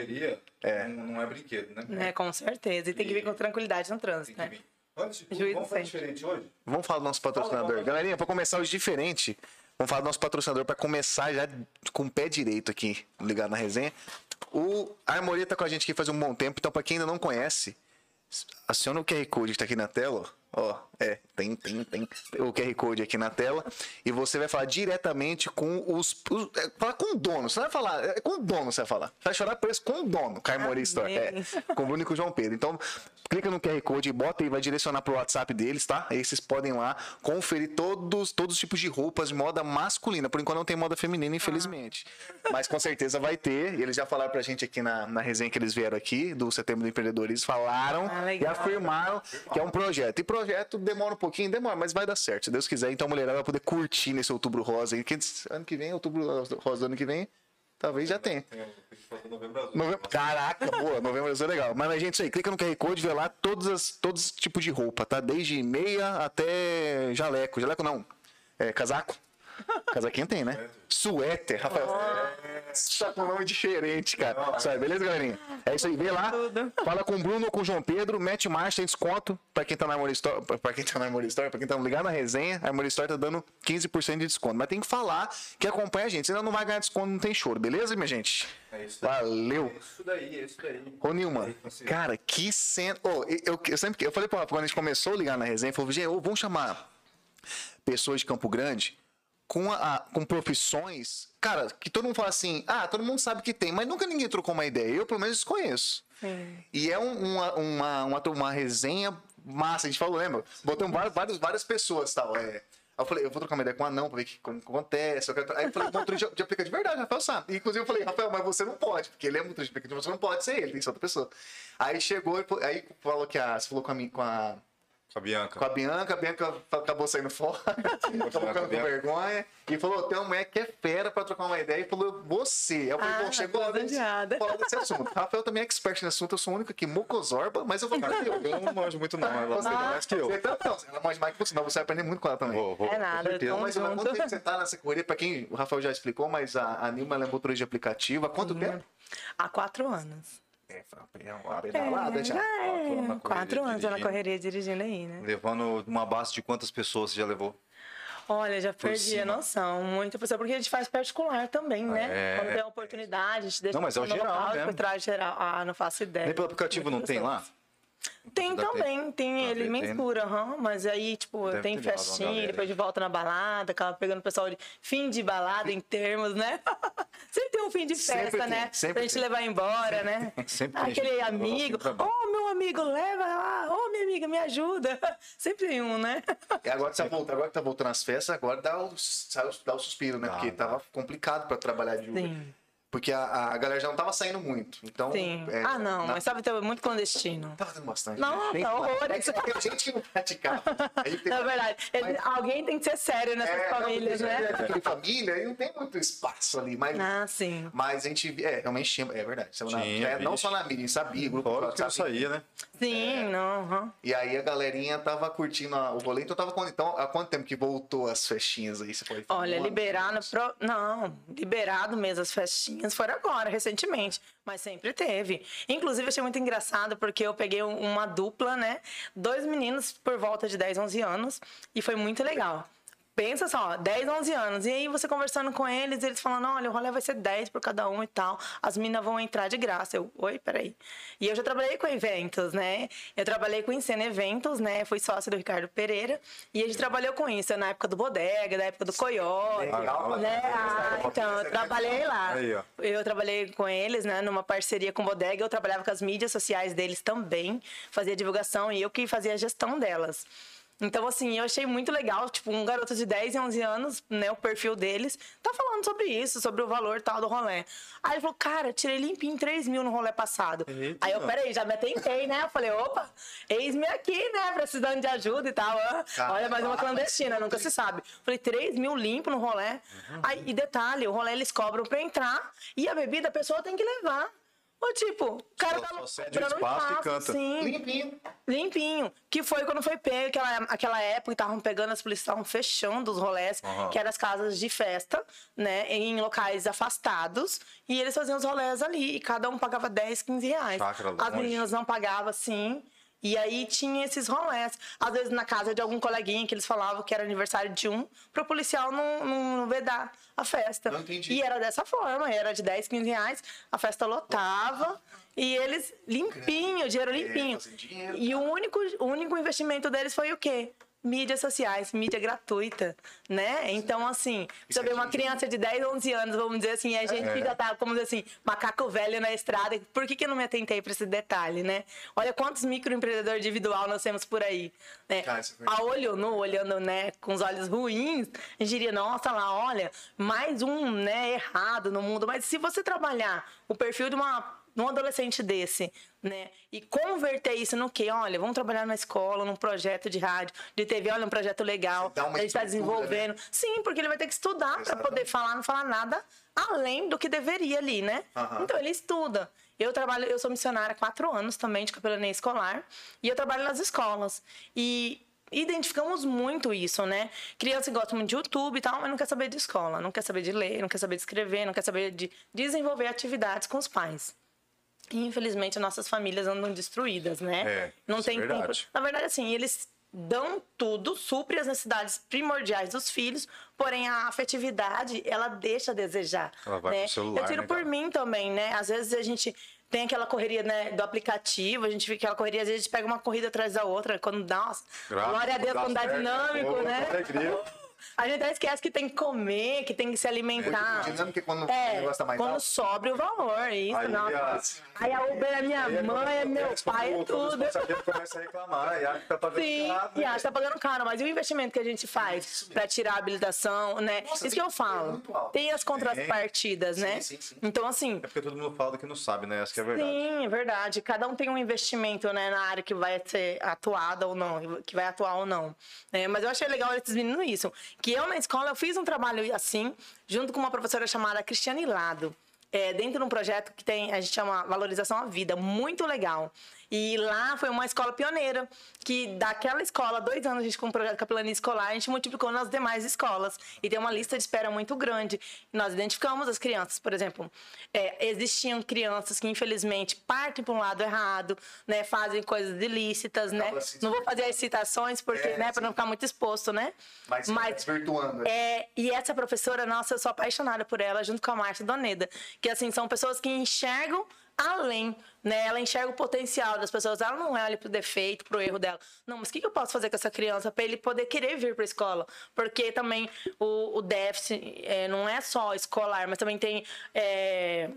correria É. não, não é brinquedo, né? Né, com certeza. E tem que vir com tranquilidade no Tem trânsito, que né? vir. Antes de tudo, vamos sempre. diferente hoje? Vamos falar do nosso patrocinador. Fala. Galerinha, pra começar hoje diferente, vamos falar do nosso patrocinador pra começar já com o pé direito aqui, ligado na resenha. O Armoria tá com a gente aqui faz um bom tempo, então pra quem ainda não conhece, aciona o QR Code que tá aqui na tela, ó. Ó, é, tem, tem, tem o QR Code aqui na tela e você vai falar diretamente com os. os é, falar com o dono, você vai falar, é com o dono você vai falar. Você vai chorar preço com o dono, Armoria Store. É, com o Bruno e com o João Pedro. Então, clica no QR Code e bota aí, vai direcionar pro WhatsApp deles, tá? Aí vocês podem lá conferir todos, todos os tipos de roupas de moda masculina. Por enquanto não tem moda feminina, infelizmente. Mas com certeza vai ter. E eles já falaram pra gente aqui na, na resenha que eles vieram aqui, do Setembro do Empreendedorismo, falaram Ah, e afirmaram que é um projeto. E projeto demora um pouquinho, demora, mas vai dar certo. Se Deus quiser, então a mulherada vai poder curtir nesse outubro rosa aí. Que ano que vem, outubro rosa do ano que vem, talvez já tenha. Tem, novembro azul. Novembro... Caraca, boa, novembro azul é legal. Mas, mas, gente, isso aí, clica no QR Code, vê lá todos, as, todos os tipos de roupa, tá? Desde meia até jaleco. Jaleco não, é casaco. Casaquinho tem, né? Suéter, Rafael. Tá com nome diferente, cara. Sabe, beleza, galerinha? É isso aí, vê lá. Fala com o Bruno ou com o João Pedro, mete marcha, tem desconto. Pra quem tá na Armory Store, pra quem tá na Armory Store, pra quem tá ligado na resenha, a Armory Store tá dando 15% de desconto. Mas tem que falar que acompanha a gente, senão não vai ganhar desconto, não tem choro, beleza, minha gente? É isso daí. Valeu. É isso daí, é isso daí. Ô, Nilman, você- cara, que cena. Ô, eu, eu sempre eu falei pra Rafa, quando a gente começou a ligar na resenha, falou, gente, ô, vamos chamar pessoas de Campo Grande com, a, com profissões, cara, que todo mundo fala assim, ah, todo mundo sabe que tem, mas nunca ninguém trocou uma ideia. Eu, pelo menos, desconheço. Sim. E é um- uma, uma, uma, uma resenha massa, a gente falou, lembra? Botamos várias, várias, várias pessoas tal. É. Aí eu falei, eu vou trocar uma ideia com o anão pra ver o que como acontece. eu quero- Aí eu falei, motorista de aplicativo de verdade, Rafael sabe. E, inclusive eu falei, Rafael, mas você não pode, porque ele é motorista de aplicativo, você não pode ser ele, tem que ser outra pessoa. Aí chegou, aí falou que a. Você falou com a, com a, Com a Bianca. com a Bianca, a Bianca acabou saindo fora, acabou ficando com vergonha, e falou: tem uma mulher que é fera pra trocar uma ideia, e falou: você. Eu falei: Ah, bom, chegou a hora de lisonjeada. falar desse assunto. Rafael também é expert nesse assunto, eu sou o único aqui, mocozorba, mas eu vou aqui. Eu não manjo muito não, ela Você, sabe mais que eu. Você tá, não, ela manja mais que você, não, você vai aprender muito com ela também. Vou, vou, É nada, com tamo Mas há quanto junto. tempo você tá nessa corrida? Pra quem o Rafael já explicou, mas a, a Nilma ela é motorista de aplicativo. Há quanto tempo? Há quatro anos. É, é uma pedalada já. já Quatro anos na é. correria Quatro anos eu na dirigindo. correria dirigindo aí, né? Levando uma base de quantas pessoas você já levou? Olha, já perdi cima. a noção. Muita pessoa, porque a gente faz particular também, né? É. Quando tem a oportunidade, a gente deixa Não, mas é o geral local, depois traz geral. Ah, não faço ideia. Nem pelo aplicativo não tem lá? Tem Deve ter. também, tem Deve ele né? mensura, aham, mas aí, tipo, Deve tem festinha, depois de volta na balada, acaba pegando o pessoal de fim de balada em termos, né? sempre tem um fim de Sempre festa, tem, né? sempre pra gente tem. levar embora, né? Sempre tem Aquele gente que leva amigo, ô mim. meu amigo, leva lá, ô minha amiga, me ajuda. Sempre tem um, né? E agora que, tá voltando, agora que tá voltando as festas, agora dá o, dá o suspiro, né? Dá, Porque tava complicado pra trabalhar de Uber. Sim. Porque a, a galera já não tava saindo muito. Então. Sim. é, ah, não, na- mas sabe, tem muito clandestino. Tava tendo bastante. Não, Tem- tá horrores. É que tem gente que não praticava. Aí tem- É verdade. Ele- Alguém tem que ser sério nessas É, não, famílias, porque né? Tem família e não tem muito espaço ali, mas. Ah, sim. Mas a gente. É, realmente tinha. É verdade. É na- Tinha, é, não só na mídia, sabia, grupo Fora que WhatsApp. saía, né? Sim, É. não. aham. E aí a galerinha tava curtindo a- o rolê, então tava. Então, há quanto tempo que voltou as festinhas aí? Você falar? Olha, Um liberado. Pro... Não, liberado mesmo as festinhas foram agora, recentemente. Mas sempre teve. Inclusive, achei muito engraçado porque eu peguei um- uma dupla, né? Dois meninos por volta de 10, 11 anos. E foi muito legal. Pensa só, 10, 11 anos. E aí você conversando com eles, eles falando: olha, o rolê vai ser 10 por cada um e tal. As meninas vão entrar de graça. Eu, oi, peraí. E eu já trabalhei com eventos, né? Eu trabalhei com Encena Eventos, né? Fui sócia do Ricardo Pereira. E a gente trabalhou com isso na época do Bodega, da época do Coyote. Legal, né? Ah, então, eu trabalhei lá. Eu trabalhei com eles, né, numa parceria com o Bodega. Eu trabalhava com as mídias sociais deles também, fazia divulgação e eu que fazia a gestão delas. Então, assim, eu achei muito legal, tipo, um garoto de 10 e 11 anos, né, o perfil deles, tá falando sobre isso, sobre o valor tal do rolê. Aí ele falou, cara, tirei limpinho 3 mil no rolê passado. Eita. Aí eu, peraí, já me atentei, né? Eu falei, opa, eis-me aqui, né, precisando de ajuda e tal. Olha, mais uma ah, clandestina, nunca se sabe. Falei, 3 mil limpo no rolê. Aí, e detalhe, o rolê eles cobram pra entrar e a bebida a pessoa tem que levar. Ou tipo, o cara Só- tá só cede o cobrando espaço e canta. Sim, Limpinho. limpinho. Que foi quando foi pego, aquela, aquela época, estavam pegando, as polícias estavam fechando os rolés, Aham. que eram as casas de festa, né? Em locais afastados. E eles faziam os rolés ali. E cada um pagava 10, 15 reais. Chácara As longe. meninas não pagavam assim. E aí tinha esses rolés. Às vezes na casa de algum coleguinha que eles falavam que era aniversário de um, pro policial não, não vedar a festa. Não entendi. E era dessa forma, era de 10, 15 reais, a festa lotava. E eles limpinho, dinheiro limpinho. fazem dinheiro, E o único, o único investimento deles foi o quê? Mídias sociais, mídia gratuita, né? Então, assim, você vê uma criança de 10, 11 anos, vamos dizer assim, a gente que já tá, como dizer assim, macaco velho na estrada. Por que, que eu não me atentei para esse detalhe, né? Olha quantos microempreendedores individual nós temos por aí, né? Cara, é. A olho nu, olhando, né, com os olhos ruins, a gente diria, nossa, lá, olha, mais um, né, errado no mundo. Mas se você trabalhar o perfil de uma de um adolescente desse, né? E converter isso no quê? Olha, vamos trabalhar na escola, num projeto de rádio, de TV, olha, um projeto legal. A gente está estrutura, né? desenvolvendo. Sim, porque ele vai ter que estudar para poder falar, não falar nada além do que deveria ali, né? Aham. Então ele estuda. Eu trabalho, eu sou missionária há quatro anos também de capelania escolar e eu trabalho nas escolas. E identificamos muito isso, né? Criança gosta muito de YouTube e tal, mas não quer saber de escola, não quer saber de ler, não quer saber de escrever, não quer saber de desenvolver atividades com os pais. E, infelizmente, nossas famílias andam destruídas, né? É, não é tem verdade. tempo. Na verdade, assim, eles dão tudo, supre as necessidades primordiais dos filhos, porém a afetividade, ela deixa a desejar. Ela vai né? pro celular, Eu tiro né, por cara? mim também, né? Às vezes a gente tem aquela correria né, do aplicativo, a gente fica aquela correria, às vezes a gente pega uma corrida atrás da outra, quando dá, nossa, glória a Deus, quando dá dinâmico, né? alegria. A gente até esquece que tem que comer, que tem que se alimentar. Dinâmica é quando o É, negócio tá mais quando alto. sobre o valor, isso, Aí, nossa. as- Aí a Uber é minha Aí, mãe, é meu pai, é o tudo. começa a reclamar, e acha que tá pagando Sim, errado, e né? acha que tá pagando caro, mas e o investimento que a gente faz pra tirar a habilitação, né? Nossa, Isso que eu é falo. Tem as contrapartidas, né? sim, sim. Então, assim, É porque todo mundo fala do que não sabe, né? Essa que é a verdade. Sim, é verdade. Cada um tem um investimento né, na área que vai ser atuada ou não, que vai atuar ou não. É, mas eu achei legal esses meninos isso. Que eu na escola eu fiz um trabalho assim, junto com uma professora chamada Cristiane Lado. É, dentro de um projeto que tem, a gente chama Valorização à Vida, muito legal. E lá foi uma escola pioneira, que daquela escola, dois anos a gente com o projeto Capelania Escolar, a gente multiplicou nas demais escolas. E tem uma lista de espera muito grande. Nós identificamos as crianças, por exemplo, é, existiam crianças que infelizmente partem para um lado errado, né, fazem coisas ilícitas, né? Não vou fazer as citações porque, É, né, para não ficar muito exposto, né? Mas, desvirtuando. né? É, e essa professora, nossa, eu sou apaixonada por ela, junto com a Márcia Doneda. Que, assim, são pessoas que enxergam além, né? Ela enxerga o potencial das pessoas. Ela não olha pro defeito, pro erro dela. Não, mas o que eu posso fazer com essa criança para ele poder querer vir para a escola? Porque também o, o déficit é, não é só escolar, mas também tem... é,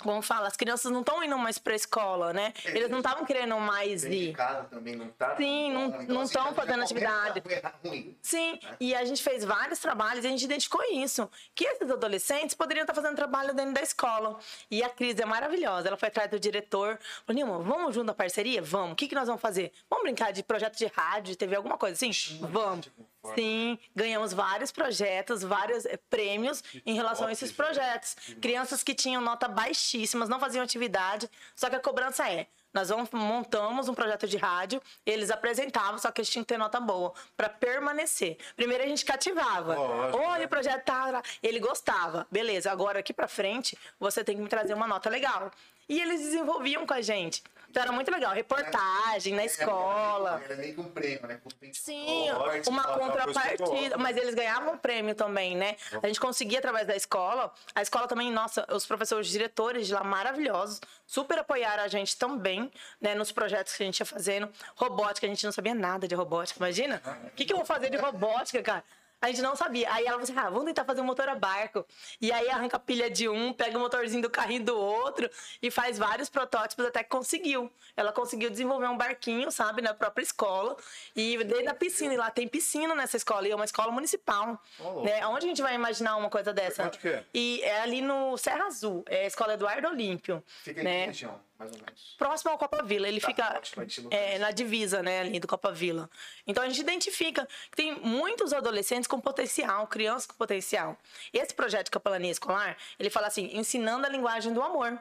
como fala, as crianças não estão indo mais para a escola, né? Eles não estavam querendo mais ir. casa também não tá. Sim, não- Então, não assim, fazendo atividade. ruim. Sim, e a gente fez vários trabalhos e a gente identificou isso. Que esses adolescentes poderiam estar fazendo trabalho dentro da escola. E a Cris é maravilhosa. Ela foi atrás do diretor. Falou, Nilma, vamos junto à parceria? Vamos. O que, que nós vamos fazer? Vamos brincar de projeto de rádio, de TV, alguma coisa assim? Vamos. Sim, ganhamos vários projetos, vários eh, prêmios em relação a esses projetos. Crianças que tinham nota baixíssimas, não faziam atividade, só que a cobrança é. Nós vamos, montamos um projeto de rádio, eles apresentavam, só que eles tinham que ter nota boa para permanecer. Primeiro a gente cativava. Lógico, Olha, né? o projeto tá, ele gostava. Beleza, agora aqui para frente você tem que me trazer uma nota legal. E eles desenvolviam com a gente. Então era muito legal, reportagem na escola. Era meio que um prêmio, né? Sim, uma contrapartida. Mas eles ganhavam prêmio também, né? A gente conseguia através da escola. A escola também, nossa, os professores diretores de lá maravilhosos, super apoiaram a gente também, né? Nos projetos que a gente ia fazendo. Robótica, a gente não sabia nada de robótica, imagina? O que, que eu vou fazer de robótica, cara? A gente não sabia. Aí ela falou assim: ah, vamos tentar fazer um motor a barco. E aí arranca a pilha de um, pega o motorzinho do carrinho do outro e faz vários protótipos até que conseguiu. Ela conseguiu desenvolver um barquinho, sabe, na própria escola. E dentro da piscina, e lá tem piscina nessa escola, e é uma escola municipal. Oh. né? Onde a gente vai imaginar uma coisa dessa? Onde que é? E é ali no Serra Azul, é a escola Eduardo Olímpio. Fica em né? que região, mais ou menos. próximo ao Copa Vila. Ele Tá, fica ótimo, é, na divisa, né, ali do Copa Vila. Então a gente identifica que tem muitos adolescentes com potencial, crianças com potencial. Esse projeto de capelania escolar, ele fala assim, ensinando a linguagem do amor.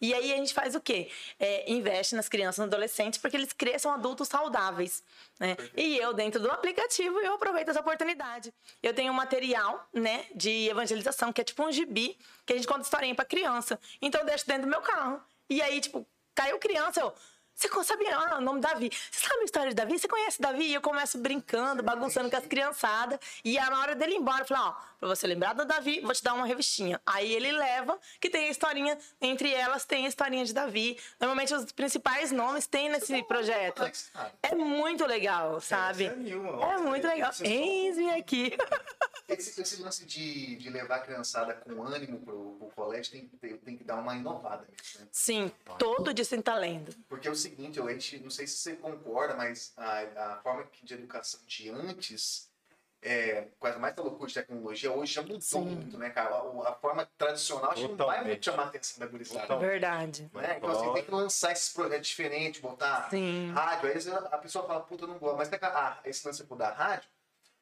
E aí a gente faz o quê? É, investe nas crianças e adolescentes porque eles cresçam adultos saudáveis. Né? E eu, dentro do aplicativo, eu aproveito essa oportunidade. Eu tenho um material né, de evangelização, que é tipo um gibi, que a gente conta historinha para criança. Então eu deixo dentro do meu carro. E aí, tipo, caiu criança, eu você sabe ah, o nome Davi? Você sabe a história de Davi? Você conhece Davi? E eu começo brincando, bagunçando com as criançadas. E na hora dele ir embora, eu falo, ó, pra você lembrar do Davi, vou te dar uma revistinha. Aí ele leva, que tem a historinha, entre elas tem a historinha de Davi. Normalmente os principais nomes tem nesse projeto. É muito legal, sabe? É muito legal. Eis-me aqui. Esse, esse, lance de, de levar a criançada com ânimo pro, pro colégio tem, tem, tem, que dar uma inovada mesmo, né? Sim, todo dia sem tá lendo. Porque é o seguinte, eu, a gente, não sei se você concorda, mas a, a forma de educação de antes, é, quase mais da loucura de tecnologia, hoje já mudou Sim. muito, né, cara? A, a forma tradicional acho que não vai muito chamar a atenção da gurizada. Verdade. Né? Então, assim, tem que lançar esses projetos diferentes, botar Sim. rádio. Aí a pessoa fala, puta, eu não gosto. Mas ah, esse lance da rádio,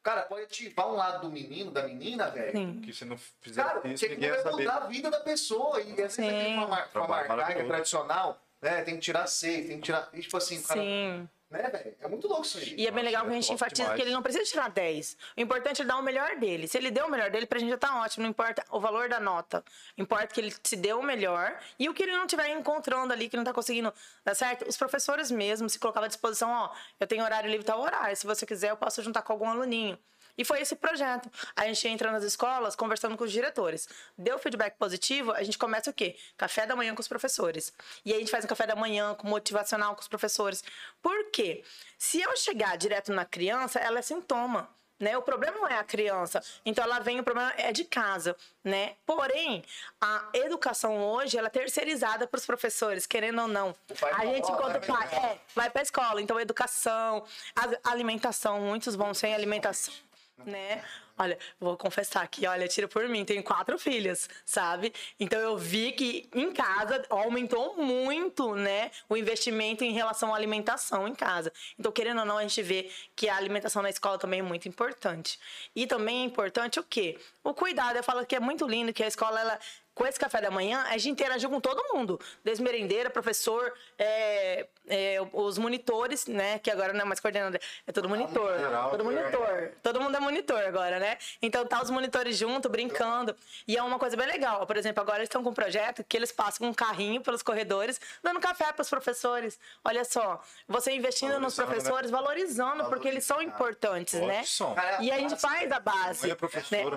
Cara, pode ativar um lado do menino, da menina, velho. Que se não fizer cara, isso, ninguém vai saber. mudar a vida da pessoa. E às vezes uma marca tradicional, né? Tem que tirar seis, tem que tirar. E, tipo assim, cara. Sim. Né, velho? É muito louco isso aí. E é bem legal que a gente enfatiza demais. que ele não precisa tirar 10. O importante é dar o melhor dele. Se ele deu o melhor dele, pra gente já tá ótimo. Não importa o valor da nota. Importa que ele se deu o melhor. E o que ele não estiver encontrando ali, que não tá conseguindo dar certo, os professores mesmo se colocavam à disposição, ó, eu tenho horário livre tal horário. Se você quiser, eu posso juntar com algum aluninho. E foi esse projeto. A gente entra nas escolas conversando com os diretores. Deu feedback positivo, a gente começa o quê? Café da manhã com os professores. E aí a gente faz um café da manhã com motivacional com os professores. Por quê? Se eu chegar direto na criança, ela é sintoma. Né? O problema não é a criança. Então ela vem, o problema é de casa, né? Porém, a educação hoje ela é terceirizada para os professores, querendo ou não. A gente enquanto pai, é, vai para a escola, então educação, a alimentação, muitos vão sem alimentação né? Olha, vou confessar aqui, olha, tira por mim, tenho quatro filhas, sabe? Então eu vi que em casa aumentou muito, né, o investimento em relação à alimentação em casa. Então, querendo ou não, a gente vê que a alimentação na escola também é muito importante. E também é importante o quê? O cuidado. Eu falo que é muito lindo que a escola ela com esse café da manhã, a gente interagiu com todo mundo. Desde merendeira, professor, é, é, os monitores, né? Que agora não é mais coordenador, é todo monitor. Geral, todo monitor. Todo mundo é monitor agora, né? Então tá os monitores junto, brincando. E é uma coisa bem legal. Por exemplo, agora eles estão com um projeto que eles passam um carrinho pelos corredores, dando café para os professores. Olha só, você investindo nos né? professores, né? valorizando, porque eles são importantes, né? E a gente faz a base. Né?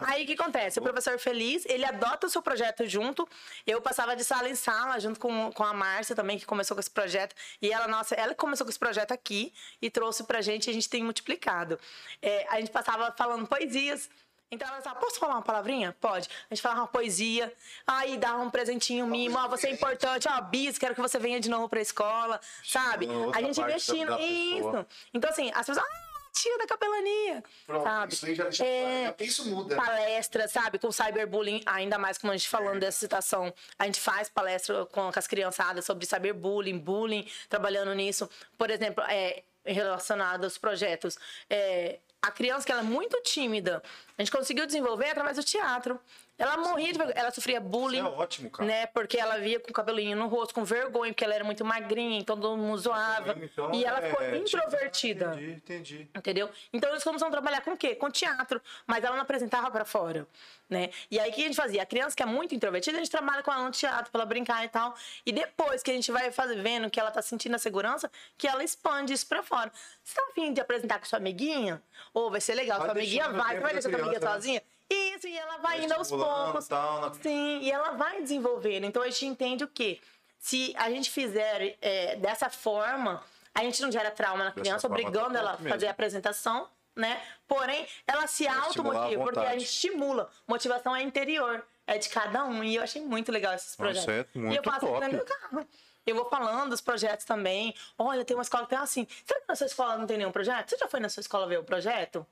Aí o que acontece? O professor feliz, ele adota o seu projeto junto. Eu passava de sala em sala, junto com, com a Márcia também, que começou com esse projeto. E ela, nossa, ela começou com esse projeto aqui e trouxe pra gente e a gente tem multiplicado. É, a gente passava falando poesias. Então ela falava, posso falar uma palavrinha? Pode. A gente falava uma poesia, aí dava um presentinho, um mimo, ó, você é importante, ó, bis, quero que você venha de novo pra escola, sabe? A gente investindo. Isso. Então, assim, as pessoas. Ah, tia da capelania. Pronto, sabe? isso aí já deixa é, isso muda. Palestra, sabe? Com cyberbullying, ainda mais como a gente falando é. dessa citação. A gente faz palestra com, com as criançadas sobre cyberbullying, bullying, trabalhando nisso. Por exemplo, é, relacionado aos projetos. É, a criança que ela é muito tímida, a gente conseguiu desenvolver através do teatro. Ela morria de vergonha. Ela sofria bullying. Isso é ótimo, cara. Né? Porque ela via com o cabelinho no rosto, com vergonha, porque ela era muito magrinha, então todo mundo zoava. Então, e ela ficou é, introvertida. Entendi, entendi. Entendeu? Então eles começaram a trabalhar com o quê? Com teatro. Mas ela não apresentava para fora. Né? E aí o que a gente fazia? A criança que é muito introvertida, a gente trabalha com ela no teatro pra ela brincar e tal. E depois que a gente vai fazer, vendo que ela tá sentindo a segurança, que ela expande isso pra fora. Você tá afim de apresentar com sua amiguinha? Ou vai ser legal, vai sua amiguinha vai, vai deixar sua amiguinha né? Isso, e ela vai, indo aos poucos. Tal, na... Sim, e ela vai desenvolvendo. Então a gente entende o quê? Se a gente fizer é, dessa forma, a gente não gera trauma na criança, obrigando ela a fazer a apresentação, né? Porém, ela se automotiva, porque a gente estimula. Motivação é interior, é de cada um. E eu achei muito legal esses projetos. Nossa, é muito e eu passo top. dentro do carro. Eu vou falando dos projetos também. Olha, tem uma escola que tem assim. Será que na sua escola não tem nenhum projeto? Você já foi na sua escola ver o projeto?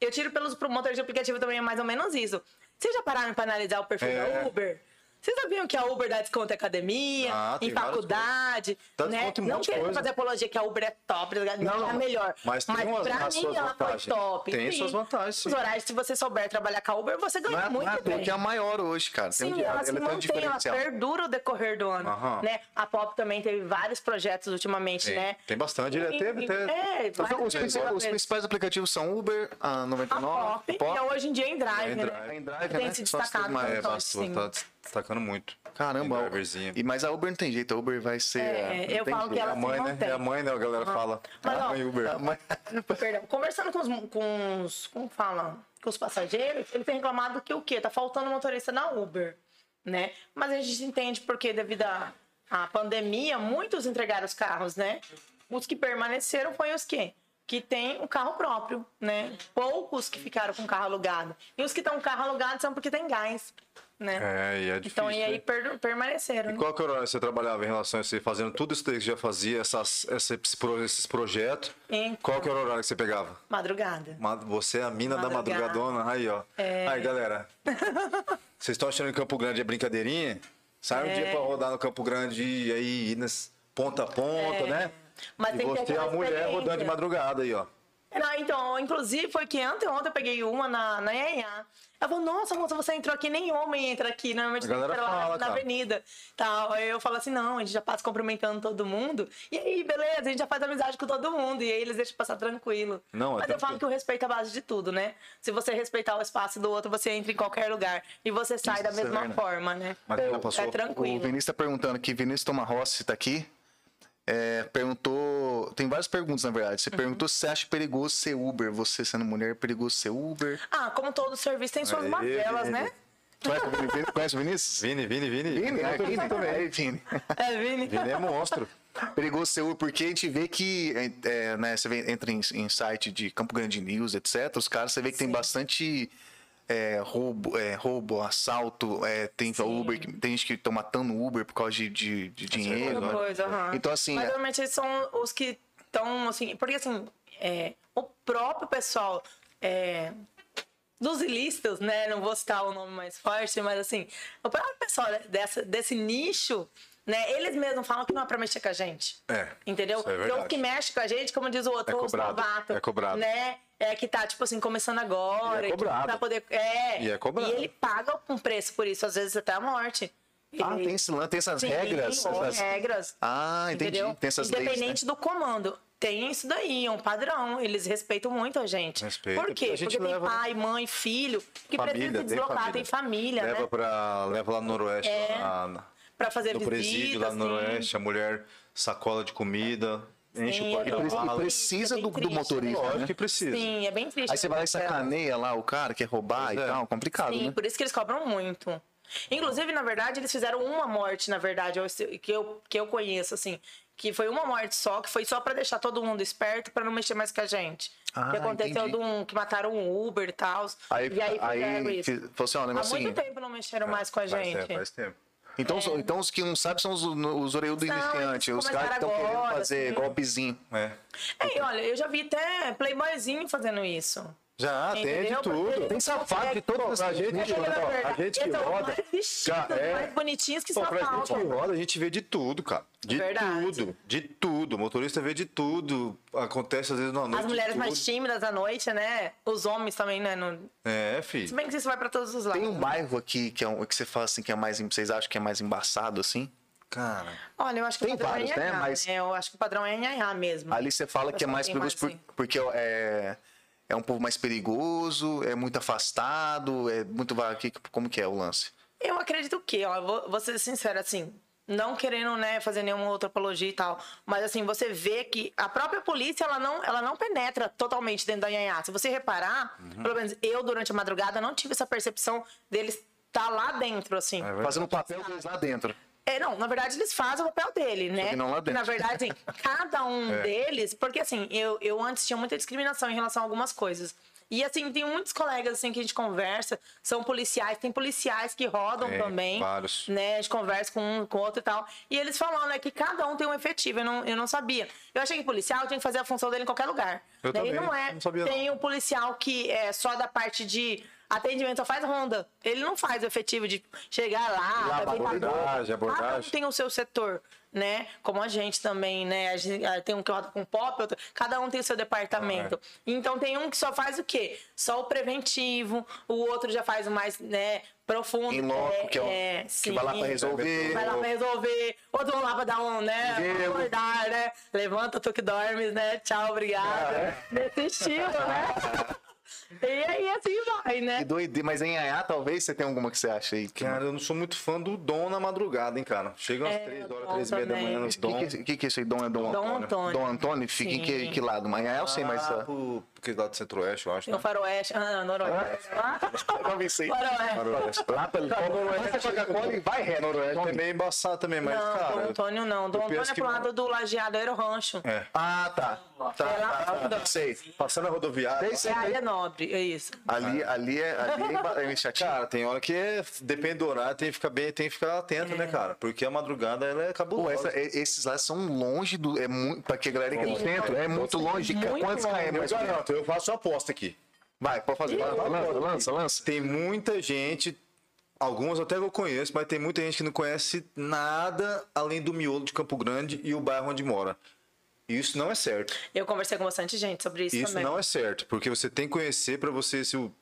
Eu tiro pelos promotores de aplicativo também, é mais ou menos isso. Vocês já pararam para analisar o perfil é. da Uber? Vocês sabiam que a Uber dá desconto em academia, Ah, tem em faculdade, né? não querendo fazer apologia que a Uber é top, tá não, não, é a melhor. mas tem umas- pra mim ela vantagens. foi top. Tem sim. suas vantagens, sim. Os horários, se você souber trabalhar com a Uber, você ganha Não é, muito não é bem. que é a maior hoje, cara. Tem Sim, um, ela se tem um mantém, ela perdura o decorrer do ano, Aham. né? A Pop também teve vários projetos ultimamente, Tem, né? tem bastante. Ele E- teve, teve. É, Então, os, principais, os projetos. principais aplicativos são Uber, a a 99, Pop, e hoje em dia em Drive, né? Drive. Em Drive, tem né? se destacado É, bastante, sim. Destacando muito. Caramba, e, mas a Uber não tem jeito, a Uber vai ser. É, eu falo que jeito. ela É a mãe, se né? É a mãe, né? A galera fala. Mas, a ó, mãe Uber. Ah, mas- Perdão, conversando com os, com os. Como fala? Com os passageiros, ele tem reclamado que o quê? Tá faltando motorista na Uber, né? Mas a gente entende porque, devido à à pandemia, muitos entregaram os carros, né? Os que permaneceram foi os quê? Que tem um carro próprio, né? Poucos que ficaram com carro alugado. E os que estão com carro alugado são porque tem gás, né? É, e é difícil. então, e aí per- permaneceram. E né? qual que era o horário que você trabalhava em relação a você fazendo tudo isso que você já fazia, essas, esses, esses projetos? Então. Qual que era o horário que você pegava? Madrugada. Ma- Você é a mina da Madrugada. madrugadona. Aí, ó. É. Aí, galera. Vocês estão achando que Campo Grande é brincadeirinha? Sai um É. dia pra rodar no Campo Grande e aí ir nas ponta a ponta, É. né? Mas e tem você é a mulher rodando de madrugada aí, ó. Não, então, inclusive foi que anteontem eu peguei uma na, na Ianhá. Ela falou, nossa, moça, você entrou aqui, nem homem entra aqui, normalmente A galera entra lá fala, na cara. avenida. Tal. Aí eu falo assim, não, a gente já passa cumprimentando todo mundo. E aí, beleza, a gente já faz amizade com todo mundo. E aí eles deixam passar tranquilo. Não, é Mas eu tranquilo. falo que o respeito é a base de tudo, né? Se você respeitar o espaço do outro, você entra em qualquer lugar. E você sai da Isso é mesma forma, né? Mas já passou? É O tranquilo. Vinícius tá perguntando aqui, Vinícius Toma Rossi tá aqui. É, perguntou. Tem várias perguntas, na verdade. Uhum. Você perguntou se você acha perigoso ser Uber. Você sendo mulher, é perigoso ser Uber. Ah, como todo serviço tem suas Aí, mazelas, Vini. né? Conhece o Vini- Conhece o Vinícius? Vini, Vini, Vini. Vini, É, é, Vini também. É, Vini. É, Vini. Vini é monstro. Perigoso ser Uber, porque a gente vê que, é, né, você vê- entra em, em site de Campo Grande News, etc. Os caras, você vê que tem Sim. bastante é, roubo, é, roubo, assalto, é, tem Sim. Uber, tem gente que estão matando Uber por causa de, de, de dinheiro. Outra né? coisa, aham. Então, assim, Mas normalmente eles são os que estão, assim. Porque, assim, é, o próprio pessoal. É, dos ilícitos, né? Não vou citar o nome mais forte, mas assim, o próprio pessoal dessa, desse nicho, né? Eles mesmos falam que não é pra mexer com a gente. É, Entendeu? isso é verdade. os que mexem com a gente, como diz o outro, É os cobrado, novatos. é cobrado. Né? É que tá, tipo assim, começando agora. E é cobrado. Pra poder, é. E é cobrado. E ele paga um preço por isso, às vezes até a morte. ah, tem, esse, tem essas Sim, regras. tem essas- regras. Ah, entendi. Entendeu? Tem essas leis, né? Independente do comando. Tem isso daí, é um padrão. Eles respeitam muito a gente. Respeita, Por quê? a gente Porque leva- tem pai, mãe, filho, que Família, precisa deslocar, família. tem família, leva, né? pra, leva lá no Noroeste, É. lá na- Pra fazer no visita. presídio, lá no assim. Noroeste, a mulher sacola de comida, enche Sim, o é porta bem E mala. precisa É do, do motorista. Lógico né? que precisa. Sim, é bem triste. Aí você vai lá e É. sacaneia lá o cara, quer roubar Pois e é. tal. Complicado, Sim, né? por isso que eles cobram muito. Inclusive, na verdade, eles fizeram uma morte, na verdade, que eu, que eu conheço, assim. Que foi uma morte só, que foi só pra deixar todo mundo esperto, pra não mexer mais com a gente. Ah, que aconteceu entendi. de um que mataram um Uber e tal. Aí, e aí, fizeram aí isso. fiz- falou assim, Há muito tempo não mexeram mais com a Faz gente. tempo, faz tempo. Então, então os que não sabem são os, os orelhudos iniciantes. Os caras que estão querendo fazer assim. golpezinho. É. É, olha, eu já vi até playboyzinho fazendo isso. Já, tem de Entendeu? Porque tudo. eles Tem safado de conseguem- todos. A gente, É que, na ó, a gente que roda. mais vestidos, é. mais bonitinhos que Pô, só pra gente que roda, a gente vê de tudo, cara. De Verdade. tudo. De tudo. O motorista vê de tudo. Acontece às vezes na noite. As mulheres mais tímidas à noite, né? Os homens também, né? Não... É, Se filho. bem que isso vai pra todos os lados. Tem um bairro aqui que, é um, que você fala assim que é mais. Vocês acham que é mais embaçado assim? Cara. Olha, eu acho que Tem o padrão vários, é né? Mas- né? Eu acho que o padrão é Nhanhá mesmo. Ali você fala que é mais perigoso por- porque é, é um povo mais perigoso, é muito afastado, é muito. Como que é o lance? Eu acredito que, ó, vou, vou ser sincera, assim, não querendo, né, fazer nenhuma outra apologia e tal, mas assim, você vê que a própria polícia, ela não, ela não penetra totalmente dentro da Nhanhá. Se você reparar, Uhum. pelo menos eu, durante a madrugada, não tive essa percepção deles estar lá dentro, assim. É. Fazendo o papel deles lá dentro. É, não, na verdade eles fazem o papel dele, né? não lá dentro. Na verdade, assim, cada um É. deles, porque assim, eu, eu antes tinha muita discriminação em relação a algumas coisas. E assim, tem muitos colegas assim que a gente conversa, são policiais, tem policiais que rodam Tem, também. vários. Né? A gente conversa com um, com outro e tal. E eles falando né, que cada um tem um efetivo. Eu não, eu não sabia. Eu achei que policial tinha que fazer a função dele em qualquer lugar. Eu Daí também, não é. não sabia, tem o policial que é só da parte de atendimento, só faz ronda. Ele não faz o efetivo de chegar lá, Lá, vai pintar abordagem, Cada um abordagem. tem o seu setor, né? Como a gente também, né? A gente, ah, tem um que roda com pop, outro, cada um tem o seu departamento. Então tem um que só faz o quê? Só o preventivo, o outro já faz o mais, né? Profundo. Em loco, que é o- que sim. vai lá pra resolver. Vai lá pra resolver. Outro lá pra dar um, né? Acordar, né? Levanta, tu que dormes, né? Tchau, obrigado. Nesse estilo, né? E aí assim vai, né? Que doideira. Mas em Aiá, talvez você tenha alguma que você acha aí. Que... Cara, eu não sou muito fã do Dom na madrugada, hein, cara. Chega umas É, 3 horas, Dom 3 e meia da manhã no que, Dom. que, que, que é isso aí? Dom é Dom, Dom Antônio. Dom Antônio? Fica em que, Sim. que lado? Mas Aiá eu sei, mas... Ah, pro, aquele lado do centro-oeste, eu acho. Tem o Né? faroeste. Ah, noroeste. Ah, Não isso aí. faroeste. Lá pelo Passa Coca-Cola e vai reto. Noroeste é meio embaçado também, mas, Não, cara. Dom Antônio não. Dom Antônio é que- pro lado do lajeado Aero Rancho. É. Ah, tá. Tá, É lá tá, tá, sei. Passando a rodoviária. É área nobre, é isso. Ali, ali é, ali é, é. Cara, tem hora que é, depende do horário, tem que ficar bem, tem que ficar atento, né, cara? Porque a madrugada ela é Pô, cabulosa. essa- e- esses lá são longe do. É muito. Pra que a galera que é do centro, é muito longe. Muito Quantos km? Eu garanto, eu faço aposta aqui. Vai, pode fazer. Vai, vai, lança, lança, lança. Tem muita gente, algumas até que eu conheço, mas tem muita gente que não conhece nada além do miolo de Campo Grande e o bairro onde mora. E Isso não é certo. Eu conversei com bastante gente sobre isso, Isso também. não é certo, porque você tem que conhecer pra você se o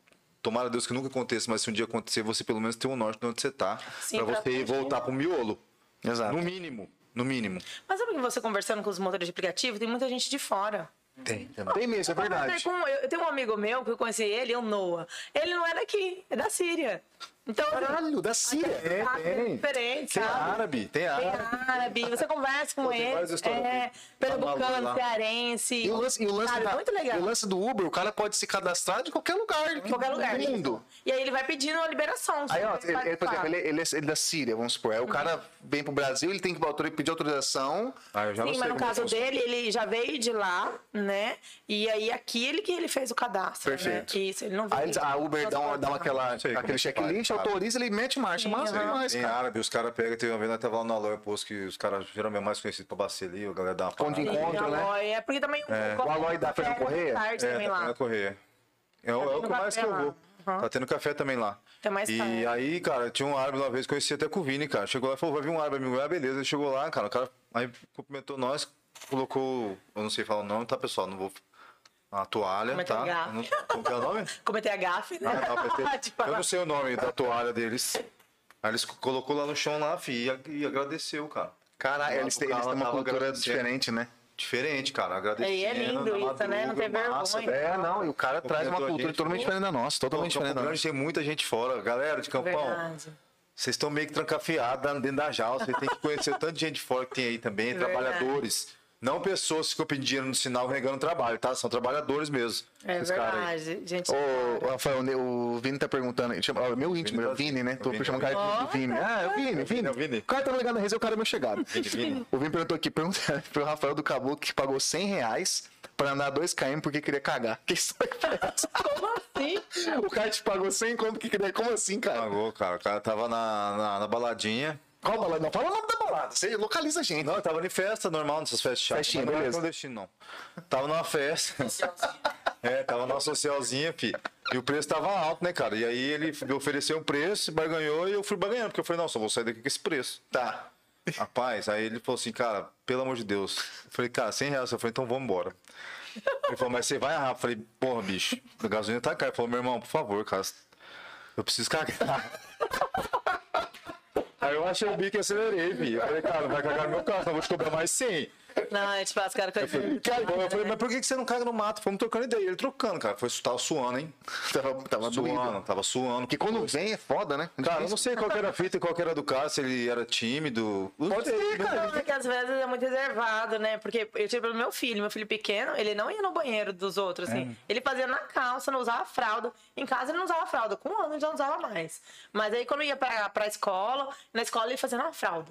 tomara a Deus que nunca aconteça, mas se um dia acontecer, você pelo menos ter um norte de onde você tá, pra você fugir. voltar pro miolo. Exato. No mínimo, no mínimo. Mas sabe que você conversando com os motores de aplicativo, tem muita gente de fora. Tem, Tem mesmo, é Eu, verdade. com- eu- eu tenho um amigo meu que eu conheci ele, o Noah. Ele não é daqui, é da Síria. Então, Caralho, da Síria. É, é tem. diferente, Tem sabe? árabe, tem Tem árabe. árabe, você conversa com tem ele. várias histórias É, pernambucano, Tá cearense. E o lance, e o lance, Sabe, da- muito legal. e o lance do Uber, o cara pode se cadastrar de qualquer lugar. Em qualquer lugar. Do mundo. E aí ele vai pedindo a liberação. Aí, ó, ele, ele, por exemplo, ele, ele é, ele é da Síria, vamos supor. Aí o cara vem pro Brasil, ele tem que pedir autorização. Ah, eu já não Sim, sei mas no como caso dele, ele já veio de lá, né? E aí aqui ele que ele fez o cadastro. Perfeito. Né? Isso, ele não veio. Aí a Uber dá, uma, dá uma aquela, aquele que checklist. Autoriza, ele mete marcha. Demais, Tem cara. árabe, os caras pegam, tem uma vez até lá na loja posto que os caras geralmente é mais conhecidos pra bacia ali, a galera dá uma Ponto de parada. encontro, né? Aloy, É porque também É. O Aloy da Fernando Correia? Tarde É, também tá lá. tendo correia. É, o- é o tendo que mais que eu vou. Aham. Tá tendo café também lá. Tem mais e tarde. aí, cara, tinha um árabe uma vez, conheci até com o Vini, cara. Chegou lá e falou, vai vir um árabe amigo. Ah, beleza. Ele chegou lá, cara, o cara aí cumprimentou nós, colocou, eu não sei falar o nome, tá, pessoal? Não vou... A toalha, Cometeu tá? gafe. Eu não- Como que é o nome? Cometer a gafe, né? Ah, Tipo, eu não sei o nome da toalha deles. Aí eles colocou lá no chão lá, fi, e, e agradeceu, cara. Caralho, eles têm, uma cultura diferente, né? Diferente, cara. Agradecendo. E é lindo isso, né? Não tem vergonha. velho. É, não, e o cara traz uma cultura gente, totalmente pô. diferente da nossa, totalmente diferente da nossa. tem muita gente fora. Galera de Campão, Verdade. vocês estão meio que trancafiados dentro da jaula. Vocês têm que conhecer o tanto de gente fora que tem aí também, Verdade. trabalhadores. Não pessoas que ficam pedindo dinheiro no sinal regando trabalho, tá? São trabalhadores mesmo. É verdade, gente. Ô, Rafael, o Vini tá perguntando, chama, ó, meu íntimo, Vini é o Vini, né? Tô Vini, chamando o é cara de Vini. Ah, é o Vini, Vini. É o Vini. O cara tá ligado na resenha, o cara é meu chegado. Vini. O Vini perguntou aqui, pergunta pro Rafael do Caboclo que pagou 100 reais pra andar 2km porque queria cagar. Que história que foi essa? Como assim? O cara te pagou 100 como que queria? Como assim, cara? Pagou, cara. O cara tava na, na, na baladinha. Qual balada? Não, fala o nome da balada. Você localiza a gente. Não, eu tava em festa normal, nessas festas chatas. Festinha, não era beleza. clandestino, não. Tava numa festa. É, tava numa socialzinha, fi. E o preço tava alto, né, cara? E aí ele me ofereceu um preço, barganhou e eu fui barganhando. Porque eu falei, não, só vou sair daqui com esse preço. Tá. Rapaz, aí ele falou assim, cara, pelo amor de Deus. Eu falei, cara, 100 reais. Eu falei, então vamos embora. Ele falou, mas você vai rápido. Eu falei, porra, bicho, a gasolina tá cara. Ele falou, meu irmão, por favor, cara, eu preciso cagar. Aí eu achei o bico e acelerei, fi. Eu falei, cara, vai cagar meu carro, eu vou te cobrar mais 100. Não, a gente faz cara com Eu falei, cara, eu falei, mas por que que você não caga no mato? Fomos trocando ideia. Ele trocando, cara. Foi, tava suando, hein? Tava, tava doído. Suando, tava suando. Porque quando vem é foda, né? Cara, eu não sei qual que era a fita e qual que era do cara, se ele era tímido. Não Pode ser, né? cara. Porque às vezes é muito reservado, né? Porque eu tive pelo meu filho, meu filho pequeno, ele não ia no banheiro dos outros, assim. Ele fazia na calça, não usava fralda. Em casa ele não usava fralda. Com um ano ele já não usava mais. Mas aí quando ia pra, pra escola, na escola ele fazia na fralda.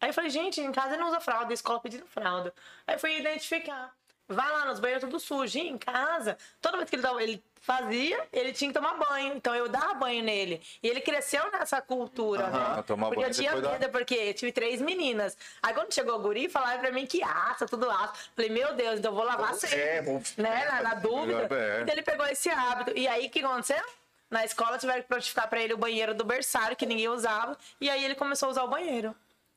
Aí eu falei, gente, em casa ele não usa fralda, a escola pedindo fralda. Aí eu fui identificar. Vai lá nos banheiros tudo sujo. E em casa, toda vez que ele, ele fazia, ele tinha que tomar banho. Então eu dava banho nele. E ele cresceu nessa cultura, Aham, né? tomar Porque banho eu tinha depois da- medo, porque eu tive três meninas. Aí quando chegou o guri, falaram pra mim que aça, tudo aça. Falei, meu Deus, então eu vou lavar sempre. É, vou- Né? Na, na dúvida. É. Então ele pegou esse hábito. E aí o que aconteceu? Na escola tiveram que prontificar pra ele o banheiro do berçário, que ninguém usava. E aí ele começou a usar o banheiro.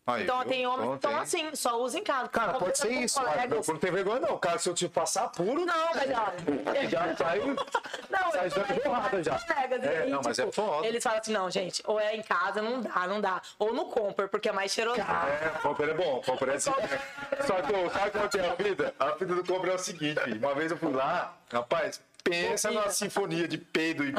Aí, então viu? tem homens que estão assim, só usa em casa. Cara, pode ser isso, colegas- Não, não tem vergonha não. Cara, se eu te passar puro, Não, mas olha. já sai. Não, Sai dando porrada já. colegas, É, aí, não, mas tipo, é foda. Eles falam assim, não, gente, ou é em casa, não dá, não dá. Ou no Comper, porque é mais cheiroso. É, Comper é bom, Comper é assim. Só que, sabe qual é a vida? A vida do cobra é o seguinte, uma vez eu fui lá, rapaz, pensa numa sinfonia de peido e...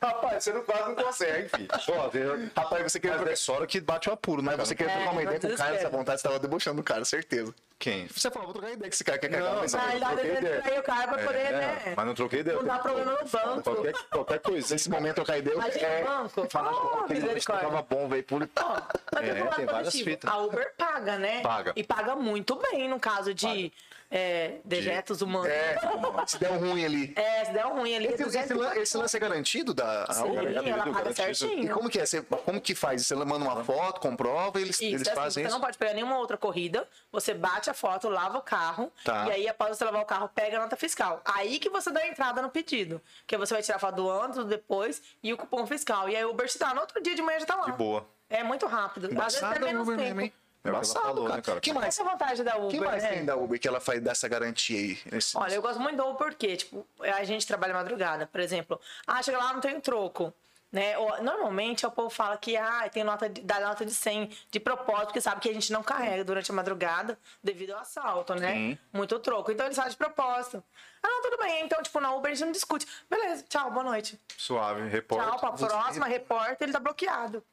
rapaz, você não quase não consegue, filho. Tem- Rapaz, você queria Mas é que bate o apuro, né, Mas você queria trocar uma É, ideia com o cara nessa vontade, você tava debochando do cara, certeza. Quem? Você falou, vou trocar ideia com esse cara, quer cagar, Não, mas não. Troquei ele traiu o cara pra poder, É, né? mas não troquei ideia. Não dá problema no banco. Qualquer, qualquer coisa. nesse momento trocar ideia, eu é, o banco. falar Oh, que misericórdia. tava bom. Ó, mas É, tem várias fitas. A Uber paga, né? Paga. E paga muito bem no caso de é, dejetos humanos. É, se der um ruim ali. É, se der um ruim ali. Esse, esse lan- esse lance é garantido da a Sim, Uber? ela paga garantido. E certinho. como que é? Você, como que faz? Você manda uma foto, comprova e eles, Isso, eles é assim, fazem você isso? não pode pegar nenhuma outra corrida, você bate a foto, lava o carro, Tá. e aí após você lavar o carro, pega a nota fiscal. Aí que você dá a entrada no pedido. Que você vai tirar a foto do antes, do depois e o cupom fiscal. E aí o Uber te dá, no outro dia de manhã já tá lá. De boa. É muito rápido. Às vezes é a menos Uber tempo. mesmo? É Embaçado, falou, cara. né, cara? que mais? Essa é a vantagem da Uber, que mais né? tem da Uber que ela faz dessa garantia aí? Nesse- Olha, eu gosto muito do Uber porque, tipo, a gente trabalha madrugada, por exemplo. Ah, chega lá, não tem troco. Né? Normalmente o povo fala que ah, tem nota de, dá nota de 100 de propósito, porque sabe que a gente não carrega durante a madrugada devido ao assalto, né? Sim. Muito troco. Então eles fazem de propósito. Ah, não, tudo bem. Então, tipo, na Uber a gente não discute. Beleza, tchau, boa noite. Suave, repórter. Tchau, pra próxima, repórter, ele tá bloqueado.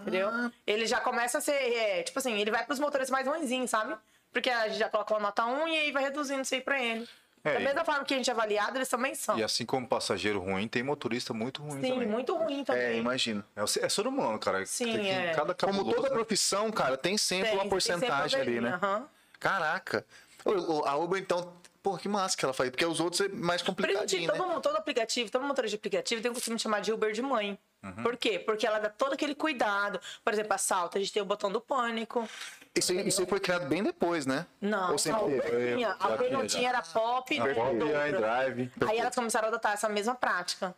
Entendeu? Ele já começa a ser, é, tipo assim, ele vai pros motoristas mais ruinzinhos, sabe? Porque a gente já colocou a nota 1 e aí vai reduzindo isso aí pra ele. É, da e- mesma forma que a gente é avaliado, eles também são. E assim como passageiro ruim, tem motorista muito ruim Sim, também. muito ruim É, também. imagino. É, o- é ser humano, cara. Sim, Tem que- é. Cada Como cabuloso, toda né? profissão, cara, tem sempre Tem- uma tem porcentagem sempre ali, né? aham. Caraca. O- o- A Uber, então, pô, que massa que ela faz. Porque os outros é mais todo, né? mundo- todo aplicativo, todo motorista de aplicativo tem o costume de chamar de Uber de mãe. Uhum. Por quê? Porque ela dá todo aquele cuidado. Por exemplo, assalto, a gente tem o botão do pânico. Isso, aí- isso aí foi criado bem depois, né? Não, Ou sempre a teve? A Uber não tinha, tinha, era pop. E Pop e iDrive. Aí elas começaram a adotar essa mesma prática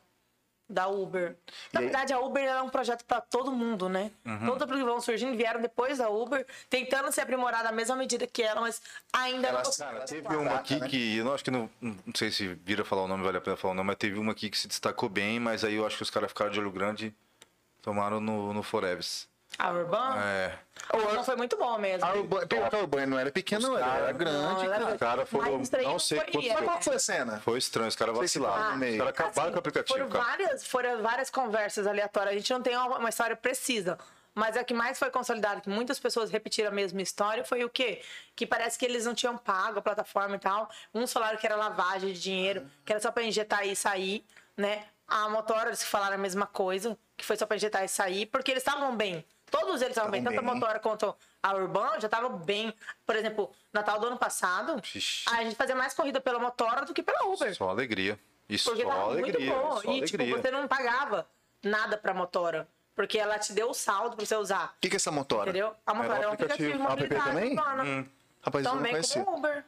da Uber. Na verdade, a Uber é um projeto para todo mundo, né? Uhum. Todos os que vão surgindo vieram depois da Uber, tentando se aprimorar da mesma medida que ela, mas ainda Elas- não conseguiram. Cara, teve uma aqui né? que, eu não acho que não, não sei se vira falar o nome, vale a pena falar o nome, mas teve uma aqui que se destacou bem, mas aí eu acho que os caras ficaram de olho grande e tomaram no, no Foreves. A Urban? É. Não foi muito bom mesmo. A a Urbana não era pequena, não, era, era Não, grande. era- Os caras foram, não sei foi- quantos... Mas qual foi a cena? Foi estranho, os caras vacilaram. no meio. Os caras acabaram com o aplicativo, Foram cara. várias, foram várias conversas aleatórias. A gente não tem uma, uma história precisa. Mas a que mais foi consolidada, que muitas pessoas repetiram a mesma história, foi o quê? Que parece que eles não tinham pago a plataforma e tal. Uns falaram que era lavagem de dinheiro, que era só pra injetar e sair, né? A Motora, eles falaram a mesma coisa, que foi só pra injetar e sair, porque eles estavam bem. Todos eles estavam bem, tanto a. Motora quanto a Urban já estavam bem. Por exemplo, Natal do ano passado, Ixi. a gente fazia mais corrida pela Motora do que pela Uber. Só alegria. Isso, Porque só tava alegria. muito bom. E, tipo, alegria. você não pagava nada pra motora. Porque ela te deu o saldo pra você usar. O que, que é essa motora? Entendeu? A motora é um aplicativo de mobilidade também? urbana. Rapaz, eu não Também como Uber.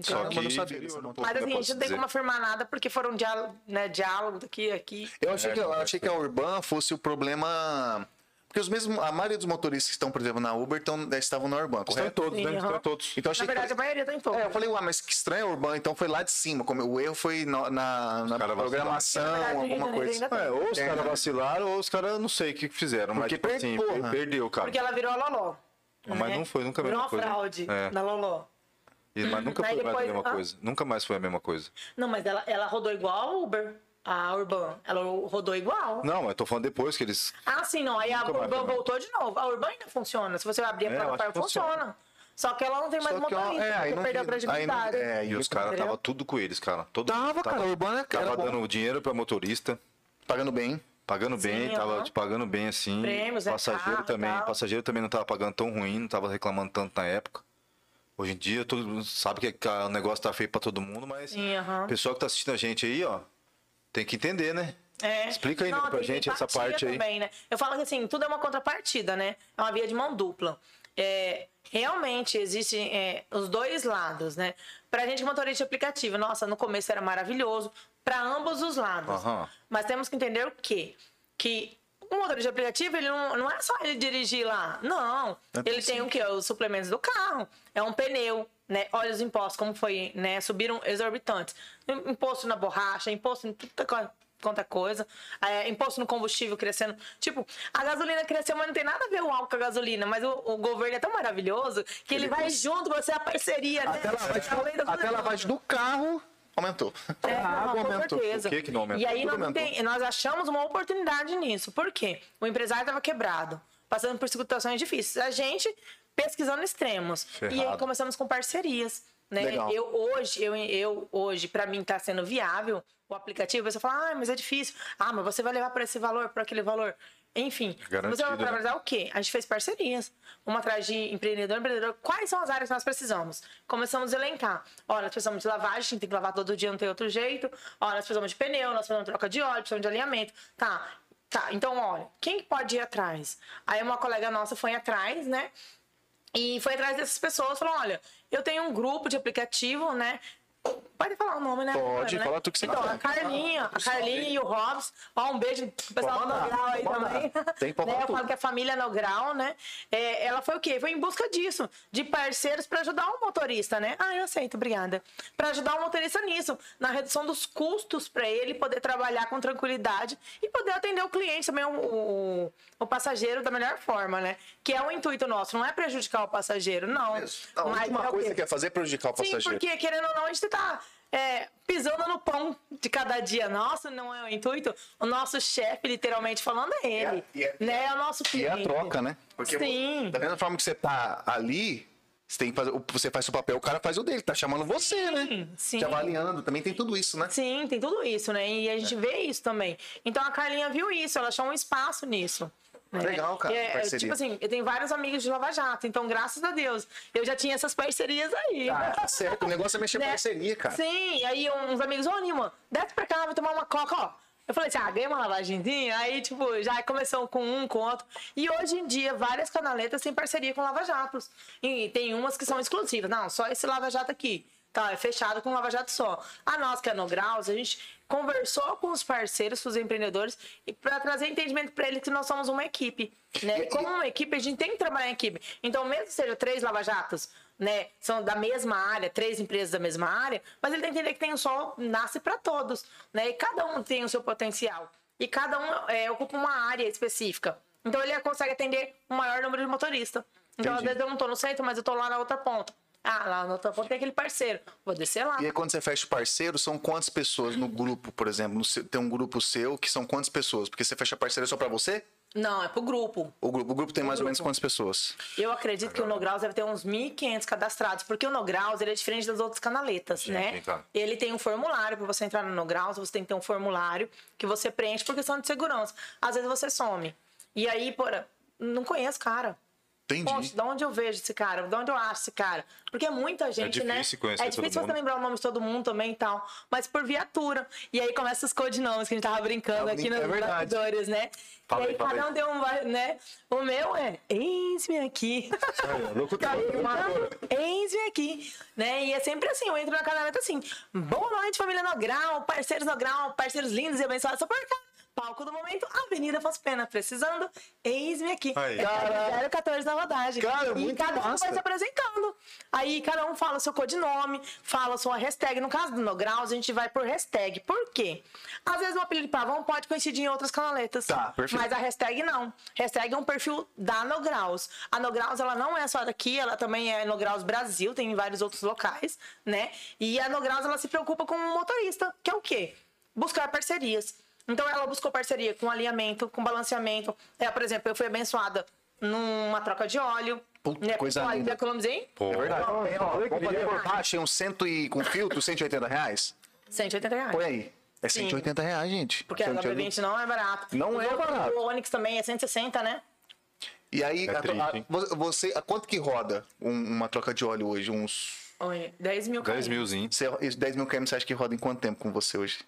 Só Caramba, que um pouco, Mas assim, a gente não tem como afirmar nada porque foram diálogo, né, diálogo daqui aqui. Eu achei, É, que, eu achei que a Urban fosse o problema. Porque os mesmos, a maioria dos motoristas que estão, por exemplo, na Uber estão, estavam na Urban, Estão em correto? todos, Sim, né? Estão aham. em todos. Então eu Na achei verdade, que. a maioria tá em todo. É, eu falei, ué, mas que estranho a Urban, então foi lá de cima. Como o erro foi no- na, na caras programação, Na verdade, alguma coisa. É, ou os É. caras vacilaram, ou os caras não sei o que fizeram. Mas, Porque tipo per- assim, porra. perdeu, cara. Porque ela virou a Loló. Mas né? não foi nunca a Virou mesma uma coisa. fraude É. na Loló. Mas nunca foi mais a depois- mesma ah. coisa. Nunca mais foi a mesma coisa. Não, mas ela, ela rodou igual a Uber. A Urban. Ela rodou igual. Não, mas eu tô falando depois que eles. Ah, sim, não. Aí a Nunca mais Urban também. voltou de novo. A Urban ainda funciona. Se você abrir a É, eu acho plataforma, que funciona. funciona. Só que ela não tem mais Só que, ó, motorista, é, aí porque não perdeu a vi- aí não- credibilidade. é, E os caras Entendeu? tava tudo com eles, cara. Todo, Tava, cara, a Urbana era Tava bom. dando dinheiro pra motorista, Pagando bem. pagando bem, Sim, tava aham. te pagando bem assim. Prêmios, é passageiro carro e também. tal. Passageiro também não tava pagando tão ruim, não tava reclamando tanto na época. Hoje em dia, todo mundo sabe que que o negócio tá feio pra todo mundo, mas Sim, aham. o pessoal que tá assistindo a gente aí, ó, tem que entender, né? É. Explica aí Não, pra gente essa parte aí. Também, né? Eu falo que assim, tudo é uma contrapartida, né? É uma via de mão dupla. é, realmente existem é, os dois lados, né? Pra gente, motorista de aplicativo, nossa, no começo era maravilhoso, para ambos os lados. Aham. Mas temos que entender o quê? Que o motorista de aplicativo, ele não, não é só ele dirigir lá. Não. ele tem o quê? Os suplementos do carro. É um pneu, né? Olha os impostos, como foi, né? Subiram exorbitantes. Imposto na borracha, imposto em tudo quanto é coisa. É, imposto no combustível crescendo. Tipo, a gasolina cresceu, mas não tem nada a ver o álcool com a gasolina. Mas o, o governo é tão maravilhoso que ele, vai junto, você é a parceria, né? Até lavagem, É lei da até a lavagem do carro aumentou. é, a água não, aumentou. certeza. O que que não aumentou? E aí nós, tem- nós achamos uma oportunidade nisso. Por quê? O empresário estava quebrado, passando por situações difíceis. A gente pesquisando extremos. E aí Ferrado. começamos com parcerias. Né? Legal. Eu hoje, eu, eu hoje, para mim tá sendo viável o aplicativo. Você fala, ah, mas é difícil. Ah, mas você vai levar para esse valor, para aquele valor. Enfim, Garantido, você vai né? trabalhar o quê? A gente fez parcerias. Uma atrás de empreendedor, empreendedor. Quais são as áreas que nós precisamos? Começamos a elencar. Ó, nós precisamos de lavagem, tem que lavar todo dia, não tem outro jeito. Ó, nós precisamos de pneu, nós precisamos de troca de óleo, precisamos de alinhamento. Tá, tá. Então, olha, quem que pode ir atrás? Aí uma colega nossa foi atrás, né? E foi atrás dessas pessoas, falou, olha, eu tenho um grupo de aplicativo, né? Pode falar o nome, né? Pode, né? fala tu que você Então, a Carlinha, a Carlinha e o Robson. Ó, um beijo pro pessoal do Nograu aí também. Tem que né? falar Eu falo que a família Nograu, né? É, ela foi o quê? Foi em busca disso, de parceiros para ajudar o motorista, né? Ah, eu aceito, obrigada. Para ajudar o motorista nisso, na redução dos custos para ele poder trabalhar com tranquilidade e poder atender o cliente também, o, o, o passageiro da melhor forma, né? Que é o intuito nosso, não é prejudicar o passageiro, não. A Mas última é coisa que quer fazer é prejudicar o Sim, passageiro. porque querendo ou não, a gente tá é, pisando no pão de cada dia nosso, não é o intuito. O nosso chefe, literalmente falando, é ele. E é- né? É o nosso E é cliente. a troca, né? Porque Sim. da mesma forma que você tá ali, você, tem que fazer, você faz seu papel, o cara faz o dele, tá chamando você, né? sim. Te avaliando, também tem tudo isso, né? Sim, tem tudo isso, né? E a É. gente vê isso também. Então a Carlinha viu isso, ela achou um espaço nisso. Né? Legal, cara, É, parceria. tipo assim, eu tenho vários amigos de Lava Jato, então graças a Deus, eu já tinha essas parcerias aí. Ah, tá certo. O negócio é mexer né? parceria, cara. Sim, aí uns amigos, ô Nima, desce pra cá, vai tomar uma coca, ó. Eu falei assim, ah, ganhei uma lavagenzinha. Aí, tipo, já começou com um, com outro. E hoje em dia, várias canaletas têm parceria com Lava Jatos. E tem umas que são exclusivas. Não, só esse Lava Jato aqui. Tá, é fechado com Lava Jato só. A nós, que é no Graus, a gente conversou com os parceiros, com os empreendedores, e para trazer entendimento para eles que nós somos uma equipe. Né? E como uma equipe, a gente tem que trabalhar em equipe. Então, mesmo que seja três Lava Jatos, né, são da mesma área, três empresas da mesma área, mas ele tem que entender que tem um sol, nasce para todos, né? E cada um tem o seu potencial. E cada um é, ocupa uma área específica. Então ele consegue atender um maior número de motoristas. Então, às Entendi. vezes eu não tô no centro, mas eu tô lá na outra ponta. Ah, lá na outra ponta tem aquele parceiro. Vou descer lá. E aí, quando você fecha o parceiro, são quantas pessoas no grupo, por exemplo? No seu- tem um grupo seu que são quantas pessoas? Porque você fecha parceiro só pra você? Não, é pro grupo. O grupo, o grupo tem mais ou menos grupo. quantas pessoas? Eu acredito que o Nograus deve ter uns 1.500 cadastrados, porque o Nograus ele é diferente das outras canaletas, né? então. Ele tem um formulário para você entrar no Nograus, você tem que ter um formulário que você preenche por questão de segurança. Às vezes você some. E aí, por não conheço cara. Entendi. Poxa, de onde eu vejo esse cara? De onde eu acho esse cara? Porque é muita gente, né? difícil conhecer É difícil todo você mundo. lembrar o nome de todo mundo também e tal. Mas por viatura. E aí começa os codinomes que a gente tava brincando Ah, aqui nos é bastidores, né? Fala e aí, aí cada aí. um deu um, né? O meu é, eis-me aqui. Eis-me aqui, né? E é sempre assim, eu entro na canaleta assim, boa noite família Nogral, parceiros Nogral, parceiros lindos e abençoados, só por cá. Palco do momento, Avenida Foz Pena, precisando, eis-me aqui. Aí. É 014 na rodagem. Cara, e muito cada um massa. vai se apresentando. Aí cada um fala seu codinome, fala sua hashtag. No caso do Nograus, a gente vai por hashtag. Por quê? Às vezes o apelido de pavão pode coincidir em outras canaletas. Tá, perfeito. Mas a hashtag não. Hashtag é um perfil da Nograus. A Nograus, ela não é só daqui, ela também é Nograus Brasil, tem em vários outros locais, né? E a Nograus, ela se preocupa com o motorista, que é o quê? Buscar parcerias. Então, ela buscou parceria com alinhamento, com balanceamento. É, por exemplo, eu fui abençoada numa troca de óleo. Puta, né? coisa Óleo, linda. economizei Pô, É verdade. Tem, ó, vamos fazer por baixo, tem um cento e com filtro, 180 reais? 180 reais. Põe aí. É Sim. 180 reais, gente. Porque a 180. HB20 não é barato. Não O é barato. O Onix também é 160, né? E aí, É a- triste, a- você, a quanto que roda um- uma troca de óleo hoje? Uns Oi, 10 mil 10 km. milzinho. você- esses 10 mil km você acha que roda em quanto tempo com você hoje?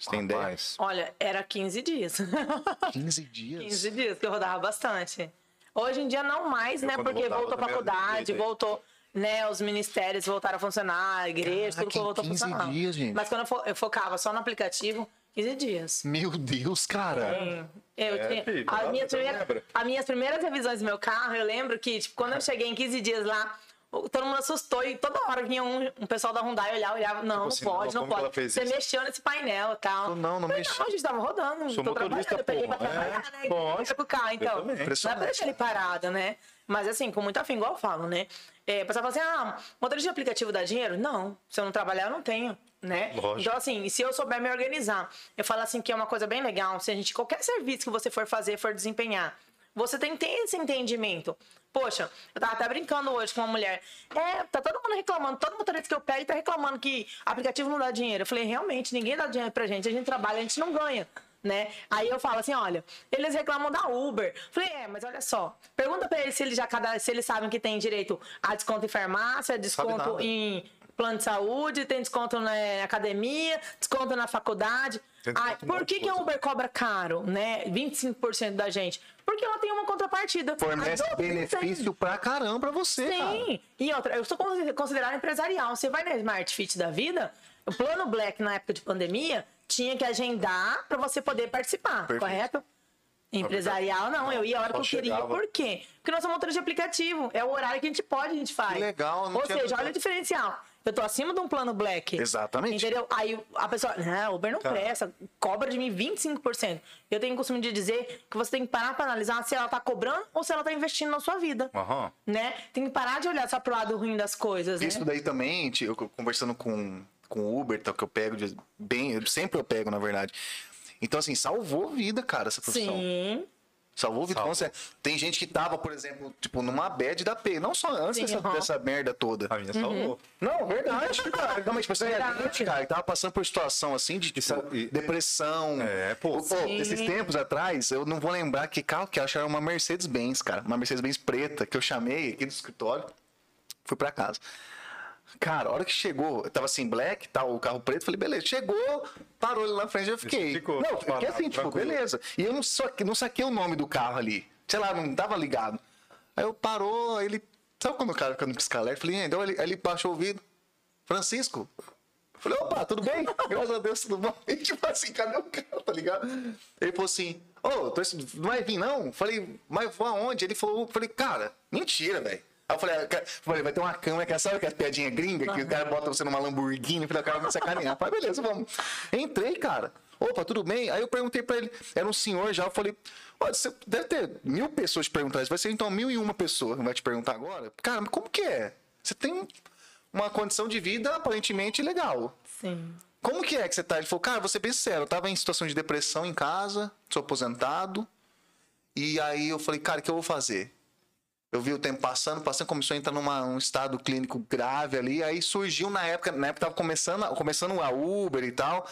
Você tem ideia? Rapaz. Olha, era 15 dias. 15 dias. 15 dias que eu rodava bastante. Hoje em dia não mais, né? quando Porque voltava voltou a faculdade, aí. voltou, né? Os ministérios voltaram a funcionar, a igreja, Caraca, tudo voltou a em 15 funcionar. dias, gente. Mas quando eu, fo- eu focava só no aplicativo, 15 dias. Meu Deus, cara. Eu É, tinha, filho, não primeiras, lembra? as minhas primeiras revisões do meu carro, eu lembro que, tipo, quando eu cheguei em 15 dias lá, todo mundo assustou e toda hora vinha um, um pessoal da Hyundai olhar, olhava, não, não assim, pode, não, não pode. Você isso? mexeu nesse painel e tal. Não, não mexi. Não, a gente tava rodando, Sou tô motorista, trabalhando, eu peguei pra trabalhar, É, né? lógico. com o carro, então. Não é pra deixar ele parado, né? Mas assim, com muito afim, igual eu falo, né? É, o pessoal fala assim, ah, motorista de aplicativo dá dinheiro? Não. Se eu não trabalhar, eu não tenho, né? Lógico. Então, assim, se eu souber me organizar, eu falo assim que é uma coisa bem legal, se a gente, qualquer serviço que você for fazer, for desempenhar, você tem que ter esse entendimento. Poxa, eu tava até brincando hoje com uma mulher. É, tá todo mundo reclamando, todo motorista que eu pego tá reclamando que aplicativo não dá dinheiro. Eu falei, realmente, ninguém dá dinheiro pra gente, a gente trabalha, a gente não ganha. Né? Aí eu falo assim, olha, eles reclamam da Uber. Falei, é, mas olha só, pergunta pra eles se eles já cada, se eles sabem que tem direito a desconto em farmácia, desconto em plano de saúde, tem desconto na academia, desconto na faculdade. Ai, por que, que a. Uber cobra caro, né? 25% da gente? Porque ela tem uma contrapartida. Fornece A 12%. benefício pra caramba pra você, cara. Sim. E outra, eu sou con- considerada empresarial. Você vai na Smart Fit da vida, o plano Black na época de pandemia tinha que agendar para você poder participar, Perfeito. correto? Empresarial, não. Eu ia a hora que eu queria. chegava. Por quê? Porque nós somos motores de aplicativo. É o horário que a gente pode, a gente faz. Que legal, não Ou seja, olha o diferencial. Eu tô acima de um plano black. Exatamente. Entendeu? Aí a pessoa, não, Uber não Tá. presta, cobra de mim 25%. Eu tenho o costume de dizer que você tem que parar para analisar se ela tá cobrando ou se ela tá investindo na sua vida. Aham. Né? Tem que parar de olhar só pro lado ruim das coisas, Isso né? daí também, eu conversando com, com o Uber, tal, que eu pego de- bem, eu sempre eu pego, na verdade. Então, assim, salvou vida, cara, essa profissão. Sim. Salvou vida. Com certeza. Tem gente que tava, por exemplo, tipo, numa bad da P. Não só antes Sim, dessa, dessa merda toda. A minha salvou. Não, verdade, cara. Realmente, tipo, assim, Verdade. gente, cara, que tava passando por situação assim de tipo, e- depressão. É, pô. Pô, esses tempos atrás, eu não vou lembrar que carro que eu acho era uma Mercedes-Benz, cara. Uma Mercedes-Benz preta que eu chamei aqui do escritório. Fui pra casa. Cara, a hora que chegou, eu tava assim, black, tal, o carro preto, falei, beleza, chegou, parou ali na frente, eu fiquei. ficou, não, tá fiquei assim, tipo, beleza. E eu não, saquei, não saquei o nome do carro ali. Sei lá, não tava ligado. Aí eu parou, aí ele. Sabe quando o cara fica no pisca-alerta? Eu Falei, então ele, ele baixou o vidro. Francisco? Falei, opa, tudo bem? Graças a Deus, tudo bom. E tipo assim, cadê o carro, tá ligado? Ele falou assim, ô, tô- não vai vir não? Falei, mas vou aonde? Ele falou, falei, cara, mentira, velho. Aí eu falei, cara- falei, vai ter uma câmera, que sabe aquela piadinha gringa que o cara bota você numa Lamborghini? Falei, o cara vai me sacanear. Falei, beleza, vamos. Entrei, cara. Opa, tudo bem? Aí eu perguntei pra ele, era um senhor já, eu falei, olha, você deve ter mil pessoas te perguntando isso, vai ser então mil e uma pessoa que vai te perguntar agora? Cara, mas como que é? Você tem uma condição de vida aparentemente legal. Sim. Como que é que você tá? Ele falou, cara, vou ser bem sincero, eu tava em situação de depressão em casa, sou aposentado, e aí eu falei, cara, o que eu vou fazer? Eu vi o tempo passando, passando, começou a entrar num estado clínico grave ali, aí surgiu na época, na época tava começando, começando a Uber e tal.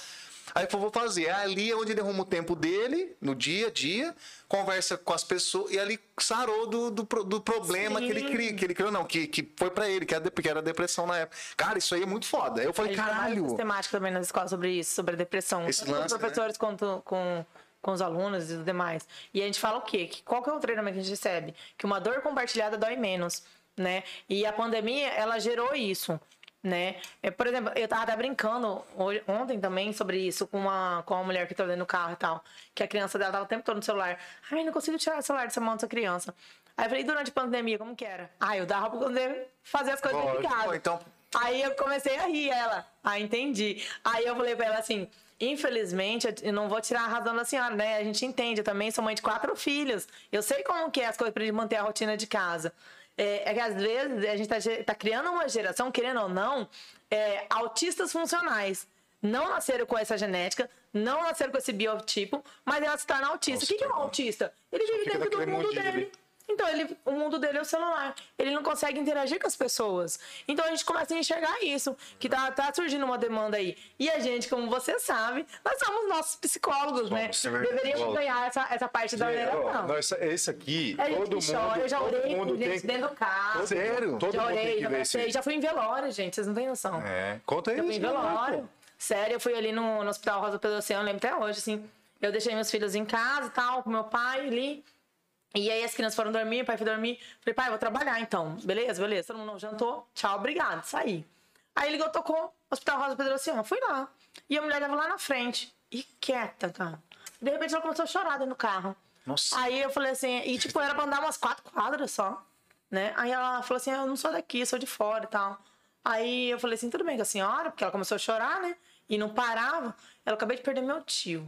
Aí eu vou fazer. É ali onde ele arruma o tempo dele, no dia a dia, conversa com as pessoas, e ali sarou do, do, do problema Sim. que ele criou, que ele criou, não, que, que foi pra ele, que era, de- que era depressão na época. Cara, isso aí é muito foda. Eu falei, tem caralho. mais sistemática também nas escolas sobre isso, sobre a depressão. Esse tanto lance, os professores quanto com, com os alunos e os demais. E a gente fala o quê? Que qual que é o treinamento que a gente recebe? Que uma dor compartilhada dói menos, né? E a pandemia, ela gerou isso. Né? É, por exemplo, eu tava até brincando hoje- ontem também sobre isso com uma, com uma mulher que entrou dentro do carro e tal. Que a criança dela tava o tempo todo no celular. Ai, não consigo tirar o celular dessa mão dessa criança. Aí eu falei, durante a pandemia, como que era? Ah, eu dava pra poder fazer as coisas dentro de Lógico, casa. então- Aí eu comecei a rir ela. Ah, entendi. Aí eu falei pra ela assim: infelizmente, eu não vou tirar a razão da senhora, né? A gente entende, eu também sou mãe de quatro filhos. Eu sei como que é as coisas gente manter a rotina de casa. É, é que às vezes a gente tá, ge- tá criando uma geração, querendo ou não, é, autistas funcionais. Não nasceram com essa genética, não nasceram com esse biotipo, mas ela se torna autista. O que, que é um autista? Ele vive dentro do mundo mundinho dele. Então, ele, o mundo dele é o celular. Ele não consegue interagir com as pessoas. Então, a gente começa a enxergar isso, que tá, tá surgindo uma demanda aí. E a gente, como você sabe, nós somos nossos psicólogos, né? Somos, é. Deveríamos ganhar essa, essa parte da É, orientação. não, esse, aqui, É todo mundo. chora. Eu já todo orei mundo com gente tem- dentro do carro. Sério? Todo já mundo orei, já esse passei, já fui em velório, gente. Vocês não têm noção. É, conta aí. Eu fui em né, velório. pô. Sério, eu fui ali no, no Hospital Rosa pelo Oceano, lembro até hoje, assim. Eu deixei meus filhos em casa e tal, com meu pai ali. E aí as crianças foram dormir, o pai foi dormir. Falei, pai, vou trabalhar então. Beleza, beleza. Todo mundo jantou. Tchau, obrigado. Saí. Aí ligou, tocou. Hospital Rosa Pedrociana. Fui lá. E a mulher tava lá na frente. E quieta, cara. De repente ela começou a chorar dentro do carro. Nossa. Aí eu falei assim, e tipo, era pra andar umas quatro quadras só, né? Aí ela falou assim, eu não sou daqui, sou de fora e tal. Aí eu falei assim, tudo bem com a senhora, porque ela começou a chorar, né? E não parava. Ela acabei de perder meu tio.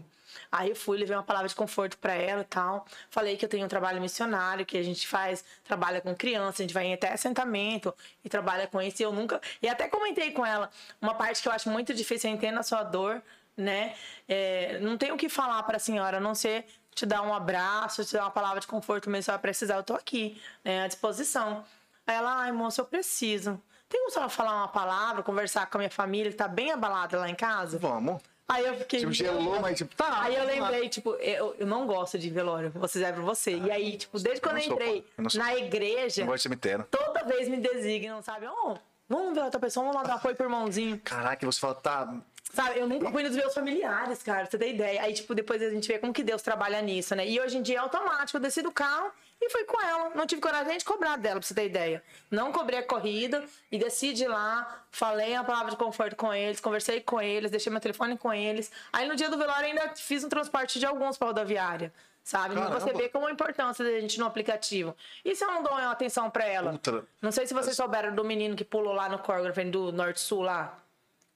Aí eu fui, levei uma palavra de conforto pra ela e tal. Falei que eu tenho um trabalho missionário, que a gente faz, trabalha com criança, a gente vai em até assentamento e trabalha com isso. E eu nunca. E até comentei com ela uma parte que eu acho muito difícil, eu entendo a sua dor, né? É, não tenho o que falar pra senhora, a não ser te dar um abraço, te dar uma palavra de conforto mesmo se ela precisar, eu tô aqui, né, à disposição. Aí ela, ai, moça, eu preciso. Tem como a senhora falar uma palavra, conversar com a minha família que tá bem abalada lá em casa? Vamos. Aí eu fiquei. Tipo, gelou, mas tipo, tá. Aí eu lembrei, tipo, eu, eu não gosto de velório, vou ser pra você. E aí, tipo, desde quando não eu sou, entrei eu não sou. na igreja, Não gosto de cemitério. toda vez me designam, sabe? Ó, vamos ver outra pessoa, vamos lá dar apoio pro irmãozinho. Caraca, você fala, tá. Sabe, eu nunca fui nos meus familiares, cara, pra você ter ideia. Aí, tipo, depois a gente vê como que Deus trabalha nisso, né? E hoje em dia é automático, eu desci do carro e fui com ela. Não tive coragem nem de cobrar dela, pra você ter ideia. Não cobrei a corrida e desci de lá, falei a palavra de conforto com eles, conversei com eles, deixei meu telefone com eles. Aí no dia do velório ainda fiz um transporte de alguns pra rodoviária. Sabe? Então Você Caramba. vê como a importância da gente no aplicativo. E se eu não dou uma atenção pra ela? Não sei se vocês souberam do menino que pulou lá no Corgrave do Norte-Sul lá.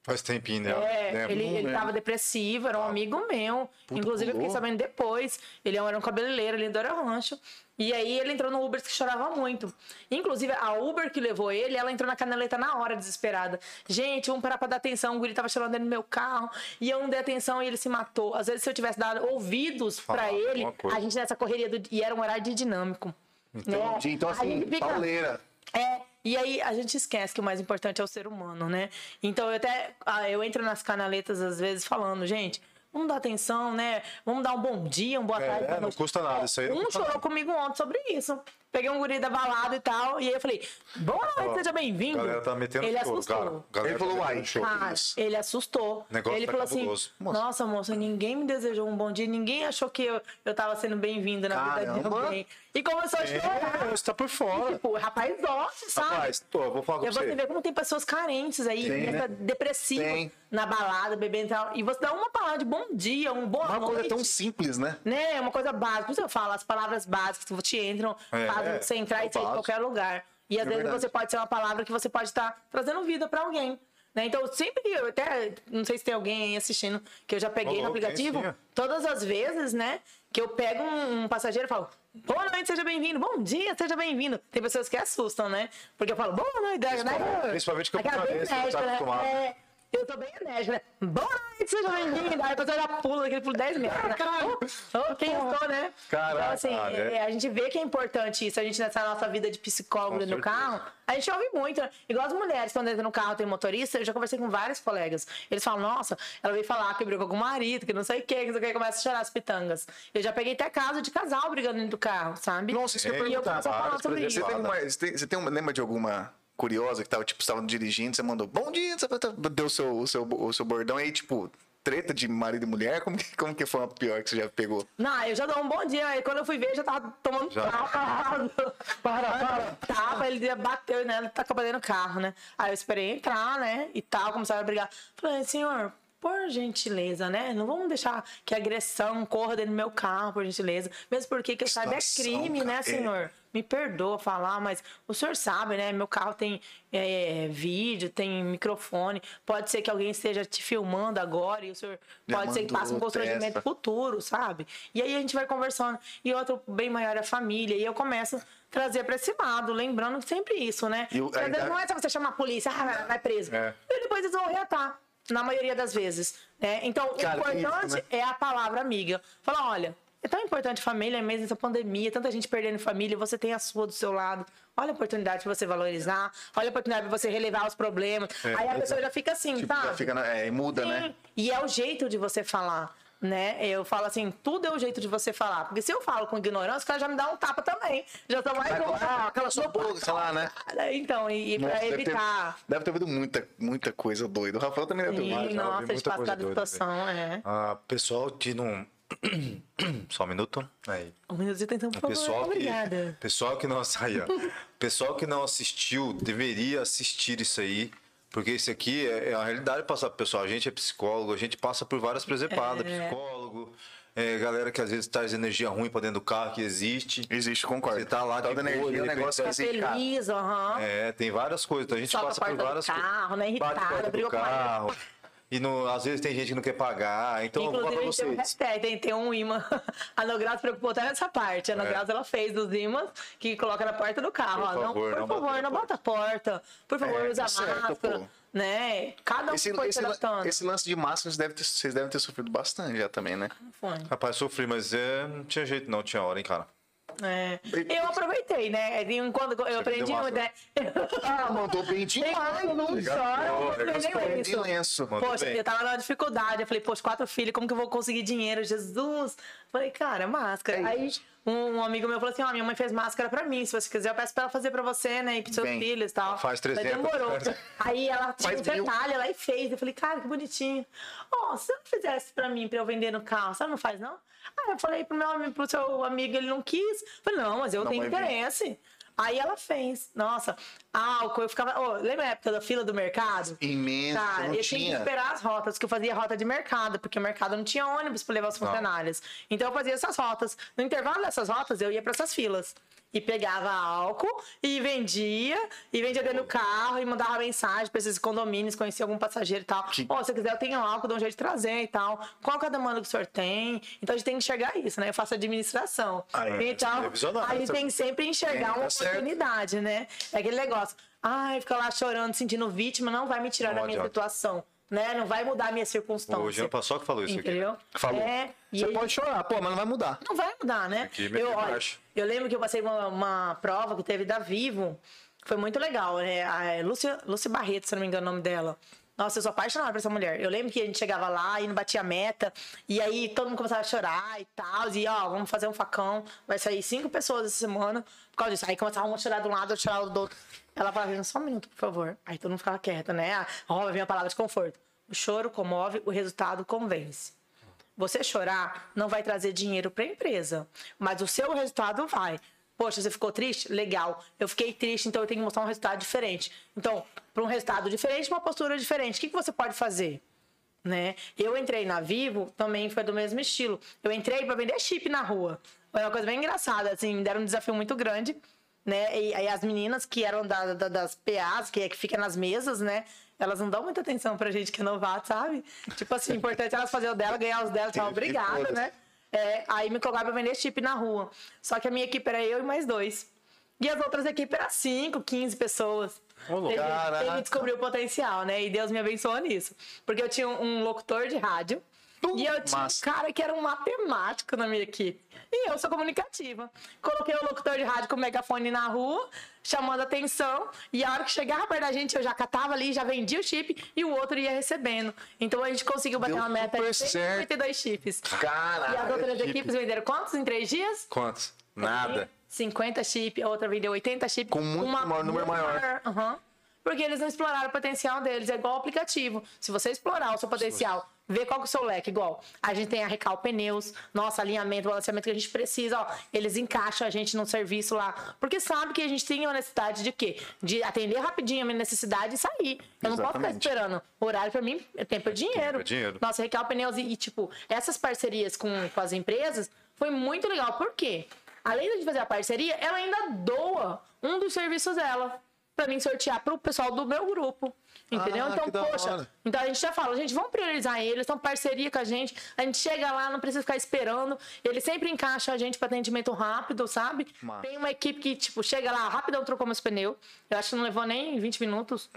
Faz tempinho, né? É, Lembro. ele, ele lembro. tava depressivo, era um amigo meu. Inclusive, eu fiquei sabendo depois. Ele era um cabeleireiro ali do Dora Rancho. E aí ele entrou no Uber que chorava muito. Inclusive, a Uber que levou ele, ela entrou na canaleta na hora, desesperada. Gente, vamos parar pra dar atenção. O guri tava chorando dentro do meu carro. E eu não dei atenção e ele se matou. Às vezes, se eu tivesse dado ouvidos pra Falar ele, a gente nessa correria do. E era um horário de dinâmico. né? Então, assim, fica- pauleira. é, e aí a gente esquece que o mais importante é o ser humano, né? Então eu até ah, eu entro nas canaletas às vezes falando, gente, vamos dar atenção, né? Vamos dar um bom dia, um boa É, tarde. boa não noite. custa nada, isso aí não Um chorou nada. comigo ontem sobre isso. Peguei um guri da balada e tal, e aí eu falei, boa noite, seja bem-vindo. Galera tá metendo Ele assustou. cara. Ele falou, tá uai, show. Cara, Isso. ele assustou. negócio ele tá falou assim: cabuloso. Nossa, moça, ninguém me desejou um bom dia, ninguém achou que eu, eu tava sendo bem-vindo na vida de Caramba. alguém. E começou a chorar. É, você tá por fora. Tipo, rapaz, doce, sabe? Rapaz, tô, eu vou falar com E você você. vê como tem pessoas carentes aí, Tem, nessa né? depressiva, Tem. na balada, bebendo e tal. E você dá uma palavra de bom dia, um boa Uma noite. coisa tão simples, né? Né? É uma coisa básica. Isso eu falo, as palavras básicas que te entram, É, fazem é, você entrar é e sair de qualquer lugar. E às É vezes verdade. você pode ser uma palavra que você pode estar trazendo vida pra alguém. Né? Então, sempre que eu até, não sei se tem alguém aí assistindo, que eu já peguei Ô, no aplicativo, sim, todas as vezes, né, que eu pego um, um passageiro e falo, boa noite, seja bem-vindo, bom dia, seja bem-vindo. Tem pessoas que assustam, né? Porque eu falo, boa noite, né? principalmente que eu conheço, que enérgica, tá né? acostumado. É, eu tô bem enérgica, né? Boa noite, seja bem-vindo. Aí a pessoa já pula, aquele pulo 10 metros. Né? Oh, oh, quem eu tô, né? Caraca, então, assim, cara, é. é, a gente vê que é importante isso. A gente, nessa nossa vida de psicólogo no certeza. carro, a gente ouve muito. né? Igual as mulheres, quando entram no carro, tem motorista. Eu já conversei com vários colegas. Eles falam, nossa, ela veio falar que brigou com o marido, que não sei o quê, que não sei o quê, começa a chorar as pitangas. Eu já peguei até caso de casal brigando dentro do carro, sabe? Nossa, isso que eu ia eu perguntar. Você tem, uma, você tem, você tem uma, lembra de alguma curiosa que tava, tipo, você tava dirigindo, você mandou bom dia, você deu o seu, o seu, o seu bordão, e aí, tipo, treta de marido e mulher? Como que, como que foi a pior que você já pegou? Não, eu já dou um bom dia. Aí quando eu fui ver, eu já tava tomando Já. tapa. Para, para. Tapa, ele bateu, né? Ele tá batendo o carro, né? Aí eu esperei entrar, né? E tal, começaram a brigar. Falei, senhor, por gentileza, né? Não vamos deixar que agressão corra dentro do meu carro, por gentileza. Mesmo porque que eu saiba é crime, né, cara. É. senhor? Me perdoa falar, mas o senhor sabe, né? Meu carro tem é, vídeo, tem microfone. Pode ser que alguém esteja te filmando agora e o senhor Já pode ser que passe um constrangimento testa. futuro, sabe? E aí a gente vai conversando. E outro bem maior é a família. E eu começo a trazer pra esse lado, lembrando sempre isso, né? E o- ainda- não é só você chamar a polícia, ah, vai- vai preso. É. E depois eles vão reatar, na maioria das vezes. Né? Então, Cara, o tem isso, importante né? é a palavra amiga. Falar, olha, é tão importante a família mesmo nessa pandemia, tanta gente perdendo família, você tem a sua do seu lado. Olha a oportunidade pra você valorizar, olha a oportunidade pra você relevar os problemas. aí a pessoa já fica assim, Tipo, tá? já fica, é, muda, Sim, né? E é o jeito de você falar. Né? Eu falo assim, tudo é o jeito de você falar. Porque se eu falo com ignorância, o cara já me dá um tapa também. Já tô mais. Falar, ah, cala sua boca, sei lá, né? Então, e, e Nossa, pra deve ter- evitar. Deve ter ouvido muita, muita coisa doida. O Rafael também deve ter ouvido. nossa, de muita passar doida, situação, é. Ah, pessoal que não. Só um minuto. Aí. Um minuto de atenção, por O favor. pessoal que, Obrigada. pessoal que não aí, pessoal que não assistiu deveria assistir isso aí, porque isso aqui é, é a realidade passar pro pessoal. A gente é psicólogo, a gente passa por várias presepadas, É. psicólogo, é, galera que às vezes traz energia ruim pra dentro do carro que existe. Existe, concordo. Você tá lá de Toda boa, energia, de o negócio tá cara. feliz, aham. É, tem várias coisas. Então a gente Sobe a passa por várias coisas. carro, né? Bate a Irritada, porta do brigou com carro. E no, às vezes tem gente que não quer pagar. Então eu vou Inclusive, falar a pra gente tem um vocês. hashtag, tem, tem um imã. A Nogrado se preocupou até nessa parte. A Nogrado, ela fez dos imãs que coloca na porta do carro. Por ó. não, favor, por não favor, não bota a porta. Por favor, É, usa tá máscara. Né? Cada um Esse, foi esse, esse lance de máscara, vocês devem, ter, vocês devem ter sofrido bastante já também, né? Foi. Rapaz, sofri, mas é, não tinha jeito não, tinha hora, hein, cara. É. Eu aproveitei, né? Enquanto eu aprendi massa. né? Ah, mandou bem demais. Eu não choro, eu nem isso. lenço. Poxa, bem. eu tava na dificuldade. Eu falei, poxa, quatro filhos, como que eu vou conseguir dinheiro? Jesus! Falei, cara, máscara. É Aí um, um amigo meu falou assim: ó, minha mãe fez máscara pra mim. Se você quiser, eu peço pra ela fazer pra você, né? E pros seus Bem, filhos e tal. faz Mas 300. demorou. Aí ela tinha um detalhe, ela aí fez. Eu falei, cara, que bonitinho. Ó, se você não fizesse pra mim, pra eu vender no carro, você não faz, não? Aí eu falei pro meu amigo, pro seu amigo, ele não quis. Eu falei, não, mas eu Não tenho vai vir. Aí ela fez. Nossa, álcool, eu ficava. Ô, lembra a época da fila do mercado? Imenso, Cara, eu tinha que tinha. esperar as rotas, que eu fazia rota de mercado, porque o mercado não tinha ônibus para levar os funcionários. Então eu fazia essas rotas. No intervalo dessas rotas, eu ia para essas filas. E pegava álcool e vendia, e vendia dentro do carro, e mandava mensagem para esses condomínios, conhecia algum passageiro e tal. Que- Ó, se você quiser, eu tenho álcool, dou um jeito de trazer e tal. Qual que é a demanda que o senhor tem? Então a gente tem que enxergar isso, né? Eu faço administração. Ah, é. Então, É visionário, a gente tem que sempre enxergar É, uma tá certo. oportunidade, né? É aquele negócio. Ai, fica lá chorando, sentindo vítima, não vai me tirar Não da minha adianta. situação. Né? Não vai mudar a minha circunstância. O Jean que falou isso aqui. Entendeu? Falou. É, Você ele- pode chorar, pô, mas não vai mudar. não vai mudar, né? Aqui, eu, olha, eu lembro que eu passei uma, uma prova que teve da Vivo. Foi muito legal, né? A Lúcia, Lúcia Barreto, se eu não me engano o nome dela. Nossa, eu sou apaixonada por essa mulher. Eu lembro que a gente chegava lá e não batia meta. E aí todo mundo começava a chorar e tal. E ó, vamos fazer um facão. Vai sair cinco pessoas essa semana por causa disso. Aí começava um a chorar de um lado, outro a chorar do outro. Ela falava, só um minuto, por favor. Aí todo mundo ficava quieto, né? Ah, Ó, vem a palavra de conforto. O choro comove, o resultado convence. Você chorar não vai trazer dinheiro para a empresa, mas o seu resultado vai. Poxa, você ficou triste? Legal. Eu fiquei triste, então eu tenho que mostrar um resultado diferente. Então, para um resultado diferente, uma postura diferente, o que, que você pode fazer? Né? Eu entrei na Vivo, também foi do mesmo estilo. Eu entrei para vender chip na rua. Foi uma coisa bem engraçada, assim, me deram um desafio muito grande. Né? E aí as meninas que eram da, da- das PAs, que é que fica nas mesas, né? Elas não dão muita atenção pra gente que é novato, sabe? Tipo assim, importante elas fazer o dela, ganhar os dela, tchau, obrigada, foda-se. né? É, aí me colocaram pra vender chip na rua. Só que a minha equipe era eu e mais dois. E as outras equipes eram 5, 15 pessoas. Ele, ele descobriu o potencial, né? E Deus me abençoou nisso. Porque eu tinha um, um locutor de rádio. E eu tinha massa. um cara que era um matemático na minha equipe. E eu sou comunicativa. Coloquei o locutor de rádio com o megafone na rua, chamando atenção. E a hora que chegava perto da gente, eu já catava ali, já vendia o chip e o outro ia recebendo. Então a gente conseguiu bater Deu uma meta de 152 chips. E as outras equipes venderam quantos em três dias? Quantos? Nada. 50 chip, a outra vendeu 80 chip. Com muito maior- número maior. Aham. Porque eles não exploraram o potencial deles. É igual o aplicativo. Se você explorar o seu potencial, ver qual que é o seu leque, igual. A gente tem a Recal Pneus, nosso alinhamento, balanceamento que a gente precisa, ó. Eles encaixam a gente no serviço lá. Porque sabe que a gente tem uma necessidade de quê? De atender rapidinho a minha necessidade e sair. Eu não posso ficar Exatamente. esperando. Horário pra mim é tempo é dinheiro. Tempo é dinheiro. Nossa, Recal Pneus e, e, tipo, essas parcerias com, com as empresas foi muito legal. Por quê? Além de fazer a parceria, ela ainda doa um dos serviços dela pra mim sortear pro pessoal do meu grupo. Entendeu? Ah, então, poxa, então a gente já fala, gente, vamos priorizar eles, estão parceria com a gente. A gente chega lá, não precisa ficar esperando. Ele sempre encaixa a gente para atendimento rápido, sabe? Massa. Tem uma equipe que, tipo, chega lá, rapidão trocou meus pneus. Eu acho que não levou nem 20 minutos.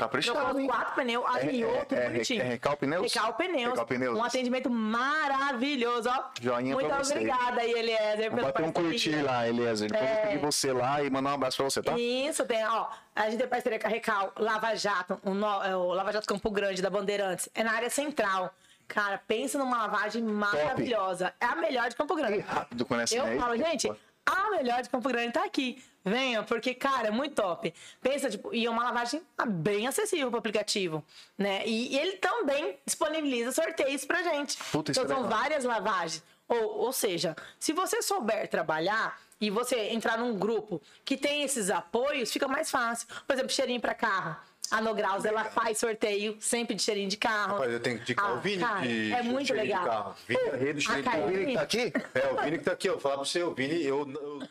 Caprichado, os hein? quatro pneus, alinhou, tudo é, bonitinho. é Recal Pneus? Recal Pneus. Recal Pneus. Um atendimento maravilhoso, ó. Joinha Muito pra você. obrigada aí, Eliezer, Vou bater um curtir lá, Eliezer. Depois eu vou pedir você lá e mandar um abraço pra você, tá? Isso, tem, ó. A gente tem parceria com a Recal, Lava Jato, o, no- é, o Lava Jato Campo Grande, da Bandeirantes. É na área central. Cara, pensa numa lavagem maravilhosa. É a melhor de Campo Grande. E rápido com essa Eu aí. falo, gente, a melhor de Campo Grande tá aqui. Venha, porque, cara, é muito top. Pensa, tipo, e é uma lavagem bem acessível pro aplicativo, né? E, e ele também disponibiliza sorteios pra gente. Puta, então, é são várias lavagens. Ou, ou seja, se você souber trabalhar e você entrar num grupo que tem esses apoios, fica mais fácil. Por exemplo, cheirinho pra carro. A No Graus, ela faz sorteio sempre de cheirinho de carro. Rapaz, eu tenho que indicar Ah, o Vini cara, de é muito cheirinho de legal. carro. Vini é do A cheirinho de carro. Carlinhos- Ele tá aqui? É, o Vini que tá aqui, eu vou falar pra você, o Vini, eu, eu,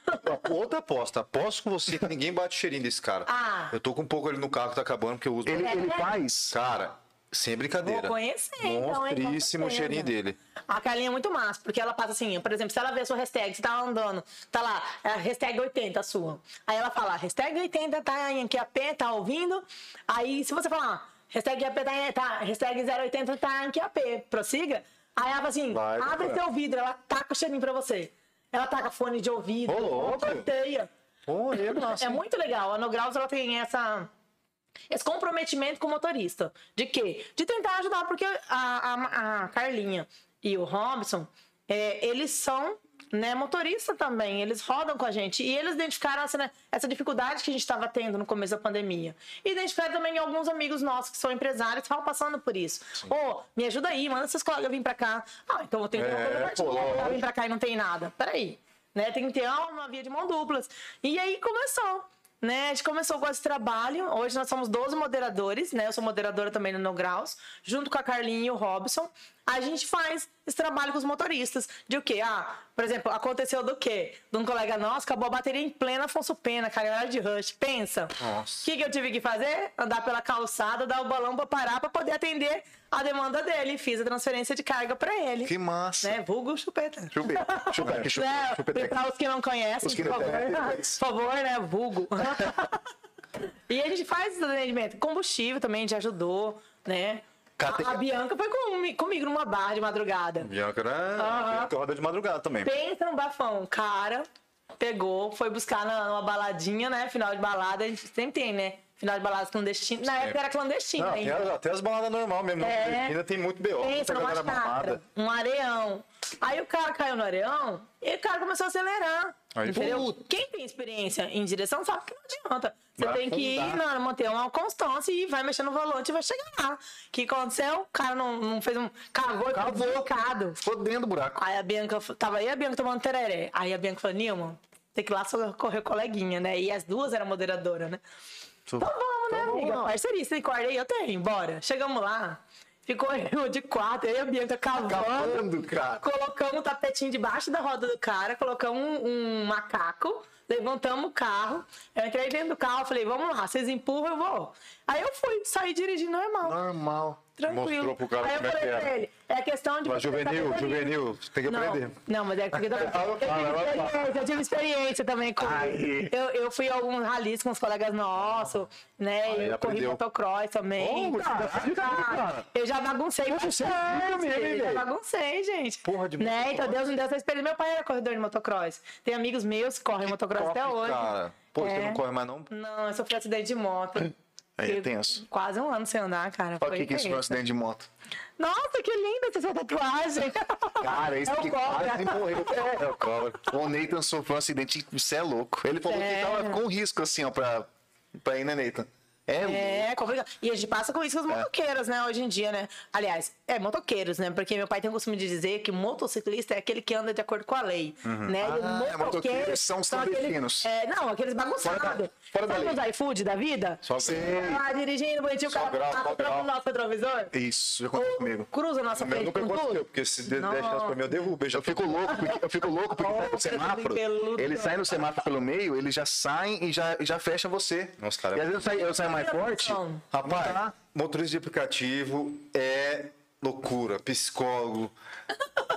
eu- outra aposta, aposto com você que ninguém bate o cheirinho desse cara. Ah. Eu tô com um pouco ali no carro que tá acabando, porque eu uso. Ele, ele faz. Cara, sem brincadeira. Vou conhecer, então, Monstríssimo o certeza. cheirinho dele. A Carlinha é muito massa, porque ela passa assim, por exemplo, se ela vê a sua hashtag, você tá andando, tá lá, é hashtag 80 a sua. Aí ela fala, hashtag 80 tá em QAP, tá ouvindo. Aí se você falar, hashtag QAP tá, tá hashtag 080 tá em QAP, prossiga. Aí ela fala assim, Vai, abre vai. seu vidro, ela taca o cheirinho pra você. Ela taca fone de ouvido, Ô, louco. sorteia. Pô, é massa. É muito legal. A No Graus ela tem essa esse comprometimento com o motorista. De quê? De tentar ajudar, porque a, a, a Carlinha e o Robson, é, eles são né, motorista também, eles rodam com a gente. E eles identificaram essa, né, essa dificuldade que a gente estava tendo no começo da pandemia. E identificaram também alguns amigos nossos que são empresários que estavam passando por isso. Ô, me ajuda aí, manda seus colegas vir pra cá. Ah, então vou ter que uma É, vir pra cá e não tem nada. Peraí. Né? Tem que ter uma via de mão duplas. E aí começou. Né? A gente começou com esse trabalho. Hoje nós somos 12 moderadores, né? Eu sou moderadora também no No Graus, junto com a Carlinha e o Robson. A gente faz esse trabalho com os motoristas. De o quê? Ah, por exemplo, aconteceu do quê? De um colega nosso, acabou a bateria em plena Afonso Pena, cara, hora de rush. Pensa. O que, que eu tive que fazer? Andar pela calçada, dar o balão pra parar pra poder atender a demanda dele. Fiz a transferência de carga pra ele. Que massa. Né? Vulgo chupeta. Chupeta. Chupeta. É. Chupeta. Né? Chupeta. Para os que não conhecem, Os que por não favor, conhecem, por favor, né? Vulgo. e a gente faz esse atendimento. Combustível também, a gente ajudou, né? Cate- A, a Bianca foi com- comigo numa barra de madrugada. Bianca, né? Aham. Bianca roda de madrugada também. Pensa no bafão. Cara, pegou, foi buscar numa baladinha, né? Final de balada, a gente sempre tem, né? Final de baladas clandestino. Na época era clandestino Não, ainda. até, até as baladas normais mesmo. É. Ainda tem muito B.O. Pensa muita galera mamada. um areão. Aí o cara caiu no areão e o cara começou a acelerar. Aí, entendeu? puta. Quem tem experiência em direção sabe que não adianta. Você Vai tem que ir, não, manter uma constância e vai mexendo no volante e vai chegar lá. O que aconteceu? O cara não, não fez um. Cavou e ficou dentro do buraco. Aí a Bianca, tava aí a Bianca tomando tereré. Aí a Bianca falou, Nilma, tem que ir lá socorrer coleguinha, né? E as duas eram moderadoras, né? Então vamos, né, amiga? Parcerista, tem corda aí? Eu tenho, bora. Chegamos lá. Ficou eu de quatro, eu e a Bianca cavando. Cavando, cara. Colocamos um tapetinho debaixo da roda do cara, colocamos um, um macaco, levantamos o carro. Eu entrei dentro do carro, falei, vamos lá, vocês empurram, eu vou. Aí eu fui, saí dirigindo normal, Normal. Tranquilo. Mostrou pro cara Aí eu é falei que pra era. ele, é questão de... Mas você juvenil, juvenil, você tem que Não, aprender. não, mas é porque eu, eu, tive eu tive experiência também com. Eu, eu fui a alguns ralis com os colegas nossos, né? Aí eu corri motocross também. Cara. Eu já baguncei bastante. hein, Eu já baguncei, gente. Porra de né? Então Deus me deu essa experiência. Meu pai era corredor de motocross. Tem amigos meus que correm motocross até hoje. Cara. Pô, você É. não corre mais não? Não, eu sofri acidente de moto. Aí é tenso. Quase um ano sem andar, cara. Olha o que, que é isso foi um acidente de moto. Nossa, que linda essa sua tatuagem. Cara, esse É cobra. quase morreu. É, o cobra. O Nathan sofreu um acidente, isso é louco. Ele falou que Sério? tava com risco, assim, ó, pra, pra ir, né, Nathan? É. É, complicado. E a gente passa com isso com os motoqueiros, né, hoje em dia, né? Aliás, é motoqueiros, né? Porque meu pai tem o costume de dizer que motociclista é aquele que anda de acordo com a lei, né? E Ah, motoqueiros são os aqueles- clandestinos. É, não, aqueles bagunçados. Fora da- fora da Sabe lei. os iFood da vida? Só Sei. Lá dirigindo, bonitinho, o cara grau, passa grau. nosso retrovisor. Isso, já aconteceu comigo. cruza a nossa frente nunca com aconteceu, porque se deixasse pra mim, eu derrubo. Eu fico louco, porque, eu fico louco porque sai no semáforo. peludo. Ele sai no semáforo pelo meio, ele já sai e já, já fecha você. Nossa, cara, E às vezes eu saio, eu saio mais forte. Rapaz, dá. motorista de aplicativo é loucura. Psicólogo.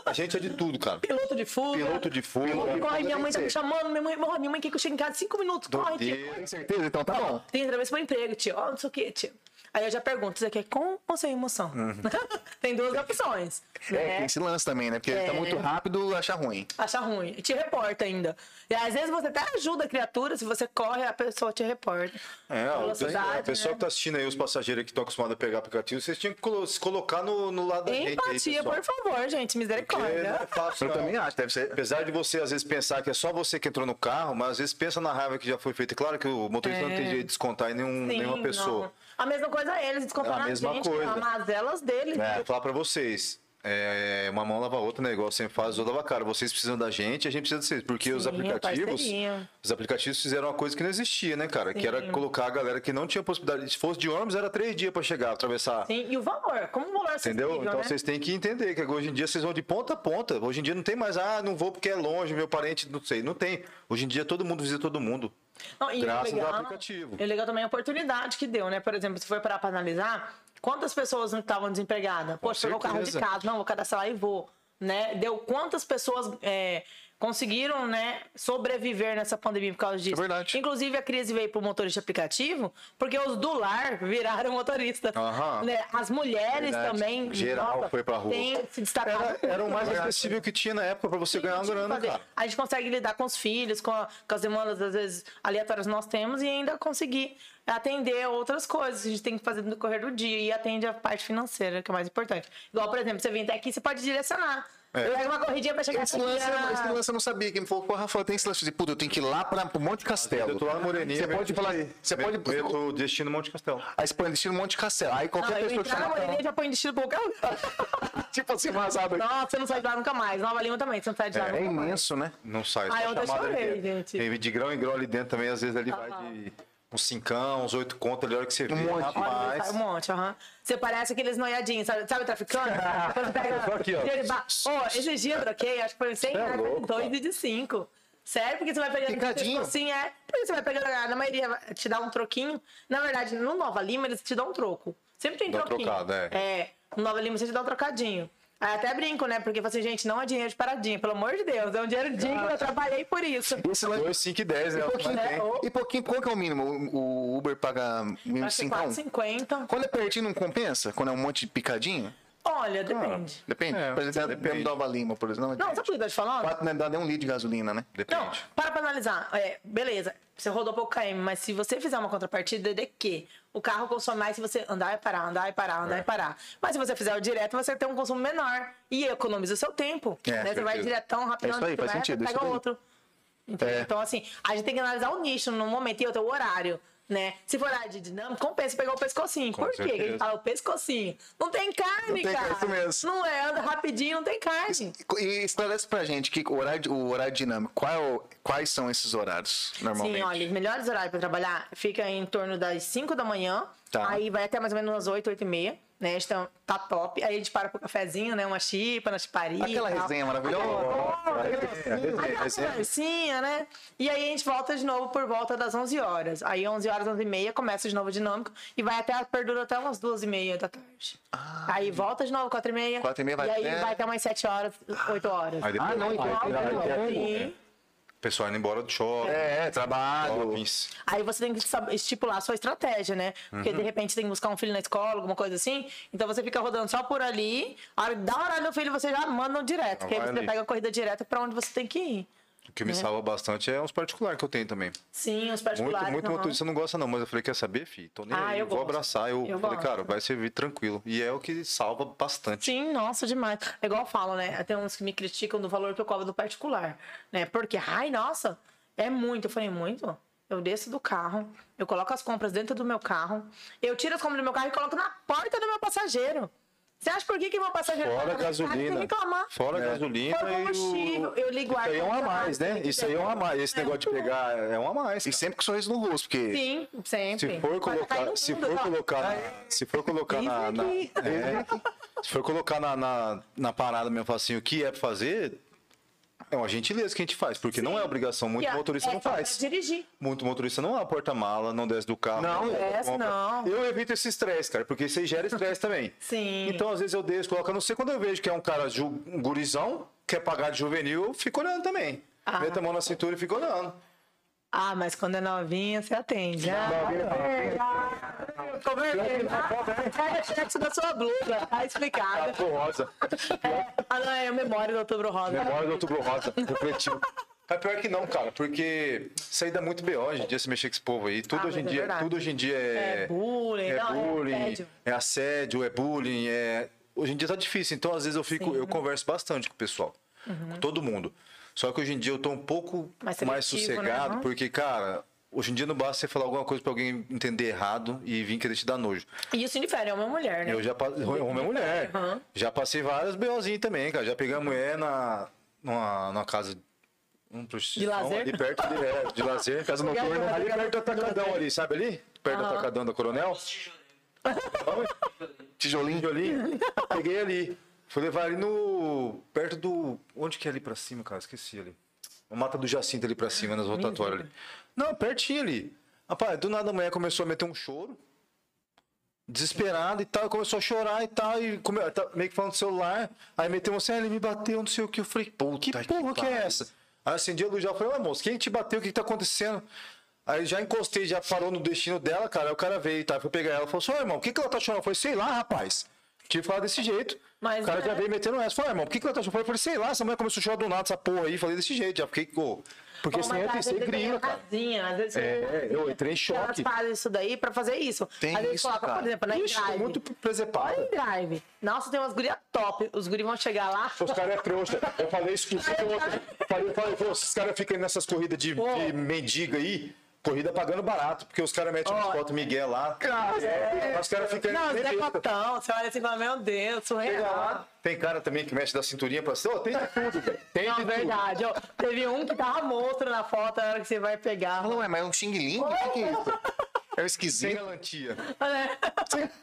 A gente é de tudo, cara. Piloto de fuga. Piloto de fuga. Corre, minha mãe tá me chamando, minha mãe, minha mãe quer que eu chegue em casa em cinco minutos. Corre, tio. Tem certeza? Então tá bom. Tem entrevista pro emprego, tio. Ó, não sei o que, tio. Aí eu já pergunto, você quer com ou sem emoção? Tem duas opções. Uhum. É, né? tem esse lance também, né? Porque ele tá É. muito rápido, acha ruim. Acha ruim. E te reporta ainda. E às vezes você até ajuda a criatura, se você corre, a pessoa te reporta. É, Velocidade, a pessoa né? que tá assistindo aí, os passageiros que estão acostumados a pegar aplicativo, vocês tinham que se colocar no, no lado da gente. aí, Empatia, por favor, gente. Olha. é fácil. Eu não. também acho, deve ser. Apesar de você às vezes pensar que é só você que entrou no carro, mas às vezes pensa na raiva que já foi feita. Claro que o motorista não tem jeito de descontar em nenhum, Sim, nenhuma pessoa. não. A mesma coisa eles, descontar A na mesma gente, coisa. a mazelas deles. É, vou falar pra vocês. É, uma mão lava a outra, né? Igual sempre faz, o lava a cara. Vocês precisam da gente, a gente precisa de vocês. Porque os Sim, aplicativos. Os aplicativos fizeram uma coisa que não existia, né, cara? Que era colocar a galera que não tinha possibilidade. Se fosse de ônibus, era três dias pra chegar, atravessar. Sim, e o valor, como o valor Entendeu? acessível, Então né? vocês têm que entender que hoje em dia vocês vão de ponta a ponta. Hoje em dia não tem mais, ah, não vou porque é longe, meu parente, não sei. Não tem. Hoje em dia todo mundo visita todo mundo. Não, e Graças ao legal, aplicativo. E o legal também é a oportunidade que deu, né? Por exemplo, se for parar pra analisar, quantas pessoas não estavam desempregadas? Poxa, pegou o carro de casa, não, vou cadastrar lá e vou. Né? Deu quantas pessoas é, conseguiram né, sobreviver nessa pandemia por causa disso. verdade. Inclusive, a crise veio pro motorista aplicativo, porque os do lar viraram motoristas. Aham. Né? As mulheres Verdade. também. Geral foi pra rua. Tem se destacado. Era, era o mais acessível que tinha na época pra você Sim, ganhar uma grana, fazer. cara. A gente consegue lidar com os filhos, com, a- com as demandas, às vezes, aleatórias que nós temos e ainda conseguir atender outras coisas que a gente tem que fazer no decorrer do dia e atende a parte financeira, que é mais importante. Igual, por exemplo, você vem até aqui, você pode direcionar. É. Eu pego uma corridinha pra chegar Esse aqui. lance, ah, esse lance eu não sabia. Quem me falou, pô, Rafa, tem esse lance de, puta, eu tenho que ir lá pra, pro Monte Castelo. Eu tô lá no Moreninha. Você pode falar, você pode... Meto destino Monte Castelo. Aí você põe destino Monte Castelo. Aí Não, qualquer eu pessoa que entrar na. Moreninha já põe destino pro qualquer lugar. Tipo assim, vazado aqui. Nossa, você não sai de lá nunca mais. Nova Lima também, você não sai de lá É nunca mais. imenso, né? Não sai. Ah, eu ali dentro. gente. Tem de grão em grão ali dentro também, às vezes ali vai de uns cincão, uns oito contos ali, a hora que você vê, monte. Olha, rapaz. sai um monte, aham. Você parece aqueles noiadinhos, sabe, sabe o traficante? Quando pega aqui, ó. ba- Ô, esse dia eu troquei, acho que foi 100 Cê é reais, louco, dois cara. e de cinco. Sério? Porque você vai pegando Picadinho. assim, é. Porque você vai pegando, na maioria te dá um troquinho. Na verdade, no Nova Lima eles te dão um troco. Sempre tem Dá um troquinho. trocado, é. É, no Nova Lima você te dá um trocadinho. Aí até brinco, né? Porque falo assim, gente, não é dinheiro de paradinha, pelo amor de Deus. É um dinheiro digno, eu trabalhei por isso. Esse lance... 2, 5 e 10, né? pouquinho, Mas tem. né? E pouquinho, qual que é o mínimo? O Uber paga Acho que 1.500? 4,50. Quando é pertinho, não compensa? Quando é um monte de picadinho? Olha, depende. Depende. É, por exemplo, depende. do Nova Lima, por exemplo. Não, sabe o que eu tô te falando? Quatro não dá nem um litro de gasolina, né? Não, Depende. para pra analisar. É, beleza, você rodou pouco KM, mas se você fizer uma contrapartida de que o carro consome mais se você andar e parar, andar e parar, andar É. e parar. Mas se você fizer o direto, você tem um consumo menor e economiza o seu tempo. É, né? Você vai certeza. diretão, rapidão, É isso aí, faz vai, sentido, pega isso outro. É. Então, assim, a gente tem que analisar o nicho no momento e outro, o horário. Né? Se for horário de dinâmico, compensa pegar o pescocinho. Com Por quê? Certeza. gente fala o pescocinho. Não tem carne, Não tem cara. carne, isso mesmo. Não é, anda rapidinho, não tem carne. E esclarece pra gente que o horário, o horário dinâmico, qual, quais são esses horários, normalmente? Sim, olha, os melhores horários para trabalhar fica em torno das 5 da manhã. Tá. Aí vai até mais ou menos umas 8, 8 e meia. Né? Então, tá top. Aí a gente para pro cafezinho, né? Uma chipa na chiparia. Aquela tal. resenha maravilhosa. Aquela conversinha, né? E aí a gente volta de novo por volta das 11 horas. Aí 11 horas, 11 e meia, começa de novo o dinâmico e vai até, perdura até umas 2 e meia da tarde. aí volta de novo, 4 e meia. Quatro e meia vai E aí até- vai até umas 7 horas, 8 horas. Depois Ah, não, então, pessoal indo embora do shopping, É, trabalho. shoppings. Aí você tem que estipular a sua estratégia, né? Porque Uhum. de repente tem que buscar um filho na escola, alguma coisa assim. Então você fica rodando só por ali. A hora, da hora do filho você já manda um direto. Porque aí você ali. pega a corrida direta pra onde você tem que ir. O que me salva bastante é os particulares que eu tenho também. Sim, os Muito, particulares. muito aham. motorista não gosta não, mas eu falei, quer saber, filho? Tô nem Ah, aí, eu vou gosto. abraçar. Eu, Eu falei, gosto. cara, vai servir tranquilo. E é o que salva bastante. Sim, nossa, demais. É igual eu falo, né? Tem uns que me criticam do valor que eu cobro do particular, né? Porque, ai, nossa, é muito. Eu falei, muito? Eu desço do carro, eu coloco as compras dentro do meu carro, eu tiro as compras do meu carro e coloco na porta do meu passageiro. Você acha por que, que meu passageiro Fora paga mais caro? gasolina. Reclamar. Fora a gasolina Fora e combustível, o... eu ligo Isso aí é um a mais, né? Isso aí é um a mais. Esse É negócio de pegar é um a mais. E sempre com sorriso no rosto, porque Sim, sempre. Se for cair colocar, no se mundo, for colocar, na- se for colocar na, na- é, se for colocar na, na, na parada mesmo, assim, o que é pra fazer, é uma gentileza que a gente faz, porque não é obrigação, muito E, ó, motorista é não faz. dirigir. Muito motorista não abre porta-mala, não desce do carro. Não, desce, compra. não. Eu evito esse estresse, cara, porque isso aí gera estresse também. Sim. Então, às vezes eu desço, coloco, a não sei quando eu vejo que é um cara, um gurizão, quer pagar de juvenil, eu fico olhando também. Ah. Meto a mão na cintura e fico olhando. Ah, mas quando é novinha, você atende. Ah, é, ficou vermelho. É reflexo da sua blusa, tá explicado. Outubro rosa. É, ah, não, é a memória do Outubro Rosa. Memória do outubro rosa, refletiu. Mas pior que não, cara, porque isso aí dá muito B.O. hoje em dia se mexer com esse povo aí. Tudo, Ah, hoje, em é dia, verdade. tudo hoje em dia é. É bullying, é não, é assédio. é assédio, é bullying, é. hoje em dia tá difícil, então às vezes eu fico, eu converso bastante com o pessoal, com todo mundo. Só que hoje em dia eu tô um pouco Mais mais, né? sossegado, Uhum. porque, cara, hoje em dia não basta você falar alguma coisa pra alguém entender errado e vir querer te dar nojo. E isso indifere, é uma mulher, né? Eu já passei, minha mulher. Uhum. Já passei vários BOzinhos também, cara. Já peguei a mulher na, numa, numa casa. Um De lazer? Ali perto de, é, de lazer, casa noturna. Ali perto do atacadão ali, sabe ali? Perto do atacadão da Coronel. Tijolinho. Tijolinho. Peguei ali. Fui levar ali no. Perto do. Onde que é ali pra cima, cara? Esqueci ali. A mata do Jacinto ali pra cima, nas rotatórias ali. Não, pertinho ali. Rapaz, do nada a mulher começou a meter um choro. Desesperada e tal, começou a chorar e tal, e come... tá meio que falando do celular. Aí meteu assim, ah, ele me bateu, não sei o que. Eu falei, pô, que porra que é essa? Aí acendi a luz já falei, ô moço, quem te bateu? O que, que tá acontecendo? Aí já encostei, já parou no destino dela, cara. Aí o cara veio, tá? Foi pegar ela e falou assim, ô irmão, o que, que ela tá chorando? Eu falei, sei lá, rapaz. Tive que falar desse jeito. Mas o cara é. já veio metendo essa. Falei, irmão, por que, que ela tá chorando? Eu falei, sei lá, essa mulher começou a chorar do nada, essa porra aí. Falei desse jeito, já fiquei, pô. Porque às ser vezes grila, cara. casinha, às vezes É, eu entrei em Elas choque. fazem isso daí pra fazer isso. Tem às vezes isso, coloca, cara. por exemplo, na Ixi, drive. muito presepada. Olha em drive. Nossa, tem umas gurias top. Os guris vão chegar lá. Os caras é trouxa. Eu falei isso que você tem outro. Falei, eu falei, pô, esses caras ficam nessas corridas de mendiga aí, corrida pagando barato, porque os caras metem umas Ó. fotos Miguel lá. É, os caras ficam. Não, Zé besta. Cotão. Você olha assim e fala, meu Deus, surreal. lá, Tem cara também que mexe da cinturinha pra cima. Ô, tem de tudo, velho. Tem Não, de tudo. verdade. ó. teve um que tava monstro na foto na hora que você vai pegar. Não, é, mas é um Xing Ling? O que, é isso? É o Sem esquisito. galantia. Né?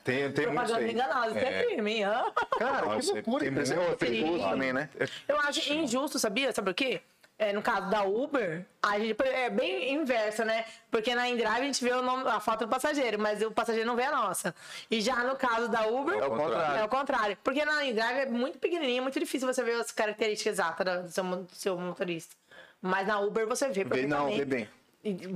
Tem, tem muito aí. enganosa, isso é crime, hein? hã? Cara, Nossa, que loucura. tem Tem muito- perigoso Sim. também, né? Eu acho injusto, sabia? Sabe por quê? É, no caso da Uber, a gente é bem inversa, né? Porque na InDrive a gente vê nome, a foto do passageiro, mas o passageiro não vê a nossa. E já no caso da Uber, É o contrário. é o contrário. Porque na InDrive é muito pequenininho, muito difícil você ver as características exatas do seu, do seu motorista. Mas na Uber você vê Vê, não, vê bem.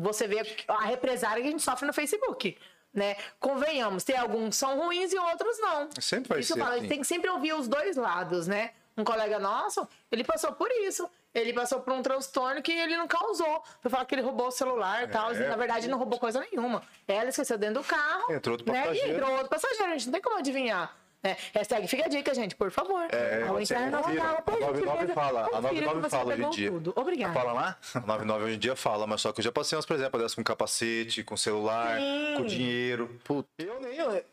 Você vê a represária que a gente sofre no Facebook. Né? Convenhamos, tem alguns que são ruins e outros não. Sempre vai isso ser eu falo, a assim. tem que sempre ouvir os dois lados, né? Um colega nosso, ele passou por isso. Ele passou por um transtorno que ele não causou. Foi falar que ele roubou o celular e tal. e, na verdade, não roubou coisa nenhuma. Ela esqueceu dentro do carro. Entrou outro né? E passageiro. entrou outro passageiro. A gente não tem como adivinhar. Né? Hashtag fica a dica, gente, por favor. É, Ao você entrar na sala, A pede 99 que fala, a confira 99 que você fala hoje em dia. Tudo. Obrigada. Fala lá? A 99 hoje em dia fala, mas só que eu já passei umas, por exemplo, dessas com capacete, com celular, Sim. com dinheiro. Eu nem. eu-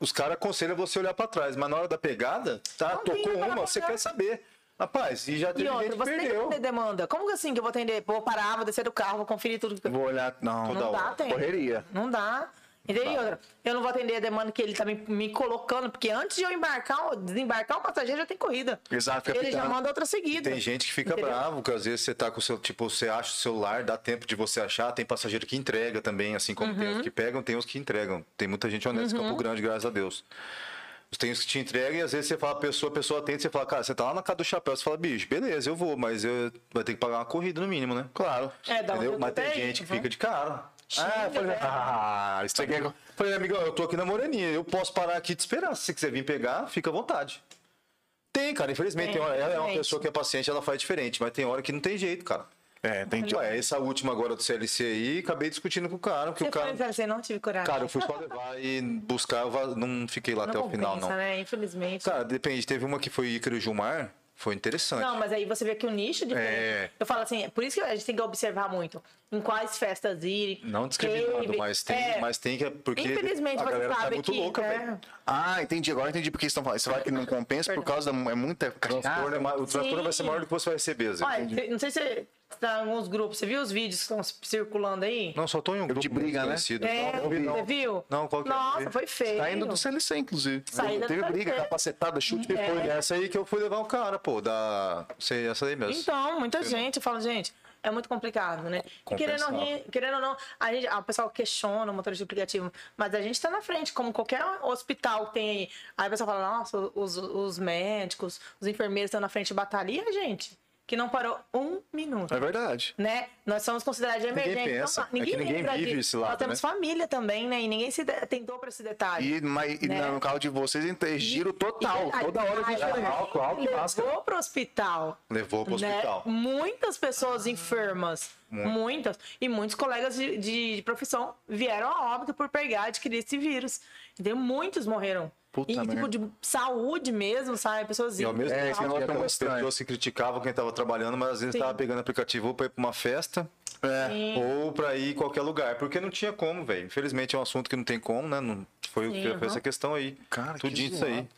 os caras aconselham você olhar pra trás, mas na hora da pegada, tá, Não tocou uma, você quer saber. Rapaz, e já E teve outra, gente você tem que perdeu. atender demanda. Como que assim que eu vou atender? Vou parar, vou descer do carro, vou conferir tudo. que- Vou olhar. Não, Não dá tempo. Correria. Não dá. Entendeu? E outra, eu não vou atender a demanda que ele tá me, me colocando, porque antes de eu embarcar, desembarcar o passageiro já tem corrida. Exato, Ele já manda outra seguida. Tem gente que fica Entendeu? bravo, que às vezes você tá com o seu, tipo, você acha o celular, dá tempo de você achar, tem passageiro que entrega também, assim como tem Uhum. os que pegam, tem os que entregam. Tem muita gente honesta em Campo Grande, graças a Deus. Tem os que te entregam e às vezes você fala, a pessoa, a pessoa atende, você fala, cara, você tá lá na casa do chapéu, você fala, bicho, beleza, eu vou, mas eu vai ter que pagar uma corrida no mínimo, né? Claro. É, dá Entendeu? Mas tem bem, gente que fica de cara. Xinga, ah, eu falei, ah, isso aqui é... Falei, amigão, eu tô aqui na Moreninha, eu posso parar aqui e te esperar. Se você quiser vir pegar, fica à vontade. Tem, cara, infelizmente, Tem, tem hora, ela é uma pessoa que é paciente, ela faz diferente, mas tem hora que não tem jeito, cara. É, tem Ué, essa última agora do CLC aí, acabei discutindo com o cara, porque Você o cara. foi, não tive coragem. Cara, eu fui só levar e buscar, eu não fiquei lá não até o final, compensa, não. né? Infelizmente. Cara, depende, teve uma que foi Ícaro e Gilmar, foi interessante. Não, mas aí você vê que o nicho é diferente. É. Eu falo assim, é por isso que a gente tem que observar muito. Em quais festas ir. Não discriminando, cave, mas tem, é. mas tem que. Porque Infelizmente, a você galera sabe tá muito que, louca, é, velho. Ah, entendi. Agora entendi porque estão falando. Você fala que não compensa por causa da. É muita. O transtorno, é ma- o transtorno vai ser maior do que você vai receber. Olha, não sei se você tá em alguns grupos. Você viu os vídeos que estão circulando aí? Não, só tô em um grupo de briga, né? conhecido. É, Não, não vi, não. você viu? Não, qual que é? Nossa, foi feio. Tá indo do CLC, inclusive. Saída do Teve briga, CLC. capacetada, chute. É. Foi nessa aí que eu fui levar o cara, pô, da. Sei, essa aí mesmo. Então, muita gente, eu falo, gente, é muito complicado, né? E querendo, rir- querendo ou não, a gente, ah, o pessoal questiona o motorista de aplicativo, mas a gente tá na frente, como qualquer hospital tem aí. Aí o pessoal fala, nossa, os, os médicos, os enfermeiros estão na frente batalha, gente, que não parou um minuto. É verdade. Né? Nós somos considerados de Ninguém emergência. pensa. Não, ninguém, É que ninguém vive esse lado, Nós temos né? família também, né? E ninguém se de- atentou para esse detalhe. E, mas, e Né? no carro de vocês, então, é giro total. E- Toda hora de ai, álcool, álcool e máscara. Levou pro hospital. Levou pro né? hospital. Muitas pessoas enfermas, muitas, e muitos colegas de, de- de profissão vieram a óbito por pegar e adquirir esse vírus. Entendeu? Muitos morreram. Puta e tipo merda. de saúde mesmo, sabe? Pessoas E ao mesmo É, tempo, é estranho. pessoas que criticavam quem tava trabalhando, mas às vezes Sim. tava pegando aplicativo ou pra ir pra uma festa É. ou pra ir em qualquer lugar. Porque não tinha como, velho. Infelizmente é um assunto que não tem como, né? Não, foi, o Sim, que- foi aham. essa questão aí. Cara, que disso aí.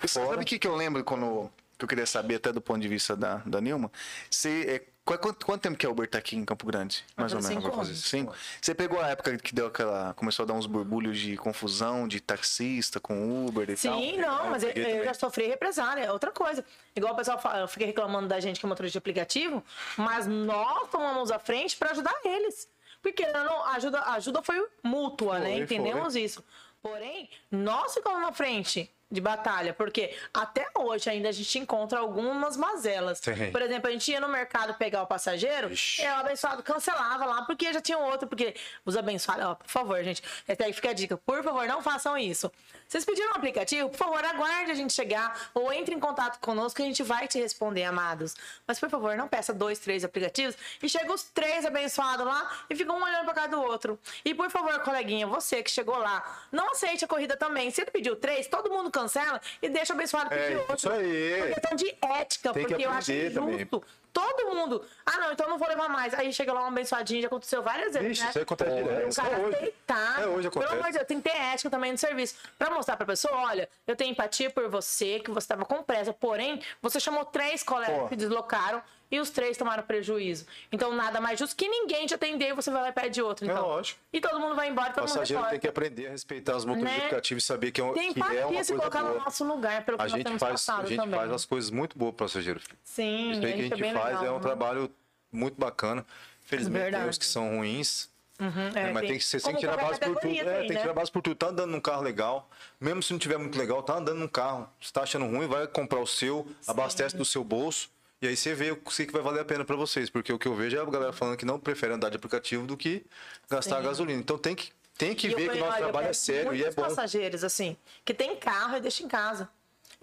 Você sabe o que, que eu lembro quando. Que eu queria saber, até do ponto de vista da, da Nilma? Você, é, qual- quanto, quanto tempo que é o Uber tá aqui em Campo Grande? Mais ou fazer menos. cinco fazer cinco? Você pegou a época que deu aquela. Começou a dar uns borbulhos de confusão de taxista com Uber e tal? Sim, não, mas eu, eu já sofri represália, é outra coisa. Igual o pessoal fala, eu fiquei reclamando da gente que é motorista de aplicativo, mas nós tomamos a frente para ajudar eles. Porque não, a ajuda, a ajuda foi mútua, né? Foi, Entendemos isso. Porém, nós ficamos na frente de batalha, porque até hoje ainda a gente encontra algumas mazelas. Tem. Por exemplo, a gente ia no mercado pegar o passageiro, Ixi. e o abençoado cancelava lá, porque já tinha outro, porque os abençoados, ó, por favor, gente, até aí fica a dica, por favor, não façam isso. Vocês pediram um aplicativo, por favor, aguarde a gente chegar, ou entre em contato conosco que a gente vai te responder, amados. Mas, por favor, não peça dois, três aplicativos, e chega os três abençoados lá, e ficam um olhando pra cara do outro. E, por favor, coleguinha, você que chegou lá, não aceite a corrida também. Se ele pediu três, todo mundo cancela e deixa o abençoado pedir É, outro. isso aí. Por questão de ética, Tem que porque eu acho também. Todo mundo. Ah, não, então eu não vou levar mais. Aí chega lá um abençoadinho, já aconteceu várias vezes. Vixe, né? isso aí acontece direto. Um Isso cara é hoje. aceitar. É hoje acontece. Pelo amor de Deus, tem que ter ética também no serviço. Pra mostrar pra pessoa, olha, eu tenho empatia por você, que você tava com pressa. Porém, você chamou três colegas Pô. que deslocaram e os três tomaram prejuízo. Então, nada mais justo que ninguém te atender e você vai lá e pede outro. É Então. lógico. E todo mundo vai embora, O todo passageiro tem que aprender a respeitar os motoristas Né? e saber que é, um, Tem que é uma coisa se colocar boa. no nosso lugar, pelo que A nós gente, temos faz, a gente também. faz as coisas muito boas pro passageiro. Sim, Isso aí que a é gente bem faz legal, é um né? trabalho muito bacana. Felizmente tem uns que são ruins. Uhum, é, mas tem que, você tem que tirar base por tudo. É, tem, que né? tirar base por tudo. Tá andando num carro legal. Mesmo se não tiver muito legal, tá andando num carro. Se tá achando ruim, vai comprar o seu, abastece do seu bolso. E aí você vê o que vai valer a pena pra vocês. Porque o que eu vejo é a galera falando que não prefere andar de aplicativo do que gastar Sim. gasolina. Então tem que, tem que E eu ver que o nosso trabalho é sério e é muitos bom. passageiros, assim, que tem carro e deixa em casa.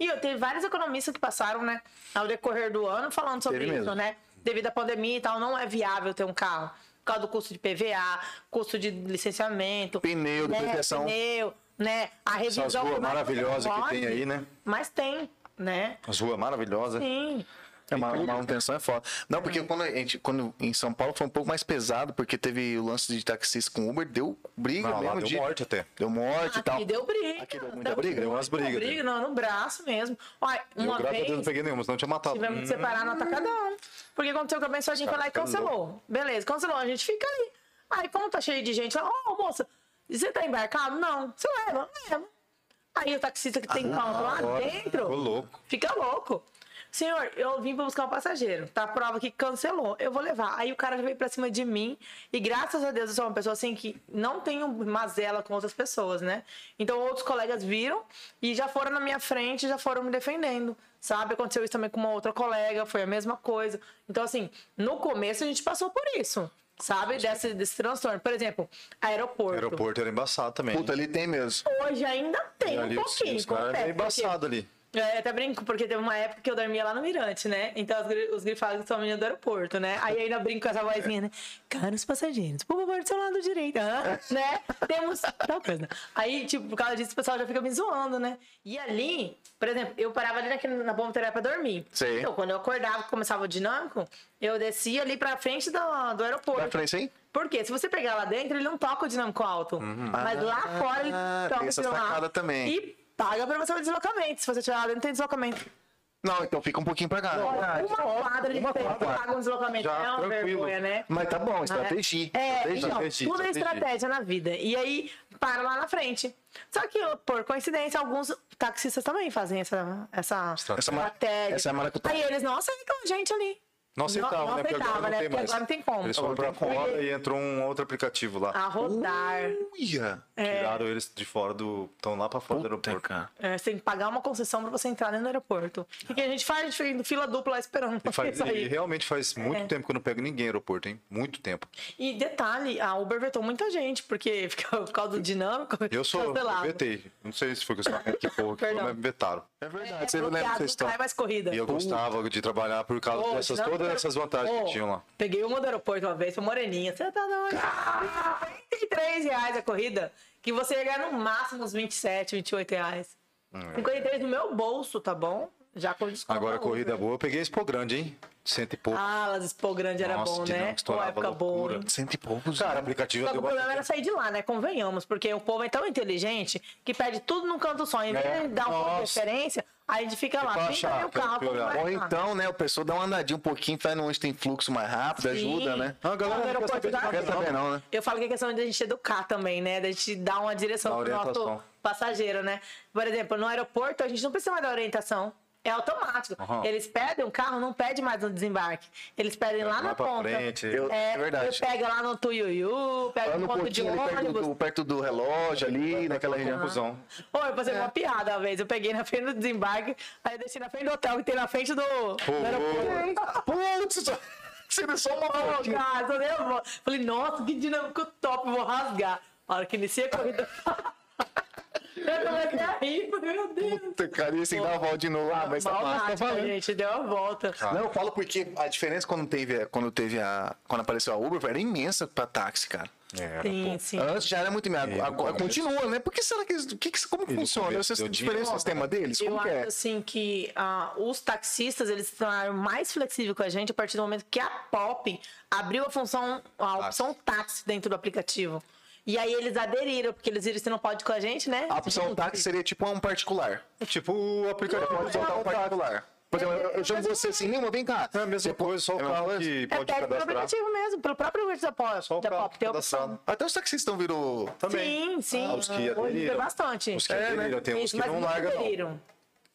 E eu teve vários economistas que passaram, né, ao decorrer do ano falando sobre Teve isso, mesmo. né? Devido à pandemia e tal, não é viável ter um carro. Por causa do custo de PVA, custo de licenciamento. Pneu, de né, proteção. Pneu, né? A revisão. Essas ruas maravilhosas que tem aí, né? Mas tem, né? As ruas maravilhosas. Sim. É, uma, uma manutenção é foda. Não, porque quando a gente, quando em São Paulo foi um pouco mais pesado, porque teve o lance de taxista com Uber, deu briga Não, lá mesmo deu de. morte até. Deu morte e tal. Aqui deu briga. Aqui deu muita Deu briga? Deu umas brigas, Briga, teve. no, no braço mesmo. Olha, Eu, uma graças a Deus, não vez... peguei nenhuma, senão eu tinha matado. Tivemos que separar no atacadão. Porque aconteceu que a abençoadinha foi lá e cancelou. Beleza, cancelou, a gente fica ali. Aí, como tá cheio de gente, ela, ô moça, você tá embarcado? Não. Você leva? Leva. Aí o taxista que tem carro lá Ficou dentro louco. fica louco. Senhor, eu vim pra buscar o passageiro. Tá a prova que cancelou. Eu vou levar. Aí o cara já veio pra cima de mim. E graças a Deus eu sou uma pessoa assim que não tenho mazela com outras pessoas, né? Então outros colegas viram e já foram na minha frente, já foram me defendendo. Sabe? Aconteceu isso também com uma outra colega, foi a mesma coisa. Então, assim, no começo a gente passou por isso. Sabe? Desse, desse transtorno. Por exemplo, aeroporto. aeroporto era embaçado também. Puta, ali tem mesmo. Hoje ainda tem E um ali os, pouquinho. os caras confesso, é embaçado ali. É, eu até brinco, porque teve uma época que eu dormia lá no Mirante, né? Então os, os grifados são a menina do aeroporto, né? Aí ainda brinco com essa vozinha, né? Caros passageiros, por favor, do seu lado direito, hã? né? Temos tal coisa. Aí, tipo, por causa disso, o pessoal já fica me zoando, né? E ali, por exemplo, eu parava ali naquele, na bomba pra dormir. Sei. Então, quando eu acordava, começava o dinâmico, eu descia ali pra frente do, do aeroporto. Pra frente aí? Porque se você pegar lá dentro, ele não toca o dinâmico alto. Mas lá fora ele Ah, toca tem o essa dinâmico alto. também. E paga pra você o deslocamento. Se você tiver lá dentro, tem deslocamento. Não, então fica um pouquinho pra cá. Olha, uma quadra de frente paga um deslocamento. Já, é uma tranquilo. vergonha, né? Mas tá bom, estratégia. É, estratégia. então, estratégia, tudo é estratégia. na vida. E aí, para lá na frente. Só que, por coincidência, alguns taxistas também fazem essa, essa Essa estratégia. essa é a maracutaia. Aí eles não aceitam a gente ali. Não aceitava, não né? Porque aceitava, agora não né? tem Porque mais. agora não tem como. Eles foram pra não fora e entrou um outro aplicativo lá. A rodar. Uia. É. Tiraram eles de fora do. Estão lá pra fora do Puta, aeroporto. cara. É, você tem que pagar uma concessão pra você entrar dentro do aeroporto. O que a gente faz? A gente fica em fila dupla lá esperando E, faz- e realmente faz muito É. tempo que eu não pego ninguém no aeroporto, hein? Muito tempo. E detalhe, a Uber vetou muita gente, porque fica por causa do dinâmico. Eu sou. Eu cancelado. vetei. Não sei se foi que eu que porra que foi, mas me vetaram. É verdade, É, você não lembra não mais corrida. E eu gostava de trabalhar por causa Ô, dessas, dinâmico- essas vantagens Ô, que tinham lá. Peguei uma do aeroporto uma vez, foi moreninha. Você tá doido? 33 reais a corrida, que você ia ganhar no máximo uns 27, 28 reais. 53 no meu bolso, tá bom? Já com desconto. Agora, corrida boa, eu peguei Expo Grande, hein? Cento e pouco. Ah, as Expo Grande era Nossa, bom, né? não Pô, época boa, loucura. hein? Cento e poucos. Cara, aplicativo Só que o problema era bastante. sair de lá, né? Convenhamos, porque o povo é tão inteligente que pede tudo num canto só. Em vez É, de dar um nossa. referência, aí a gente fica lá, Fica 30 chato, mil tem que carros. olhar. vai Ou lá. então, né, o pessoal dá uma andadinha um pouquinho, vai onde tem fluxo mais rápido, ajuda, Sim. né? Ah, a galera não quer aeroporto saber nada, Quer saber não, né? Eu falo que é questão de a gente educar também, né? Da gente dar uma direção pro nosso passageiro, né? Por exemplo, no aeroporto a gente não precisa mais dar orientação. É automático. Aham. Eles pedem um carro, não pede mais no desembarque. Eles pedem lá na Lá pra ponta. frente. Eu- É, é verdade. eu pego lá no Tuiuiu, pego Lá no ponto de ali perto ônibus. do, perto do relógio ali, naquela região. Confusão. Ô, eu passei uma piada uma vez. Eu peguei na frente do desembarque, aí eu desci na frente do hotel que tem na frente do, do aeroporto. Putz, você só uma Ô, voltinha. cara, tô. Falei, nossa, que dinâmico top, vou rasgar. A hora que iniciei a corrida. eu comecei a rir, meu Deus. Puta, cara, ia sem dar uma volta de novo. Ah, mas tá massa, tá valendo. gente, deu a volta. Não, eu falo porque a diferença quando teve, quando teve a. Quando apareceu a Uber era imensa pra táxi, cara. É, Sim, sim. Antes já era muito imensa. É, Agora no começo. continua, né? Por que será que. Que, que, como Eles funciona? deu Vocês diferença o sistema deles? Eu Como que acho é? assim que ah, os taxistas eles se tornaram mais flexíveis com a gente a partir do momento que a Pop abriu a função, a opção táxi dentro do aplicativo. E aí eles aderiram, porque eles viram que você não pode ir com a gente, né? A opção táxi seria tipo um particular. É tipo o aplicativo. Pode soltar um particular. Por exemplo, eu, eu chamo você assim, Nilma, vem cá. É a mesma coisa, só o É a mesma carro que É pode pelo cadastrar. aplicativo mesmo, pelo próprio aplicativo da Pop. Só o carro opção. cadastrado. Até os taxistas virou. Também. Sim, sim. Ah, os que Hoje aderiram. tem bastante. Os que É, né? aderiram, tem uns que não largam, não.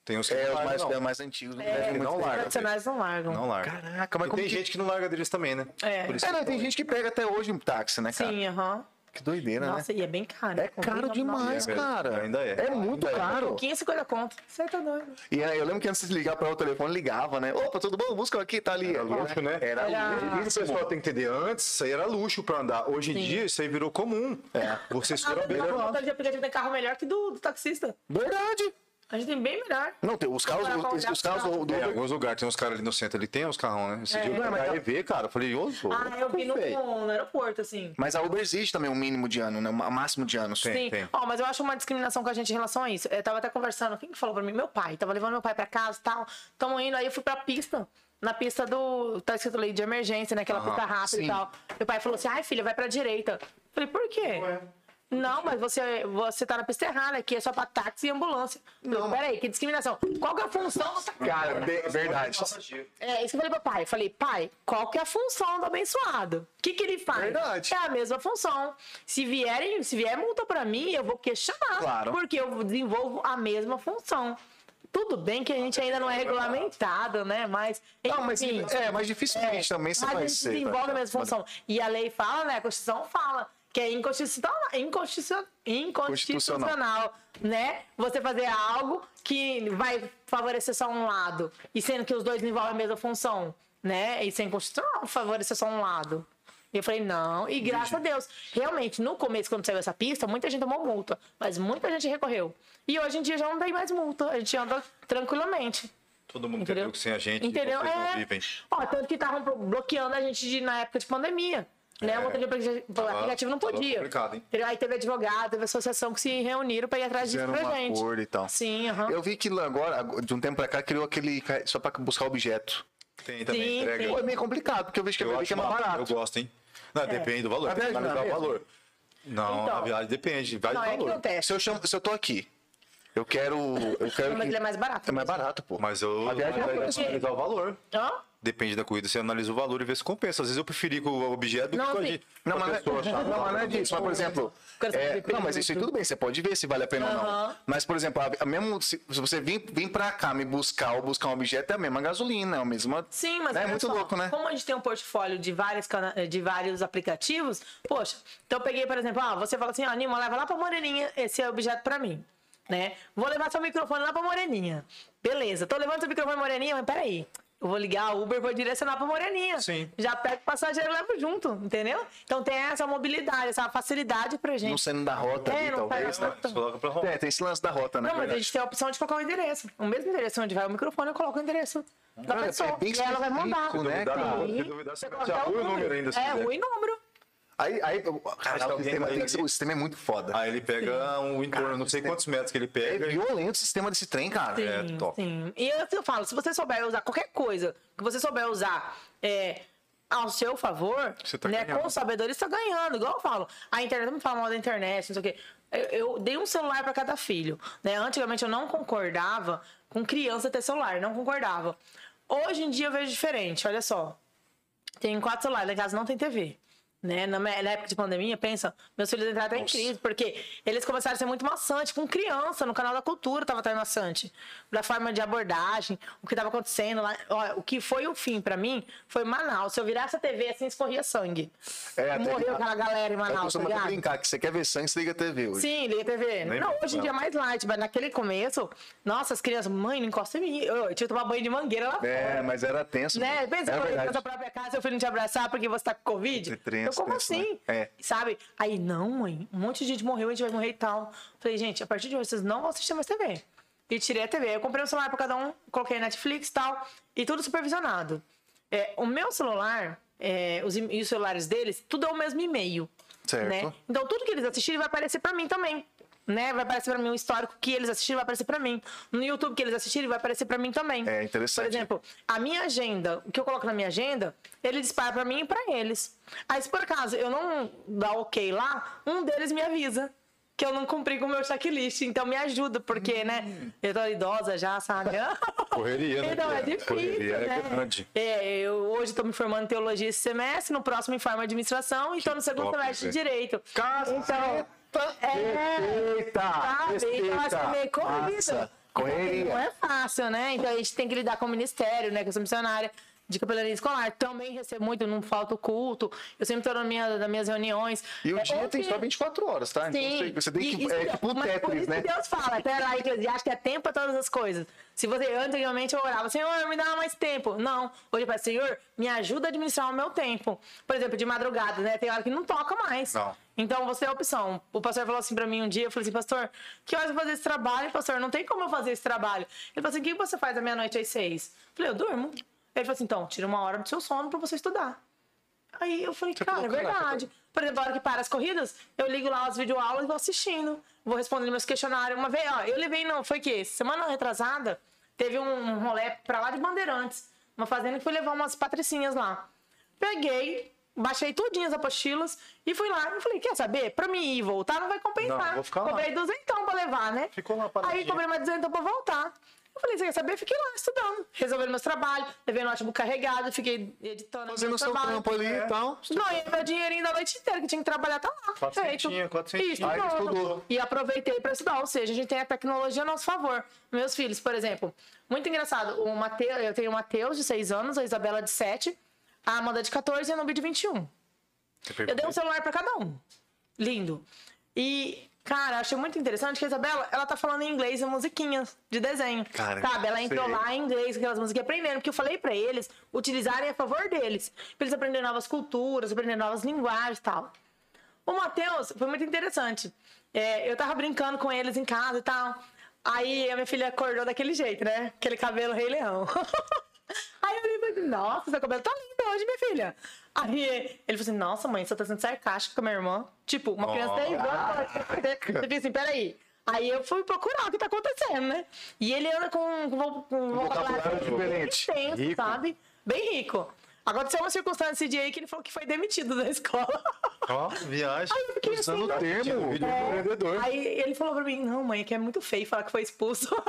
Tem uns que É, não os largam, mais, não. é, mais antigos. Não É, muito não tempo. larga. tradicionais não largam. Não larga. Caraca, mas como tem que... gente que não larga deles também, né? É. É, que não, tem gente que pega até hoje um táxi, né, cara? Sim, aham. Que doideira, Nossa, né? e é bem caro. É caro demais, É, cara. ainda é. É muito Ainda é. caro. pouquinho 50 conto. Você tá doido. E aí, eu lembro que antes de ligar para o telefone, ligava, né? Opa, tudo bom? Busca aqui, tá ali. Era luxo, né? Era Era- luxo. Isso o pessoal tem que entender. Antes, isso aí era luxo pra andar. Hoje em dia, isso aí virou comum. É. Você se Ah, bem conta de aplicativo tem carro melhor que do, do taxista. Verdade. A gente tem bem melhor. Não, tem os carros, os, os carros do, do É, alguns lugares tem uns caras ali no centro, ele tem uns carrão, né? Esse dia eu Não, EV, cara. Eu falei, ô. Ah, eu vi no, no aeroporto, assim. Mas a Uber existe também um mínimo de ano, né? Um máximo de anos. Tem. Sim. Ó, mas eu acho uma discriminação com a gente em relação a isso. Eu tava até conversando, quem que falou pra mim? Meu pai. Tava levando meu pai pra casa e tal. Tamo indo, aí eu fui pra pista. Na pista do. Tá escrito ali de emergência, né? Aquela Aham, pista rápida sim. e tal. Meu pai falou assim: ai, filha, vai pra direita. Falei, por quê? Não, mas você, você tá na pista errada, aqui é só pra táxi e ambulância. Não, peraí, que discriminação. Qual que é a função do taxi? Cara, de- verdade. É isso que eu falei pro pai. Falei, pai, qual que é a função do abençoado? O que, que ele faz? Verdade. É a mesma função. Se vierem, se vier multa pra mim, eu vou questionar. Claro. Porque eu desenvolvo a mesma função. Tudo bem que a gente ainda não é regulamentado, né? Mas. Não, mas enfim, é, mas dificilmente também você mas vai a gente ser. desenvolve a mesma função. E a lei fala, né? A Constituição fala que é inconstitucional, inconstitucional, inconstitucional, né? Você fazer algo que vai favorecer só um lado. E sendo que os dois desenvolvem a mesma função, né? Isso é inconstitucional favorecer só um lado. E eu falei, não. E graças a Deus. Realmente, no começo, quando saiu essa pista, muita gente tomou multa. Mas muita gente recorreu. E hoje em dia já não tem mais multa. A gente anda tranquilamente. Todo mundo Entendeu? entendeu que sem a gente Entendeu? vocês não É. vivem. Ó, tanto que estavam bloqueando a gente de- na época de pandemia. Né? É. O aplicativo, Tava- aplicativo não podia. complicado, hein? Entendeu? Aí teve advogado, teve associação que se reuniram pra ir atrás disso pra um gente. acordo e tal. Sim, aham. Eu vi que lá agora, de um tempo pra cá, criou aquele só pra buscar objeto. Tem também Sim, entrega. sim. É meio complicado, porque eu vejo que, eu Eu que é mais uma- barato. Eu gosto, hein? Não, depende do valor. A Tem que viagem não é analisar o valor. Não, Então. a viagem depende. Vai Não, do é que valor. acontece. Se eu, chamo, se eu tô aqui, eu quero. Eu quero Mas que- ele é mais barato. É mais barato, pô. Mas eu A viagem é porque- analisar o valor. Hã? Depende da corrida, você analisa o valor e vê se compensa. Às vezes eu preferi com o objeto do Não, que com a gente. Não, mas, pessoa não, chata. não, mas não é disso. Mas, por exemplo. É, não, mas isso aí tudo bem, você pode ver se vale a pena ou não. Mas, por exemplo, a, mesmo, se, se você vir, vir pra cá me buscar ou buscar um objeto, é a mesma gasolina, é a mesma. Sim, mas É olha muito só, louco, né? Como a gente tem um portfólio de vários, cana- de vários aplicativos, poxa, então eu peguei, por exemplo, ah, você fala assim, ó, Nima, leva lá pra Moreninha esse objeto pra mim. Né? Vou levar seu microfone lá pra Moreninha. Beleza, tô levando seu microfone Moreninha, mas peraí. Eu vou ligar a Uber, vou direcionar pra Moreninha. Sim. Já pego o passageiro e levo junto, entendeu? Então tem essa mobilidade, essa facilidade pra gente. Não saindo da rota É, ali, não talvez. Né? Você coloca pra arrumar. É, tem esse lance da rota, né? Não, mas a gente tem a opção de colocar o endereço. O mesmo endereço onde vai o microfone, eu coloco o endereço da Olha, pessoa. é bem e ela vai mandar. né, Duvidar, cara? você Você o o número ainda, se É, rua e número. Aí, aí cara, Acho que o, sistema tem ali. o sistema é muito foda. Aí ele pega um em torno, não sei quantos metros que ele É pega. e- violento o sistema desse trem, cara. Sim, É, top. sim. E eu, eu falo, se você souber usar qualquer coisa, que você souber usar é, ao seu favor, Você tá né, ganhando. com sabedoria, você tá ganhando. Igual eu falo, a internet me fala mal da internet, não sei o quê. Eu, eu dei um celular para cada filho. Né? Antigamente eu não concordava com criança ter celular, não concordava. Hoje em dia eu vejo diferente, olha só. Tem quatro celulares, lá em casa não tem TV. Né? Na, época de pandemia, pensa, meus filhos entraram até em crise, porque eles começaram a ser muito maçantes. Com criança, no canal da cultura tava até maçante. Da forma de abordagem, o que tava acontecendo lá. Ó, o que foi o fim pra mim foi Manaus. Se eu virasse a TV assim, escorria sangue. É, Morreu aquela galera em Eu Manaus, tá até ligado? brincar que você quer ver sangue, você liga a TV hoje. Sim, liga a TV. Nem não, hoje em dia é mais light, mas naquele começo, nossa, as crianças, mãe, não encosta em mim. Eu, eu tinha que tomar banho de mangueira lá É, fora. mas era tenso. Né? Pensa é é na verdade. sua própria casa, seu filho não te abraçar porque você tá com Covid? Você trença, eu, como trença, assim? né? É. Sabe? Aí, não, mãe, um monte de gente morreu, a gente vai morrer e tal. Falei, gente, a partir de hoje vocês não vão assistir mais TV. E tirei a TV. Eu comprei um celular pra cada um, coloquei Netflix e tal, e tudo supervisionado. É, o meu celular, é, os, e os celulares deles, tudo é o mesmo e-mail. Certo. Né? Então, tudo que eles assistirem vai aparecer pra mim também. Né? Vai aparecer pra mim o histórico que eles assistirem, vai aparecer pra mim. No YouTube que eles assistirem, vai aparecer pra mim também. É interessante. Por exemplo, a minha agenda, o que eu coloco na minha agenda, ele dispara pra mim e pra eles. Aí, se por acaso eu não dar ok lá, um deles me avisa que eu não cumpri com o meu checklist. Então, me ajuda, porque, né? Eu tô idosa já, sabe? Correria, né? Então, é difícil, Correria né? é grande. É, eu hoje estou me formando em teologia esse semestre, no próximo em forma administração e estou no segundo top, semestre de direito. Caceta! É, Eita! sabe? Então, acho que é meio corrido. Massa. Não é fácil, né? Então a gente tem que lidar com o ministério, né? Que eu sou missionária de capelania escolar. Também recebo muito, não falta o culto. Eu sempre estou na minha, nas minhas reuniões. E o É, dia tem que- só 24 horas, tá? Então Sim. você, você tem E que. isso É tipo o Tetris, né? Deus fala, até lá Eclesiastes que é tempo para todas as coisas. Se você, antigamente eu orava, Senhor, me dá mais tempo. Não. Hoje eu falo, Senhor, me ajuda a administrar o meu tempo. Por exemplo, de madrugada, né? Tem hora que não toca mais. Não. Então você tem a opção. O pastor falou assim pra mim um dia, eu falei assim, pastor, que horas eu vou fazer esse trabalho? Pastor, não tem como eu fazer esse trabalho. Ele falou assim, o que você faz da meia-noite às seis? Eu falei, eu durmo. Ele falou assim, então, tira uma hora do seu sono pra você estudar. Aí eu falei, cara, é verdade. Por exemplo, a hora que para as corridas, eu ligo lá as videoaulas e vou assistindo. Vou respondendo meus questionários. Uma vez, ó, eu levei, não, foi que? Semana retrasada, teve um rolê pra lá de Bandeirantes. Uma fazenda que fui levar umas patricinhas lá. Peguei, baixei tudinho as apostilas e fui lá. E falei, quer saber? Pra mim ir e voltar não vai compensar. Não, vou ficar lá. Comprei duzentão pra levar, né? Ficou lá Aí paradinho. comprei mais duzentão pra voltar. Eu falei, você quer saber? Fiquei lá estudando, resolvendo meus trabalhos, levei o notebook carregado, fiquei editando Fazendo seu trabalhos. trampo ali e tal. Ganhei meu dinheirinho da noite inteira, que tinha que trabalhar, tá lá. Quatrocentinho, feito. quatrocentinho. Isso, Aí estudou. E aproveitei para estudar. Ou seja, a gente tem a tecnologia a nosso favor. Meus filhos, por exemplo, muito engraçado. O Mateus, eu tenho o Matheus, de 6 anos, a Isabela, de 7, a Amanda, de 14 e a Nubi, de 21. Eu dei um celular para cada um. Lindo. E, cara, achei muito interessante que a Isabela, ela tá falando em inglês em musiquinhas de desenho. Cara, sabe? Ela entrou sei. lá em inglês, aquelas músicas aprendendo, porque eu falei pra eles utilizarem a favor deles. Pra eles aprenderem novas culturas, aprender novas linguagens e tal. O Matheus foi muito interessante. É, eu tava brincando com eles em casa e tal. Aí a minha filha acordou daquele jeito, né? Aquele cabelo rei leão. Aí eu e falei, nossa, seu cabelo tá lindo hoje, minha filha. Aí ele falou assim, nossa, mãe, você tá sendo sarcástica com a minha irmã. Tipo, uma criança tem igual. Eu fiquei assim, peraí. Aí eu fui procurar o que tá acontecendo, né? E ele anda com, com, com um vocabulário diferente. intenso, Rico. sabe? Bem rico. Aconteceu uma circunstância esse dia aí que ele falou que foi demitido da escola. Ó, viagem. Aí eu fiquei assim, Usando o termo. Empreendedor. Aí ele falou pra mim, não, mãe, é que é muito feio falar que foi expulso.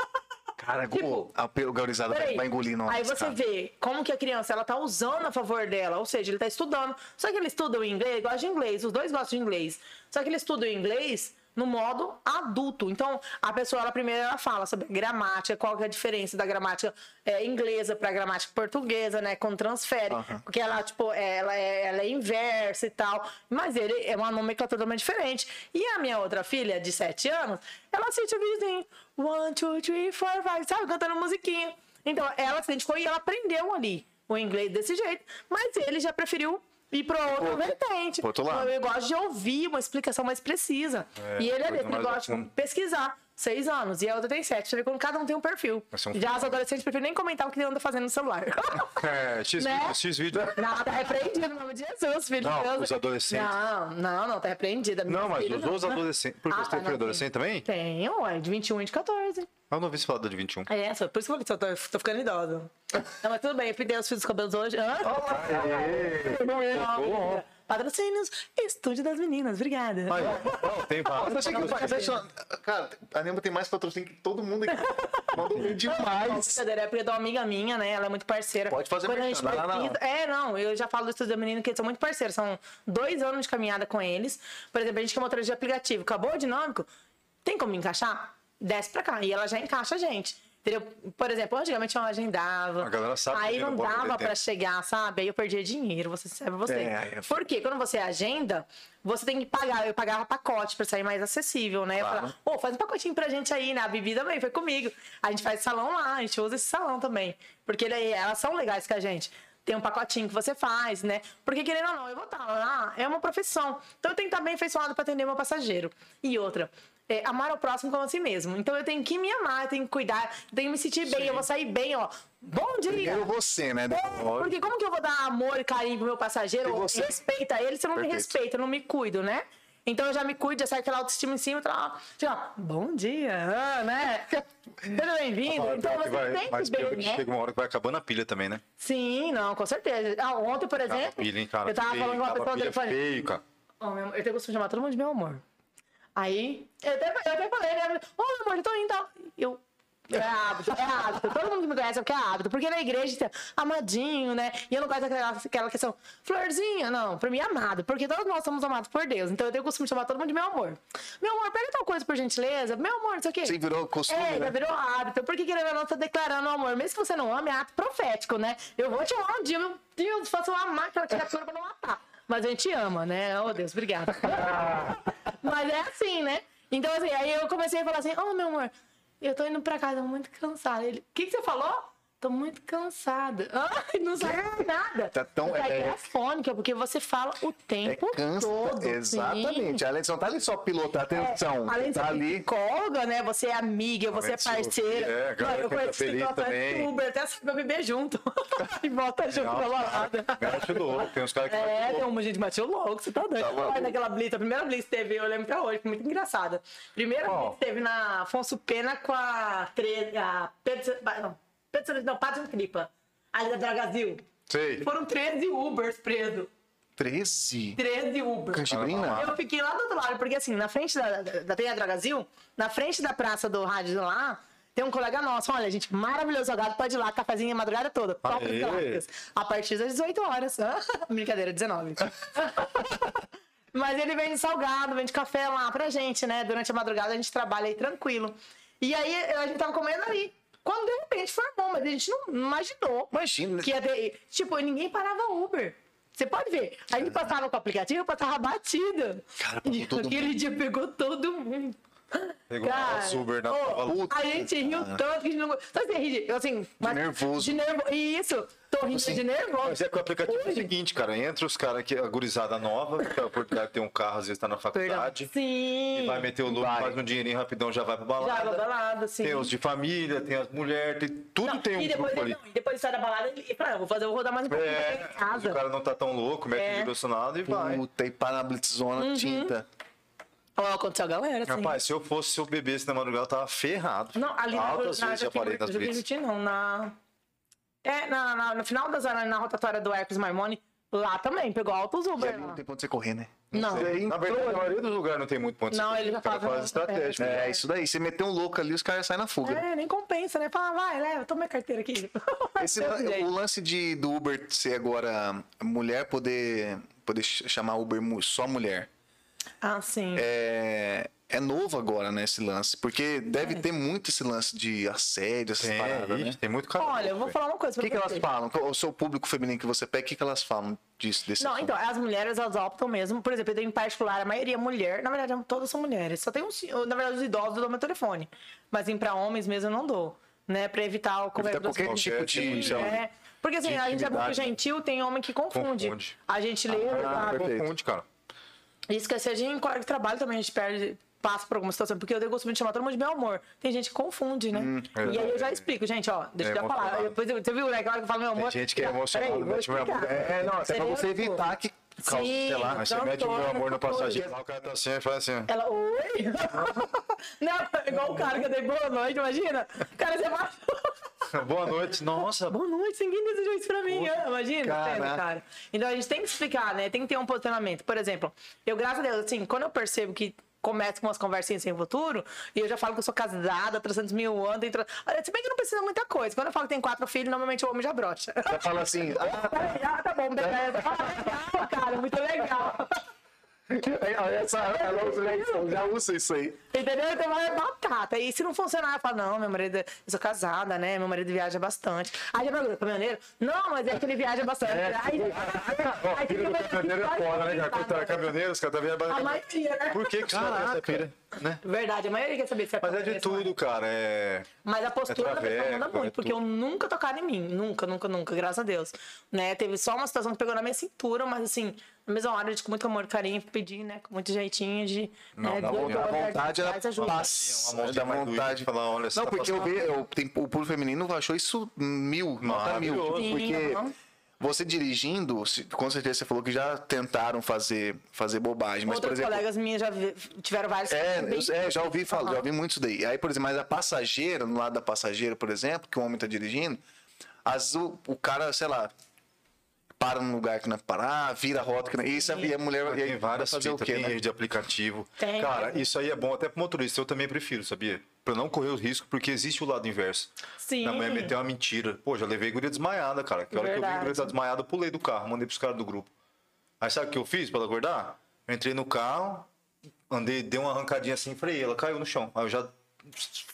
Cara, Tipo, a o garizada vai, Peraí. vai engolir nós. Aí você cara. vê como que a criança ela tá usando a favor dela, ou seja, ele tá estudando. Só que ele estuda o inglês, gosta de inglês, os dois gostam de inglês. Só que ele estuda o inglês no modo adulto. Então, a pessoa, ela primeiro ela fala sobre gramática, qual que é a diferença da gramática é, inglesa para gramática portuguesa, né? Com transfere. Porque ela, tipo, ela é, ela é inversa e tal. Mas ele é uma nomenclatura totalmente diferente. E a minha outra filha, de 7 anos, ela assiste o videozinho. One, two, three, four, five, sabe? Cantando musiquinha. Então, ela se identificou e ela aprendeu ali o inglês desse jeito. Mas ele já preferiu ir para outra vertente. pro outro lado. Eu gosto de ouvir uma explicação mais precisa. É, e ele é desse, ele gosta de pesquisar. Seis anos. E a outra tem sete. Você vê como cada um tem um perfil. Um Já as adolescentes preferem nem comentar o que anda fazendo no celular. É, X, Né? vídeo, X vídeo. Não, tá repreendido no nome de Jesus, filho Não, de Deus. os adolescentes. Não, não, não, tá repreendida. Não, mas Filho, os outros adolescentes. Porque Ah, você tá, tem não, adolescente também? Tenho, ué, de 21 e de 14. Eu não ouvi você falar da de 21. É, só por isso que eu falei, só tô, tô ficando idosa. Não, mas tudo bem, eu pintei os fios dos cabelos hoje. Hã? Não, Patrocínios, Estúdio das Meninas, obrigada. Mas, não, tem vários. Que. Cara, a Nemo tem mais patrocínio que todo mundo aqui. Mandou bem demais. É porque é uma amiga minha, né? Ela é muito parceira. Pode fazer Quando a merchan, gente não, não, É, não, eu já falo do Estúdio da Menina que eles são muito parceiros. São dois anos de caminhada com eles. Por exemplo, a gente que é motorista de aplicativo, acabou o dinâmico, tem como encaixar? Desce pra cá. E ela já encaixa a gente. Por exemplo, antigamente eu agendava. A galera sabe Aí não dava tempo. chegar, sabe? Aí eu perdia dinheiro, você sabe você. É, é Porque quando você agenda, você tem que pagar. Eu pagava pacote pra sair mais acessível, né? Eu Claro. falava, Pô, faz um pacotinho pra gente aí, né? A Bibi também foi comigo. A gente faz salão lá, a gente usa esse salão também. Porque ele- elas são legais com a gente. Tem um pacotinho que você faz, né? Porque querendo ou não, eu vou estar lá, é uma profissão. Então eu tenho que estar bem afeiçoado pra atender meu passageiro. E outra, é, amar ao próximo como a si mesmo. Então eu tenho que me amar, eu tenho que cuidar, eu tenho que me sentir bem, eu vou sair bem, ó. Bom dia! Primeiro você, né? Porque como que eu vou dar amor e carinho pro meu passageiro? Você? Respeita ele se eu não me Perfeito. respeito, eu não me cuido, né? Então eu já me cuido, já sai aquela autoestima em cima, tá, tipo, bom dia, ah, né? Seja bem-vindo. Então você vai- tem que que né? chega uma hora que vai acabando a pilha também, né? Sim, não, com certeza. Ah, ontem, por exemplo, pilha, hein, eu tava Feio, falando com uma pessoa pilha telefone. feio, cara. Ó, meu eu tenho costume de chamar todo mundo de meu amor. Aí, eu até, eu até falei, né? Ô, meu amor, eu tô indo. tal. Eu. É hábito, é hábito. Todo mundo que me conhece sabe que é hábito. Porque na igreja tem amadinho, né? E eu não gosto daquela aquela questão, florzinha, não. Pra mim é amado. Porque todos nós somos amados por Deus. Então eu tenho o costume de chamar todo mundo de meu amor. Meu amor, pega tal coisa por gentileza. Meu amor, não sei o quê. Você virou costume, É, né? virou hábito. Porque querendo ou não, tá declarando amor. Mesmo que você não ame, é ato profético, né? Eu vou te amar um dia, meu Deus, faço eu amar aquela criatura pra não matar. Mas a gente ama, né? Oh, Deus, obrigada. Mas é assim, né? Então, assim, aí eu comecei a falar assim, ô, meu amor, eu tô indo pra casa muito cansada. Ele, o que, que você falou? Tô muito cansada. Ai, não sabe nada. Tá tão- é- é, é fônica, porque você fala o É tempo cansa. todo. sim. Exatamente. Além de não tá ali só pilotar, atenção. Além de tá ali. psicóloga, né? Você é amiga, você é de parceira. é, a galera eu canta conheço que o Uber até sai pra beber junto. e volta junto pra balada. Tem uns caras que É, tem uma gente bateu louco, você tá doido. Olha naquela blitz, a primeira blitz teve, eu lembro até hoje, foi muito engraçada. Primeira Qual? blitz teve na Afonso Pena com a, tre... a Pedro... Não. Não, Padre Cripa, ali da Dragazil. Sei. Foram 13 Ubers presos. 13. 13 Ubers. Eu fiquei lá do outro lado, porque assim, na frente da, da, da Teia Dragazil, na frente da praça do rádio lá, tem um colega nosso, olha, gente, maravilhoso salgado, pode ir lá, cafezinho a madrugada toda, top. A partir das 18 horas. Brincadeira, 19. Mas ele vende salgado, vende café lá pra gente, né? Durante a madrugada a gente trabalha aí tranquilo. E aí a gente tava comendo ali. Quando de repente foi bom, mas a gente não imaginou Imagina. que. Tipo, ninguém parava Uber. Você pode ver. A gente passava com o aplicativo, eu passava batida. Cara, e todo aquele dia pegou todo mundo. Pegou Cara, Uber na ô, prova. a gente riu tanto que a gente não. Sabe assim, ri de- eu, assim, mas- nervoso. De nervoso. Isso, tô rindo de nervoso. Mas é que o aplicativo é o seguinte, cara. Entre os caras que a gurizada nova, que a oportunidade de ter um carro, às vezes tá na faculdade. Sim. E vai meter o Vai. faz um dinheirinho rapidão, já vai pra Já balada. vai balada, sim. Tem os de família, tem as mulheres, tem, tudo Não, tem um e depois, grupo ali. não, e depois sai da balada e fala, "Ah, vou fazer, vou rodar mais um pouquinho É, em casa. o cara não tá tão louco, mete É. o direcionado e vai. Puta, e para na blitzona, Uhum. tinta. Ó, aconteceu a galera, assim. Rapaz, se eu fosse, se eu bebesse na madrugada, eu tava ferrado. Não, ali na, Altas na, vezes blitz. Juti, não, na... É, na, na- no final da zona, na rotatória do Herpes Marmone, lá também, pegou altos Uber não tem ponto de você correr, né? Não, Na verdade, a maioria dos lugares não tem muito ponto. de Não, ele já O faz- faz estratégia. É, isso daí. Você meter um louco ali, os caras saem na fuga. é, nem compensa, né? Fala, vai, leva, toma minha carteira aqui. Esse o lance de, do Uber ser agora mulher poder, poder ch- chamar Uber só mulher. Ah, sim. É, é novo agora, né, esse lance. Porque deve ter muito esse lance de assédio, essas Tem, paradas, né? tem muito cara. Olha, eu vou falar uma coisa O pra que, que elas falam? O seu público feminino que você pega, o que, que elas falam disso, desse Não, assunto? então, as mulheres, elas optam mesmo. Por exemplo, eu tenho em particular, a maioria é mulher. Na verdade, todas são mulheres. Só tem uns, na verdade, os idosos eu dou meu telefone. Mas em pra homens mesmo eu não dou. Né? Pra evitar o qualquer, Evitar qualquer das- tipo de... de- É. Porque assim, de a gente é muito gentil, tem homem que confunde. Confunde. A gente lê, Ah, sabe? perfeito. Confunde, cara. E esquecer de em colega de trabalho também, a gente perde passo por alguma situação, porque eu tenho costume de chamar todo mundo de meu amor. Tem gente que confunde, né? e aí eu já explico, gente, ó, deixa É eu já falar. Depois, você viu, né? Hora que eu falo meu amor. Tem gente que é vou mete meu amor. É, não, até pra você evitar que. Sim. sei lá. Mas você mete o meu amor no passageiro, lá o cara tá assim e fala assim. Ela, oi? Não, é igual o cara que eu dei boa noite, imagina. O cara se abaixou. Boa noite. Nossa, Boa noite, ninguém desejou isso pra mim. ah, Imagina, Caraca. entende, cara. Então a gente tem que explicar, né? Tem que ter um posicionamento. Por exemplo, eu, graças a Deus, assim, quando eu percebo que começa com umas conversinhas sem futuro, e eu já falo que eu sou casada, 300 mil anos. Olha, se bem que não precisa muita coisa. Quando eu falo que tem quatro filhos, normalmente o homem já brocha. Já fala assim. Ah, tá bom, beleza. Ah, legal, cara, muito legal. Essa, ela usa isso, já usa isso aí. Entendeu? Então vai batata. E se não funcionar, eu falo, não, meu marido, eu sou casada, né? Meu marido viaja bastante. Aí já pergunta, caminhoneiro? Não, mas é que ele viaja bastante. Aí, aí filho do caminhoneiro é foda, né, cara? Coitado, é caminhoneiro, os caras tá. A maioria, né? Por que que têm essa pira? Né? Verdade, a maioria quer saber se é Mas é de não tudo, cara. É. Mas a postura É da pessoa muda traveco, muito, é porque eu nunca tocaram em mim. Nunca, nunca, nunca, graças a Deus. Né? Teve só uma situação que pegou na minha cintura, mas assim, na mesma hora, de com muito amor e carinho, pedi, né? Com muito jeitinho de. né, dá de vontade- A ajuda. passa. Dá mais doída vontade de falar, olha, Não, tá porque eu vi, eu, tem, o público feminino achou isso mil, nota mil. Porque. Você dirigindo, com certeza você falou que já tentaram fazer, fazer bobagem. Mas, por Outras exemplo. colegas minhas já vi- tiveram vários. É, bem- é, já ouvi falar, Aham. já ouvi muito isso daí. Aí, por exemplo, mas a passageira, no lado da passageira, por exemplo, que o homem tá dirigindo, às vezes o, o cara, sei lá, para num lugar que não é parar, vira a rota que não é. Isso, e a mulher e aí Tem várias fazer fitas, o quê, tem né? de aplicativo. Tem. Cara, isso aí é bom até pro motorista. Eu também prefiro, sabia? Pra não correr o risco, porque existe o lado inverso. Sim. Na manhã meteu uma mentira. Pô, já levei guria desmaiada, cara. Que hora que eu vi a Verdade. guria desmaiada, eu pulei do carro, mandei pros caras do grupo. Aí sabe o que eu fiz pra ela acordar? Eu entrei no carro, andei, dei uma arrancadinha assim, freiei, ela caiu no chão. Aí eu já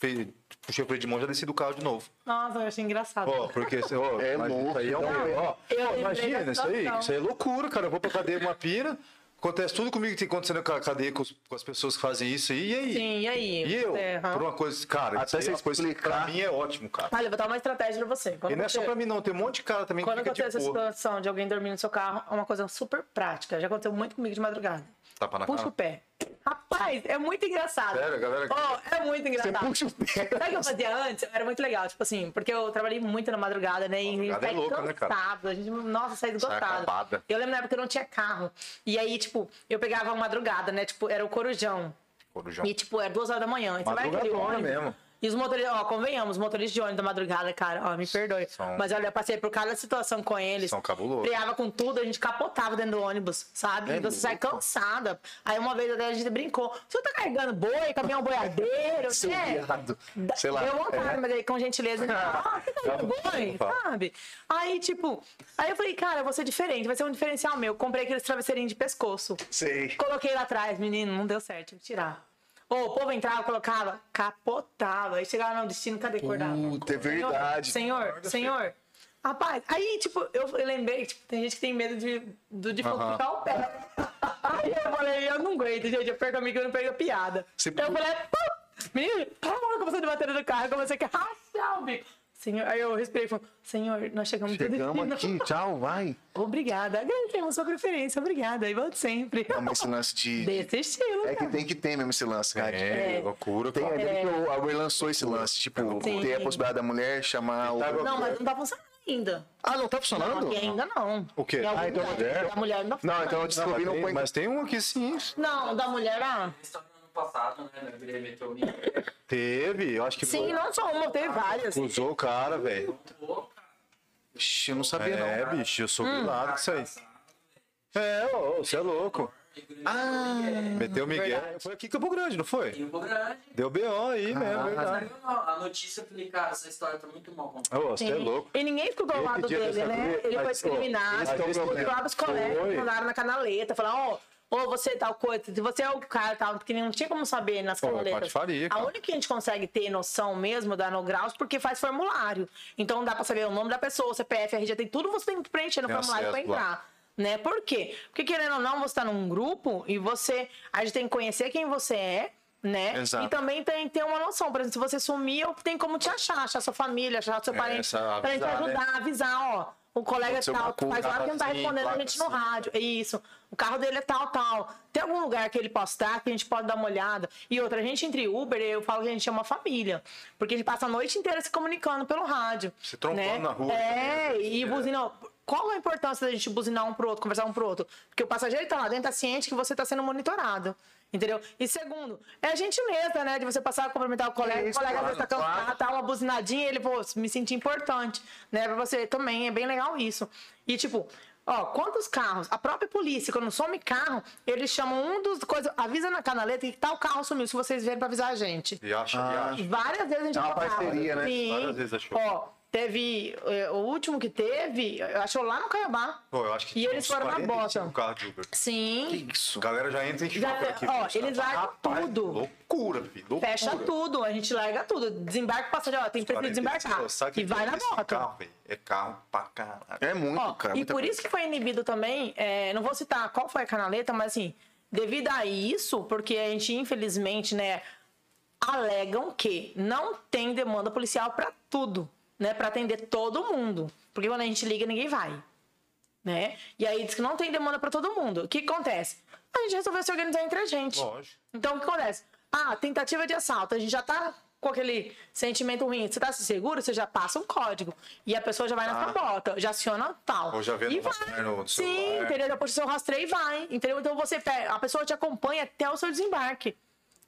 fei- puxei o freio de mão, já desci do carro de novo. Nossa, eu achei engraçado. Ó, porque ó, É louco, Isso aí é um... não, ó, ó, imagina isso aí. Isso aí é loucura, cara. Eu vou pra cadeia uma pira. Acontece tudo comigo que tem acontecendo com a cadeia com, os- com as pessoas que fazem isso aí. E aí? Sim, e aí? E eu? É. Por uma coisa, cara, Até você é coisa explicar. pra mim é ótimo, cara. Olha, eu vou dar uma estratégia pra você. Quando E não é você- só pra mim, não. Tem um monte de cara também Quando que fica acontece essa tipo, situação de alguém dormir no seu carro, é uma coisa super prática. Já aconteceu muito comigo de madrugada. Tapa na Puxa cara. o pé. Rapaz, é muito engraçado. Sério, galera? Oh, é muito engraçado. puxa o pé. Sabe o que eu fazia antes? Era muito legal, tipo assim, porque eu trabalhei muito na madrugada, né? E Madrugada é louca, né, cara? cansado, A gente, nossa, saí acabada. Eu lembro na época que eu não tinha carro. E aí, tipo, eu pegava uma madrugada, né? Tipo, era o Corujão. Corujão. E, tipo, era duas horas da manhã. E você vai aquele Madrugadona mesmo. E os motoristas, ó, convenhamos, os motoristas de ônibus da madrugada, cara, ó, me perdoe. São- Mas olha, eu passei por cada situação com eles. São cabulosos. Freava com tudo, a gente capotava dentro do ônibus, sabe? É e você sai cansada. Aí uma vez até a gente brincou. Você tá carregando boi, caminhão boiadeiro, Seu né? viado. Sei lá. Deu vontade, mas aí com gentileza. Ah, você tá indo boi, sabe? Aí, tipo, aí eu falei, cara, eu vou ser diferente, vai ser um diferencial meu. Comprei aqueles travesseirinhos de pescoço. Sei. Coloquei lá atrás, menino, não deu certo, tive que tirar. Ô, o povo entrava, colocava, capotava. Aí chegava no destino, cadê acordava? Puta, é verdade. Senhor, senhor. Rapaz, aí, tipo, eu eu lembrei, tipo, tem gente que tem medo de, do de ficar o pé. Aí eu falei, eu não aguento, gente, eu perco amigo, eu não perco a piada. Você- Eu falei, pum! menino, calma, comecei a bater no carro, comecei a rachar o bico. Senhor, aí eu respirei e falei, senhor, nós chegamos Chegamos destino. aqui, tchau, vai. Obrigada, agradecemos sua preferência, obrigada, e volte sempre. Não, mas esse lance de. Desse estilo, É que cara. tem que ter mesmo esse lance, cara. É, É. loucura, Tem cara. ali que o Albert lançou esse lance, tipo, Sim. ter a possibilidade da mulher chamar o. Não, mas não tá funcionando ainda. Ah, não tá funcionando? Aqui ainda não. O quê? Ah, então lugar. mulher? Da mulher não Não, então eu Não, descobri mas, não tem, põe. mas tem um aqui sim. Não, da mulher, ah. Passado, né? Metrô Rio. Teve, eu acho que Sim, foi. não só uma, teve várias. Usou o cara, velho. Ixi, eu não sabia, É, não. bicho, eu sou grilado com isso aí. É, ô, você é louco. Ah, Meteu o Miguel. Foi aqui em Campo Grande, não foi? Rio Grande. Deu BO aí mesmo, verdade. A notícia, eu falei, cara, essa história tá muito mal contada. Ô, você é louco. E ninguém escutou o Esse lado dele, né? Ele foi mas, discriminado. que é o Os problema. próprios colegas Foi. mandaram na canaleta, falaram, ó, ô, você tal coisa, se você é o cara tal, porque não tinha como saber nas Pô, é canaletas. patifaria, a única que a gente consegue ter noção mesmo da no graus porque faz formulário. Então dá pra saber o nome da pessoa, o CPF, RG, tem tudo você tem que preencher no Tem formulário pra acesso lá. entrar. Né? Por quê? Porque querendo ou não, você tá num grupo e você. A gente tem que conhecer quem você é, né? Exato. E também tem que ter uma noção. Por exemplo, se você sumir, eu tenho como te achar, achar sua família, achar seu É, parente. essa- pra gente avisar, ajudar, avisar, ó. O colega tal culpa, faz hora que não tá respondendo a gente no rádio. Isso. O carro dele é tal, tal. Tem algum lugar que ele postar que a gente pode dar uma olhada? E outra, a gente entre Uber, eu falo que a gente é uma família. Porque a gente passa a noite inteira se comunicando pelo rádio. Se trombando né? na rua É, também, né? e É. buzina. Qual a importância da gente buzinar um pro outro, conversar um pro outro? Porque o passageiro tá lá dentro, tá ciente que você tá sendo monitorado. Entendeu? E segundo, é a gentileza, né? De você passar a cumprimentar o colega, Isso, o colega tá claro, cansado, claro. tá uma buzinadinha, ele, pô, me senti importante, né? Pra você também, é bem legal isso. E, tipo, ó, quantos carros? A própria polícia, quando some carro, eles chamam um dos coisas, avisa na canaleta que tal carro sumiu, se vocês verem pra avisar a gente. E acha, e acha. Várias vezes a gente É uma achou carro. parceria, né? Sim. Várias vezes achou. Ó, teve, eh, o último que teve, achou lá no Caiabá. Pô, eu acho que E eles foram na 45 bota. carros de Uber. Sim. Isso. A galera já entra em choque aqui. ó, eles largam Rapaz, tudo. Loucura, filho. Loucura. Fecha tudo, a gente larga tudo. Desembarca o passageiro, ó, tem que 45, desembarcar. sabe que E vai na esse moto. Carro, velho, é carro pra caralho. É muito, Ó, cara. e muita por coisa. isso que foi inibido também, é, não vou citar qual foi a canaleta, mas assim, devido a isso, porque a gente, infelizmente, né, alegam que não tem demanda policial pra tudo, né, Pra atender todo mundo. Porque quando a gente liga, ninguém vai, né? E aí diz que não tem demanda pra todo mundo. O que acontece? A gente resolveu se organizar entre a gente. Lógico. Então, o que acontece? Ah, tentativa de assalto. A gente já tá com aquele sentimento ruim. Você tá seguro, você já passa um código. E a pessoa já vai na sua bota, já aciona tal. Ou já vê e no vai. no Sim, celular. entendeu? Já puxa o seu rastreio e vai. Entendeu? Então você a pessoa te acompanha até o seu desembarque.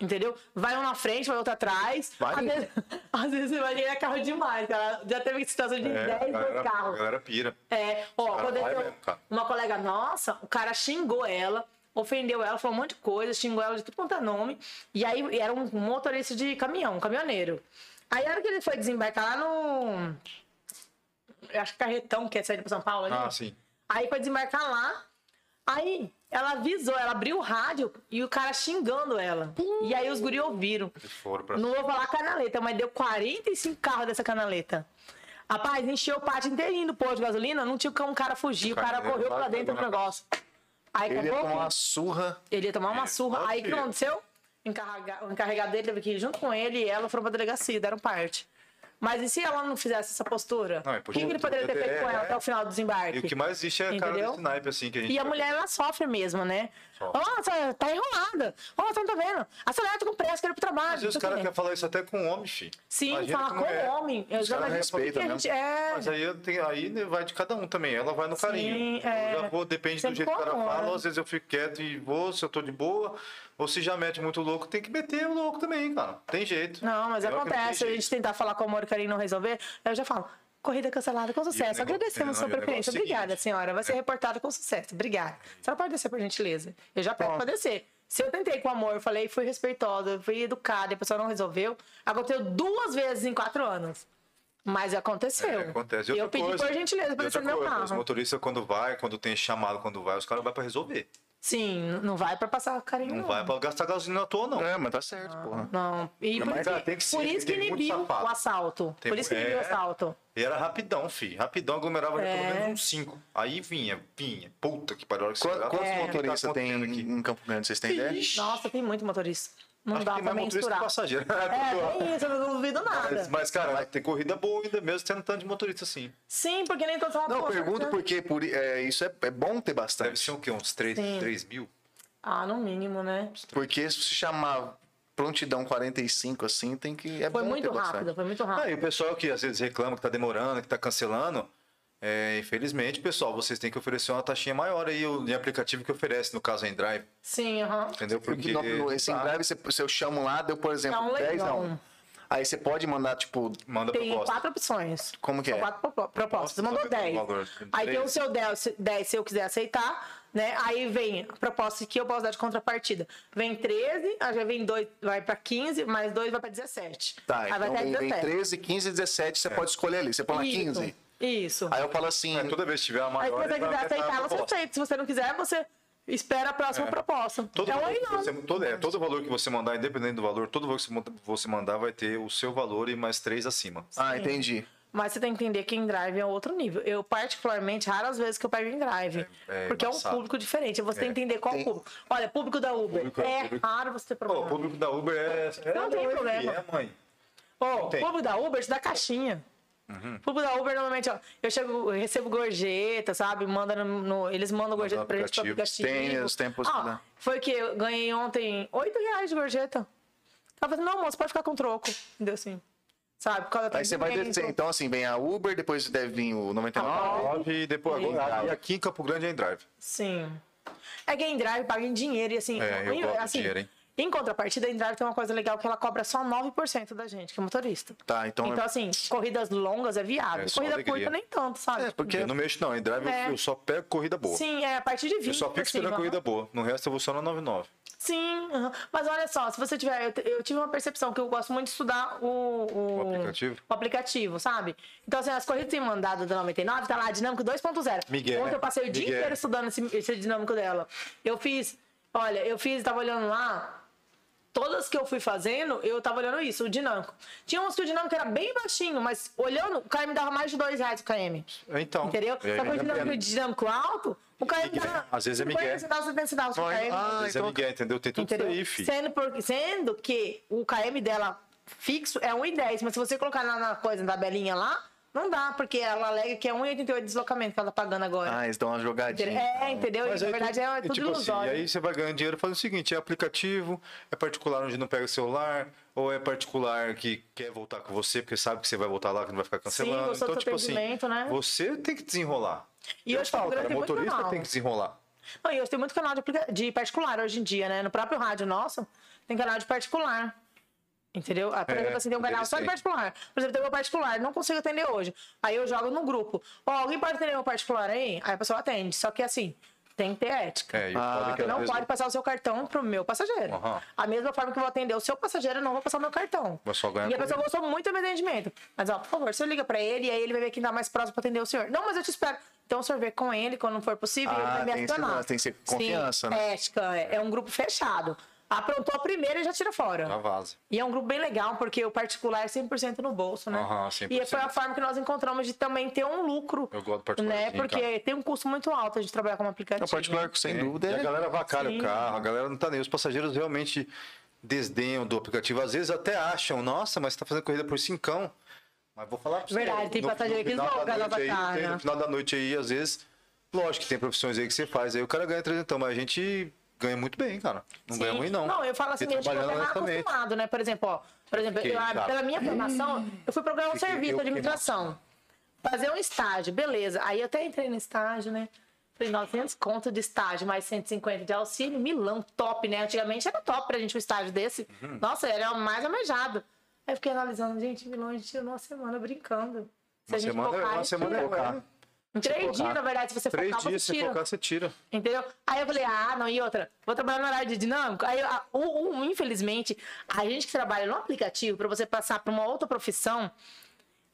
Entendeu? Vai um na frente, vai outro atrás. Vai. Às vezes, às vezes você vai ganhar carro demais, cara. Já teve situação de É, 10 a galera, a carros. galera pira. É, ó, quando eu- uma colega nossa, o cara xingou ela, ofendeu ela, falou um monte de coisa, xingou ela de tudo quanto é nome. E aí era um motorista de caminhão, um caminhoneiro. Aí a hora que ele foi desembarcar lá no. Eu acho que carretão que é sair para São Paulo ali. Ah, sim. Aí foi desembarcar lá. Aí ela avisou, ela abriu o rádio e o cara xingando ela. E aí os guri ouviram. Pra... Não vou falar canaleta, mas deu 45 carros dessa canaleta. Rapaz, encheu o pátio inteirinho do posto de gasolina, não tinha como um cara fugir. O cara Cara, correu pra dentro do negócio. Aí Ele ia acabou. tomar uma surra. Ele ia tomar uma É, surra. Aí o que aconteceu? Encarrega- O encarregado dele teve que ir junto com ele e ela foram pra delegacia, deram parte. Mas e se ela não fizesse essa postura? Não, é o que, ele poderia ter feito com ela é. até o final do desembarque? E o que mais existe é cara Entendeu? desse naipe, assim, que a gente... E a mulher, ela sofre mesmo, né? Nossa, tá enrolada. Ó, não tá vendo? Acelera com pressa, quero ir pro trabalho. Às vezes não os o caras querem falar isso até com homem, filho. Sim, falar com mulher. homem. Exatamente. respeitam Porque a gente é. Mas aí, eu tenho, aí né, vai de cada um também. Ela vai no carinho. é. Eu já vou, depende do Sempre jeito que o cara fala. né? Às vezes eu fico quieto e vou, se eu tô de boa. Ou se já mete muito louco, tem que meter o louco também, cara. Tem jeito. Não, mas Pior que não acontece, a gente tentar falar com amor e carinho não resolver, eu já falo. Corrida cancelada com sucesso. negócio- Agradecemos sua preferência. é seguinte, Obrigada, senhora. Vai ser reportada com sucesso. Obrigada. A senhora pode descer, por gentileza. Eu já peço pra descer. Se eu tentei com amor, falei, fui respeitosa, fui educada e a pessoa não resolveu, aconteceu duas vezes em quatro anos. Mas aconteceu. É, acontece. E eu pedi coisa- por gentileza outra descer do meu coisa, Os carro. motoristas, quando vai, quando tem chamado, quando vai, os caras vão pra resolver. Sim, não vai pra passar carinho. Não vai pra gastar gasolina à toa, não. É, mas tá certo, porra. Não. E por, mas, isso cara, que, tem que ser, por isso que inibiu o assalto. Tem por isso que inibiu o é. assalto. E era rapidão, fi. Rapidão aglomerava já pelo É. menos uns 5. Aí vinha, vinha. Puta que pariu. Quantos o que tá motoristas tem aqui? em Campo Grande? Vocês têm ideia? Ixi, Nossa, tem muito motorista. Não acho dá que tem pra mais motorista que mensurar. passageiro. É, tem isso, eu não duvido nada. Mas, mas, cara, tem corrida boa ainda mesmo tendo tanto de motorista assim. Sim, porque nem todos são Não, pergunto porque por, é, isso é, é bom ter Deve bastante. ser o quê? Uns 3, Sim. 3 mil? Ah, no mínimo, né? Porque se você chamar prontidão 45 assim, tem que. É Foi bom muito ter bastante. rápido, foi muito rápido. Ah, e o pessoal que às vezes reclama que tá demorando, que tá cancelando, é, infelizmente, pessoal, vocês têm que oferecer uma taxinha maior aí, o em aplicativo que oferece, no caso, a Endrive, Sim, aham. entendeu? Porque... No, no, esse Ah, drive, se eu chamo lá, deu, por exemplo, É um 10 a leilão. 1. Aí você pode mandar, tipo, Manda Tem proposta. quatro opções. Como que São é? quatro propo- propostas. Você mandou Sabe qual é o 10. valor? Aí tem o seu 10, 10 se eu quiser aceitar, né? Aí vem a proposta que eu posso dar de contrapartida. Vem 13, aí já vem 2, vai pra 15, mais 2 vai pra 17. tá, aí então vai até vem, vem 17. 13, 15, 17, você pode escolher ali. Você põe lá Isso, 15. Isso. Aí eu falo assim, É, toda vez que tiver a Aí maior, se você quiser aceitar, você aceita. Se você não quiser, você espera a próxima proposta. Todo, é um valor você, todo, é, todo valor que você mandar, independente do valor, todo valor que você manda- você mandar vai ter o seu valor e mais três acima. ah, entendi. Mas você tem que entender que em drive é outro nível. Eu, particularmente, raras vezes que eu pego em drive. É, é porque é um embaçado. público diferente. Você tem que entender qual Tem- público. Olha, público da Uber. Público é é público. raro você ter problema. o público da Uber é. é Não tem mãe, problema. É, mãe. O tem. público da Uber te dá caixinha. Fui da Uber, normalmente, ó, eu chego, eu recebo gorjeta, sabe? Manda no, no- eles mandam gorjeta pra gente pro aplicativo. aplicativo. Tem, os tempos, Ó, né? Foi que eu ganhei ontem 8 reais de gorjeta. Ela falou, não, moço, pode ficar com troco. Entendeu assim? Sabe? Por causa Aí você vai descer. Então, assim, vem a Uber, depois deve vir o 99. 9 e depois agora. E aqui em Campo Grande é em drive. Sim. É que a Endrive paga em dinheiro e assim. É, eu em- gosto assim, dinheiro, hein? Em contrapartida, a Endrive tem uma coisa legal que ela cobra só 9% da gente, que é motorista. Tá, então. Então, assim, corridas longas é viável. É Corrida alegria. curta nem tanto, sabe? É, porque- Eu não mexo não, em drive É. eu só pego corrida boa. Sim, é a partir de 20 Eu só pra fico esperando cima. corrida boa. No resto eu vou só na 99. Sim, aham. mas olha só, se você tiver. Eu, eu tive uma percepção que eu gosto muito de estudar o, o, O aplicativo? o aplicativo, sabe? Então, assim, as corridas tem mandado da 99, tá lá, dinâmico 2.0. Miguel, Ontem eu passei o dia Miguel. inteiro estudando esse, esse dinâmico dela. Eu fiz. Olha, eu fiz, tava olhando lá. Todas que eu fui fazendo, eu tava olhando isso, o dinâmico. Tinha uns que o dinâmico era bem baixinho, mas olhando, o KM dava mais de 2 reais o KM. Então. Entendeu? aí Só que o dinâmico, dinâmico alto, o KM Miguel. dava. Às vezes é 50 Miguel. centavos, 70 centavos o KM. Ah, Às vezes então- é Miguel, entendeu? Tem tudo Entendeu? isso aí, fi. Sendo, por- sendo que o KM dela fixo é 1,10, mas se você colocar na, na coisa, na tabelinha lá, não dá, porque ela alega que é 1,88 de deslocamento que ela tá pagando agora. Ah, eles dão uma jogadinha. é, entendeu? Mas e, na verdade tu- é tudo tipo assim, ilusório. e aí você vai ganhando dinheiro faz o seguinte, é aplicativo, é particular onde não pega celular, ou é particular que quer voltar com você, porque sabe que você vai voltar lá, que não vai ficar cancelando. gostou do então, seu tipo assim, né? você tem que desenrolar. E eu hoje falo, cara, muito motorista tem que desenrolar. Não, e hoje tem muito canal de, de particular hoje em dia, né? No próprio rádio nosso, tem canal de particular. Entendeu? Ah, Por É, exemplo, assim, tem um canal só de particular. Por exemplo, tem o meu particular, não consigo atender hoje. Aí eu jogo no grupo. Ó, alguém pode atender meu particular aí? Aí a pessoa atende. Só que assim, tem que ter ética. É, e o Ah, que Não vezes pode passar o seu cartão pro meu passageiro. Aham. A mesma forma que eu vou atender o seu passageiro, eu não vou passar o meu cartão. Vai só ganhar e a pessoa gostou muito do meu atendimento. Mas, ó, por favor, senhor liga pra ele e aí ele vai ver quem dá mais próximo pra atender o senhor. Não, mas eu te espero. Então o senhor vê com ele quando for possível e ele Ah, vai me acionar. tem que ser confiança, Sim, né? ética, é, é um grupo fechado. Aprontou a primeira e já tira fora. Já vaza. E é um grupo bem legal, porque o particular é 100% no bolso, né? Aham, 100%. E foi a forma que nós encontramos de também ter um lucro. Eu gosto do Né? particularzinho, Porque cara. tem um custo muito alto a gente trabalhar como aplicativo. O particular, sem É, dúvida, E a é. galera vacalha Sim. o carro, a galera não tá nem. Os passageiros realmente desdenham do aplicativo. Às vezes até acham, nossa, mas você tá fazendo corrida por cincão. Mas vou falar pra você. Verdade, tem passageiro que final da noite aí, cara. tem- No final da noite aí, às vezes, lógico que tem profissões aí que você faz. Aí o cara ganha 300, mas a gente ganha muito bem, cara. Não ganha Sim. ruim, não. Não, eu falo assim, Porque a gente trabalhando não tá acostumado, né? Por exemplo, ó, por exemplo, Fiquei, eu- cara. pela minha formação, eu fui procurar um Fiquei- serviço de administração. Fazer um estágio, beleza. Aí eu até entrei no estágio, né? Falei, 900 conto de estágio, mais 150 de auxílio. Milão, top, né? Antigamente era top pra gente um estágio desse. Uhum. Nossa, era o mais almejado. Aí eu fiquei analisando, gente, Milão, a gente tirou uma semana brincando. Se Uma a gente semana, focar, uma semana é. Em três dias, na verdade, se você Três focar, dias, você se tira. focar, você tira. Entendeu? Aí eu falei, ah, não, e outra, vou trabalhar no horário de dinâmico. Aí, a- infelizmente, a gente que trabalha no aplicativo, para você passar para uma outra profissão,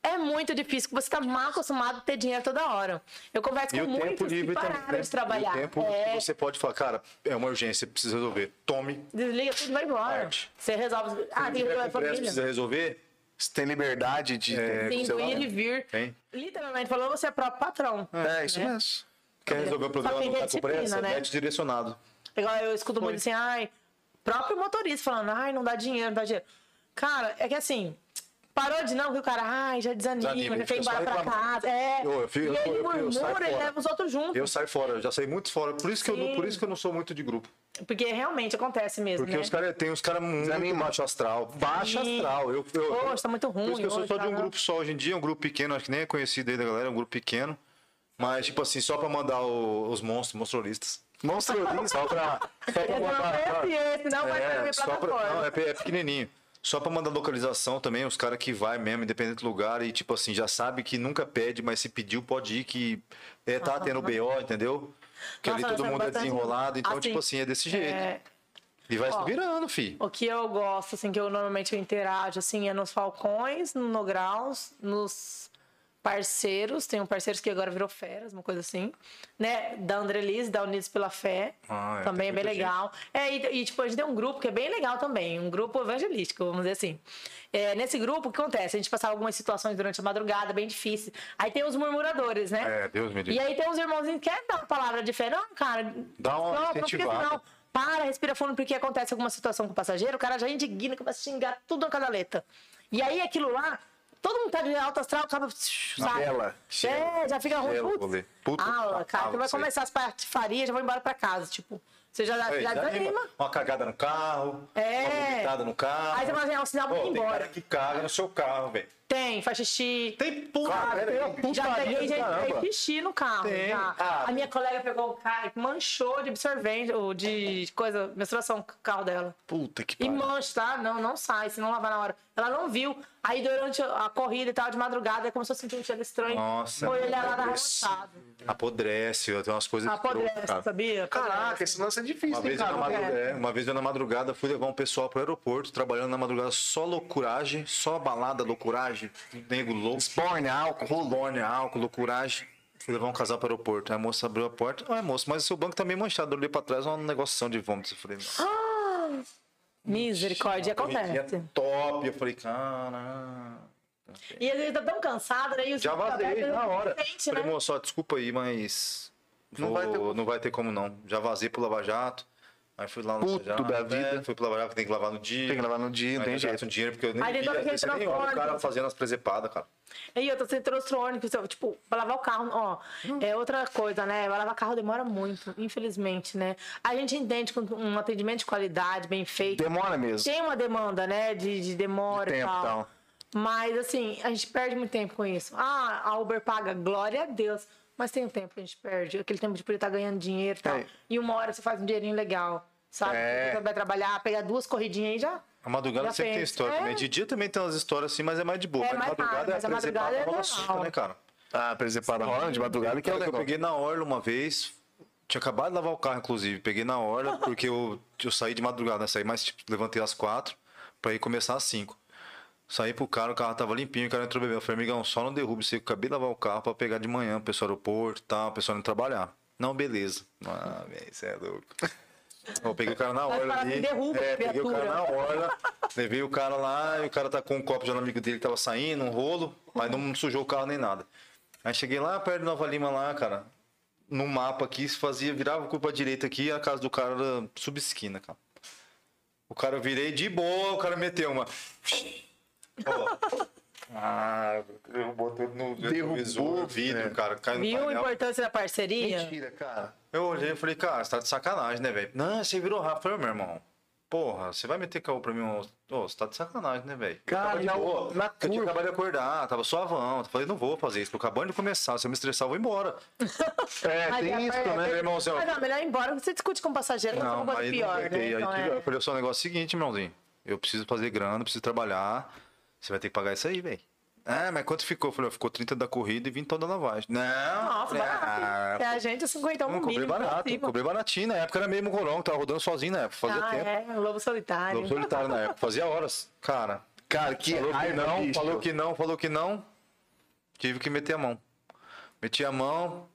é muito difícil, porque você tá mal acostumado a ter dinheiro toda hora. Eu converso E com o tempo muitos que livre também. pararam né? de trabalhar. E o tempo é, que você pode falar, cara, é uma urgência, precisa resolver. Tome. desliga tudo e vai embora. Parte. Você resolve. Ah, tem que resolver a família. precisa resolver, Você tem liberdade de. É, do lá. ir e vir. Tem. Literalmente falando, você é próprio patrão. É, isso né? mesmo. quer resolver o problema, tem não tá com pressa, né? mete direcionado. Igual eu escuto muito assim, ai, próprio motorista falando, ai, não dá dinheiro, não dá dinheiro. Cara, é que assim, parou de não, que o cara, ai, já desanima, Desanima, já quer ir fica só embora pra casa. É, Eu- eu fico- e eu- ele eu- eu murmura, ele fora. leva os outros junto. Eu saio fora, eu já saí muito fora. Por isso que, eu, não- Sim. por isso que eu não sou muito de grupo. Porque realmente acontece mesmo, Porque né? os cara, tem uns caras muito Desanima. baixo astral. Baixo Sim. astral. Eu, eu, Poxa, tá muito Por isso ruim que eu sou hoje, só de um tá, né? grupo só hoje em dia, um grupo pequeno, acho que nem é conhecido aí da galera, é um grupo pequeno. Mas, tipo assim, só pra mandar o- os monstros, monstrolistas. Monstro Só pra, só pra não mandar. é esse, não pra É, só pra, plataforma. não, é, pe- é pequenininho. Só pra mandar localização também, os caras que vai mesmo, independente do lugar, e tipo assim, já sabe que nunca pede, mas se pediu, pode ir, que é, tá tendo BO, entendeu? Que ali Nossa, todo nós mundo é bastante- desenrolado, então, assim, tipo assim, é desse jeito. É, E vai ó, se virando, fi. O que eu gosto, assim, que eu normalmente eu interajo, assim, é nos Falcões, no Nograus, nos parceiros. Tem um parceiros que agora virou Feras, uma coisa assim. Né? Da Andrelise, da Unidos pela Fé. Ah, é, também é bem legal. É, e, e, tipo, a gente tem um grupo que é bem legal também. Um grupo evangelístico, vamos dizer assim. É, nesse grupo, o que acontece? A gente passava algumas situações durante a madrugada, bem difícil. Aí tem os murmuradores, né? É, Deus me E livre. aí tem uns irmãozinhos que querem dar uma palavra de fé. Não, cara. Dá uma não, incentivada. não. Para, respira fundo, porque acontece alguma situação com o passageiro, o cara já indigna, começa a xingar tudo na cadaleta. E aí aquilo lá todo mundo tá de alto astral, acaba. Sabe? Gela. É, já fica ruim. Puta que aula, cara, pariu, que vai começar as patifarias, já vou embora pra casa. Tipo, você já, Ei, já já desanima. anima. Uma cagada no carro, É. uma vomitada no carro. Aí você assim, é um sinal pra ir tem embora. cara que caga no seu carro, velho. Tem, faz xixi. Tem puta, Cara, tem Já putaria peguei caramba. fez xixi no carro. Tem. já. Ah. A minha colega pegou o cara que manchou de absorvente, ou de coisa, menstruação, o carro dela. Puta que E pariu. mancha, tá? Não, não sai, se não lavar na hora. Ela não viu. Aí durante a corrida e tal, de madrugada, ela começou a sentir um cheiro estranho. Nossa. Foi olhar lá, manchado. Apodrece, tem umas coisas Apodrece, cara. sabia? Caraca, Apodrece. esse lance é difícil, Uma vez, eu na cara? madrugada, é, uma vez eu na madrugada fui levar um pessoal pro aeroporto, trabalhando na madrugada só loucuragem, só balada, loucuragem, nego louco. Sporn, álcool. Rolone, álcool, loucuragem. Fui levar um casal para o aeroporto. Aí a moça abriu a porta. Ué, moço, mas o seu banco tá meio manchado. Eu olhei pra trás, uma negoção de vômito. Eu falei, Misericórdia, corridinha acontece. top. Eu falei, cara. E vezes tá tão cansado, né? E o Já vazei aberto, na hora. Sente, Falei, né? moço, ó, desculpa aí, mas. Não vou- vai ter como. não vai ter como não. Já vazei pro Lava Jato. Aí fui lá no Puto Lava da vida. né? Fui pro Lava Jato, que tem que lavar no dia. Tem que lavar no dia, não tem eu jeito. gasto dinheiro, porque eu nem Aí tem vi, todo às aquele vezes você nem olha o cara fazendo as presepadas, cara. E outra, você trouxe ônibus, tipo, pra lavar o carro, ó, é outra coisa, né? Vai lavar carro demora muito, infelizmente, né? A gente entende que um atendimento de qualidade, bem feito, Demora mesmo. tem uma demanda, né? De, de demora De e tempo, tal. tal. Mas, assim, a gente perde muito tempo com isso. Ah, a Uber paga, glória a Deus. Mas tem o tempo que a gente perde. Aquele tempo de poder estar ganhando dinheiro e tal. É. E uma hora você faz um dinheirinho legal, sabe? É. Você vai trabalhar, pegar duas corridinhas aí já. A madrugada Já sempre tem penso. história É. também. De dia também tem umas histórias assim, mas é mais de boa. É mas mais madrugada raro, mas a é madrugada é rola susto, né, cara? Ah, presepada rola de madrugada que é o Cara, que eu peguei na orla uma vez. Tinha acabado de lavar o carro, inclusive. Peguei na orla, porque eu, eu saí de madrugada, né? Saí mais, tipo, levantei às quatro pra ir começar às cinco. Saí pro cara, o carro tava limpinho, o cara entrou bebendo. Eu falei, amigão, só não derrube você, eu acabei de lavar o carro pra pegar de manhã, o pessoal do aeroporto e tal, o pessoal não trabalhar. Não, beleza. Ah, velho, você é louco. Eu peguei o cara na fala ali. derruba, é, peguei o cara na orla, levei o cara lá, e o cara tá com um copo de um amigo dele que tava saindo, um rolo, mas não sujou o carro nem nada. Aí cheguei lá perto de Nova Lima lá, cara. No mapa aqui, se fazia, virava o pra direita aqui, a casa do cara era subesquina, cara. O cara eu virei de boa, o cara meteu uma. Ah, derrubou tudo no Derrubou, retrovisor, vidro, é. cara. Caiu Viu a importância da parceria? Mentira, cara. Eu olhei e falei, cara, você tá de sacanagem, né, velho? Não, você virou. Eu falei, meu irmão, porra, você vai meter caô pra mim? Ô, você tá de sacanagem, né, velho? Cara, Eu na- boa. na Eu tinha acabado de acordar, tava suavão. Eu falei, não vou fazer isso, tô acabando de começar. Se eu me estressar, eu vou embora. É, Mas tem é- isso é- também. Meu irmãozão. Mas não, melhor ir embora, você discute com o passageiro, é Não, uma coisa aí pior, não né? Aí Então, tive- é- eu falei, o seu negócio é o seguinte, irmãozinho. Eu preciso fazer grana, preciso trabalhar. Você vai ter que pagar isso aí, velho. Ah, mas quanto ficou? Eu falei, ficou 30 da corrida e 20 toda a lavagem. Não, Nossa, falei, barato. ah, É a gente, 50 não, um cobrei mínimo. pra barato, cobrei baratinho. Na época era meio mugolão, tava rodando sozinho na época, fazia Ah, tempo. é, o Lobo Solitário. Lobo solitário na época, fazia horas. Cara, Cara, que falou que não, bicho. falou que não, falou que não. Tive que meter a mão. Meti a mão,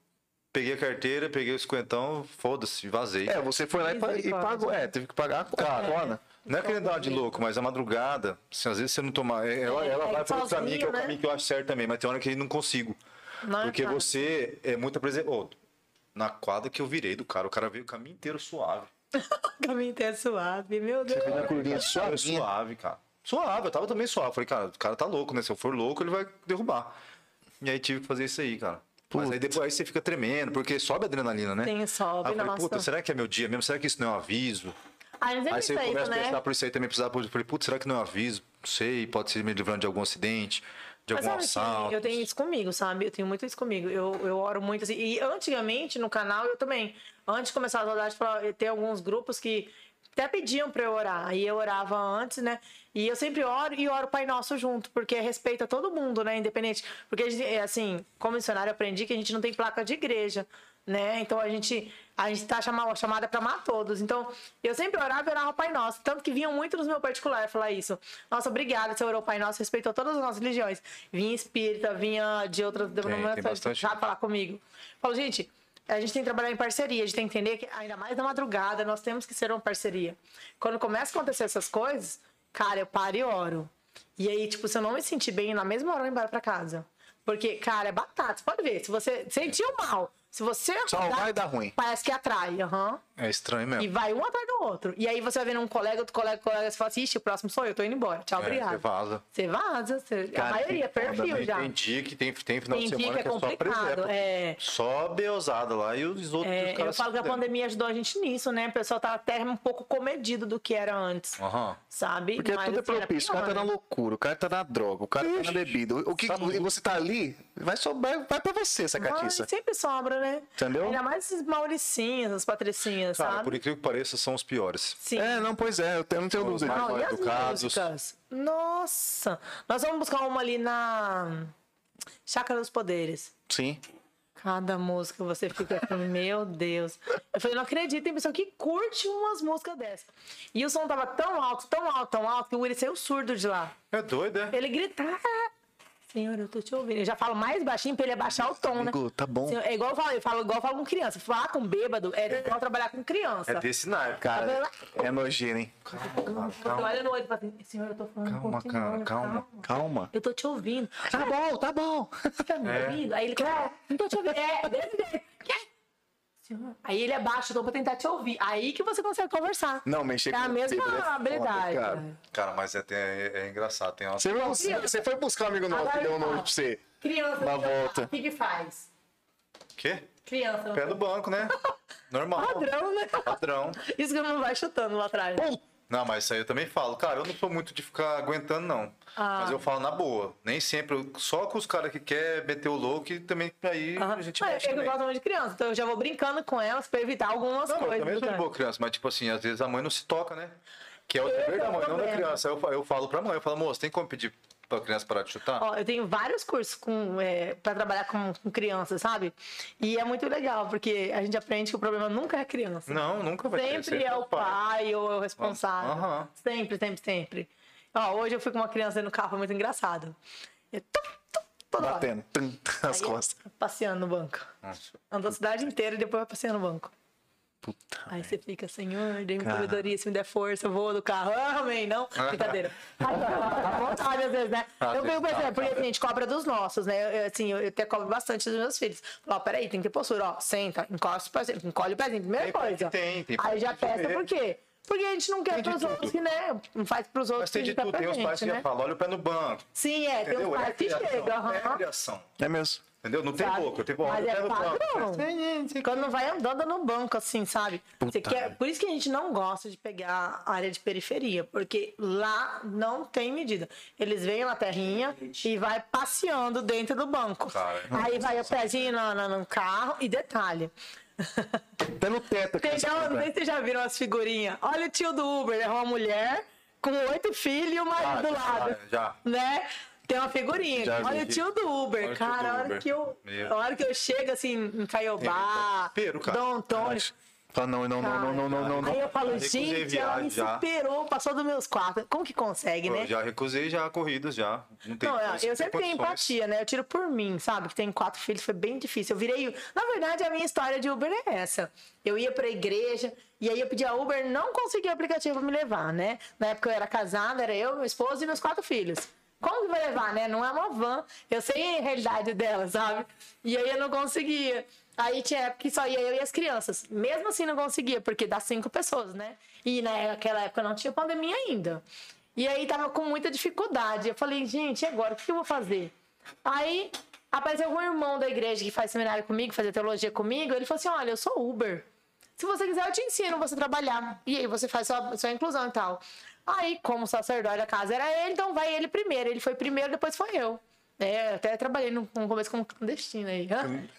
peguei a carteira, peguei o cinquentão, foda-se, vazei. É, você foi lá e, e pagou. É, teve que pagar a Cara, cona. Não é querendo dar de louco, mas a madrugada, se às vezes você não tomar. Ela, ela é vai sozinho, caminho, que é o né? caminho que eu acho certo também, mas tem hora que não consigo. Não é Porque você é muito apresentado. na quadra que eu virei do cara, o cara veio o caminho inteiro suave. O caminho inteiro suave, meu Deus. Na curvinha suavinha. suave, cara. Suave, eu tava também suave. Falei, cara, o cara tá louco, né? Se eu for louco, ele vai derrubar. E aí tive que fazer isso aí, cara. Mas aí depois aí você fica tremendo, porque sobe a adrenalina, né? Tem, sobe, Aí eu falei, nossa. puta, será que é meu dia mesmo? Será que isso não é um aviso? Aí você começa a né? pensar por isso aí também precisava. Eu falei, putz, será que não é um aviso? Não sei, pode ser me livrando de algum acidente, de Mas algum assalto. eu tenho isso comigo, sabe? Eu tenho muito isso comigo. Eu, eu oro muito assim. E antigamente no canal eu também. Antes de começar a rodagem, tem alguns grupos que até pediam pra eu orar. Aí eu orava antes, né? E eu sempre oro e oro o Pai Nosso junto, porque respeita todo mundo, né? Independente. Porque, é assim, como missionário, eu aprendi que a gente não tem placa de igreja, né? Então a gente, a gente tá chamada, chamada pra amar todos. Então eu sempre orava e orava o Pai Nosso. Tanto que vinham muito nos meu particular falar isso. Nossa, obrigada, você orou o Pai Nosso, respeitou todas as nossas religiões. Vinha espírita, vinha de outras denominações, já falar comigo. Falo, gente, a gente tem que trabalhar em parceria, a gente tem que entender que, ainda mais na madrugada, nós temos que ser uma parceria. Quando começa a acontecer essas coisas, cara, eu paro e oro. E aí, tipo, se eu não me sentir bem, na mesma hora eu vou embora pra casa. Porque, cara, é batata. Você pode ver, se você sentiu mal, Se você Só acordar, vai dar ruim. parece que atrai, aham. É estranho E mesmo. vai um atrás do outro. E aí você vai vendo um colega, outro colega, outro colega, você fala assim, ixi, o próximo sou eu, tô indo embora. Tchau, É, obrigado. você vaza. Você vaza, você... Cara, a maioria, que foda, perfil né? já. Tem dia que tem, tem final Tem de semana que é que, é só complicado. presépio. É, Só beozada lá e os outros é, os eu caras falo que a pandemia ajudou a gente nisso, né? O pessoal tá até um pouco comedido do que era antes, Aham. sabe? Porque Mas, tudo é assim, era propício. O cara tá pior, na né? loucura, o cara tá na droga, o cara tá na bebida. O que e você tá ali, vai sobrar, vai pra você essa catiça. sempre sobra, né? Entendeu? Ainda mais esses mauricinhos, as patricinhas, Cara, sabe? por incrível que pareça, são os piores. Sim. É, não, pois é, eu não tenho dúvida. Não, e as educados. músicas? Nossa! Nós vamos buscar uma ali na Chácara dos Poderes. Sim. Cada música você fica assim, meu Deus. Eu falei, não acredito, tem pessoa que curte umas músicas dessas. E o som tava tão alto, tão alto, tão alto, que o Willi saiu surdo de lá. É doido, é? Ele gritava. Senhor, eu tô te ouvindo. Eu já falo mais baixinho pra ele abaixar o tom, né? Amigo, tá bom. Senhor, É igual eu falo, eu falo igual eu falo com criança. Falar com bêbado é igual trabalhar com criança. É desse naipe. Cara, é nojeiro, hein? Você olha no olho e fala assim, senhor, eu tô falando Calma, cara, calma. Calma. Eu tô te ouvindo. Tá bom, tá bom. Você tá me ouvindo? Aí ele, quer? Não tô te ouvindo. É, desse jeito. Senhor. Aí ele abaixa o tom pra tentar te ouvir. Aí que você consegue conversar. Não, mexer É a com mesma é foda, habilidade. cara. cara. Cara, mas é, tem- é- é engraçado. Tem uma... Você, você, você foi buscar um amigo nosso que deu um nome pra você. Criança, Na volta. o que que faz? Quê? Criança. Pé do banco, né? Normal. Padrão, né? Padrão. Isso que não vai chutando lá atrás. Não, mas isso aí eu também falo. Cara, eu não sou muito de ficar aguentando, não. Ah. Mas eu falo na boa. Nem sempre. Só com os caras que quer meter o louco e também aí Aham. a gente Ah, mexe eu também. gosto muito de criança, então eu já vou brincando com elas pra evitar algumas Não, eu coisas. também sou de cara. boa criança, mas tipo assim, às vezes a mãe não se toca, né? Que é o dever da mãe, não da criança. Eu, eu falo pra mãe, eu falo, moço, tem como pedir pra criança parar de chutar? Ó, eu tenho vários cursos com, é, para trabalhar com, com crianças, sabe? E é muito legal, porque a gente aprende que o problema nunca é a criança. Não, nunca vai ter. Sempre é o pai ou é o responsável. Aham. Sempre, sempre, sempre. Ó, hoje eu fui com uma criança no carro, foi muito engraçado. Eu, tum, tum, toda hora. Batendo tum, nas Aí, costas. Passeando no banco. Andou a cidade inteira e depois vai passeando no banco. Puta. Aí você fica, Senhor, dê-me sabedoria, se me der força, eu vou do carro. Ah, amém, não? Brincadeira. À vontade, às vezes, né? Ah, eu fico que pensando, dar, porque assim, a gente cobra dos nossos, né? Eu, assim, eu até cobro bastante dos meus filhos. Falo, ó, peraí, tem que ter postura, ó, senta, encosta o pezinho, encolhe o pezinho, primeira Tem coisa. que tem, tem Aí já que peça, por quê? Porque a gente não quer pros tudo. outros que, né? Não faz pros outros Mas tem que de tá tudo, tem uns gente, pais que né? falam, olha o pé no banco. Sim, é, tem uns Entendeu? É pais que chegam, É aham. criação. É mesmo. Entendeu? Não tem sabe? boca. Tipo, olha Mas é padrão. Quando vai andando no banco, assim, sabe? Você quer, por isso que a gente não gosta de pegar a área de periferia, porque lá não tem medida. Eles vêm na terrinha e vai passeando dentro do banco. Cara. Aí vai o pezinho no, no- no carro e detalhe. Até no teto aqui. Tem, essa não, sei se vocês já viram as figurinhas. Olha o tio do Uber, é uma mulher com oito filhos e o marido Ah, do já, lado. já. Né? Tem uma figurinha. Já Olha o tio do Uber, Olha cara. do A hora Uber. que eu, Meu. a hora que eu chego assim em Caiobá, desespero, cara. Dom Antônio. Fala, não, não, não, não, não, não, não, Aí eu falo, gente, ela me já. superou, passou dos meus quatro. Como que consegue, né? Eu já recusei já corridas já. Não tem Não, eu- eu sempre tenho empatia, né? Eu tiro por mim, sabe? Que tem quatro filhos, foi bem difícil. Eu virei. Na verdade, a minha história de Uber é essa. Eu ia pra igreja e aí eu pedi a Uber, não conseguia aplicativo pra me levar, né? Na época eu era casada, era eu, meu esposo e meus quatro filhos. Como que vai levar, né? Não é uma van. Eu sei a realidade dela, sabe? E aí eu não conseguia. Aí tinha época que só ia eu e as crianças. Mesmo assim não conseguia, porque dá cinco pessoas, né? E naquela época não tinha pandemia ainda. E aí tava com muita dificuldade. Eu falei, gente, e agora? O que eu vou fazer? Aí apareceu algum irmão da igreja que faz seminário comigo, fazia teologia comigo. Ele falou assim: olha, eu sou Uber. Se você quiser, eu te ensino você trabalhar. E aí você faz sua, sua inclusão e tal. Aí, como o sacerdote da casa era ele, então vai ele primeiro. Ele foi primeiro, depois foi eu. É, eu até trabalhei no, no começo como clandestino aí.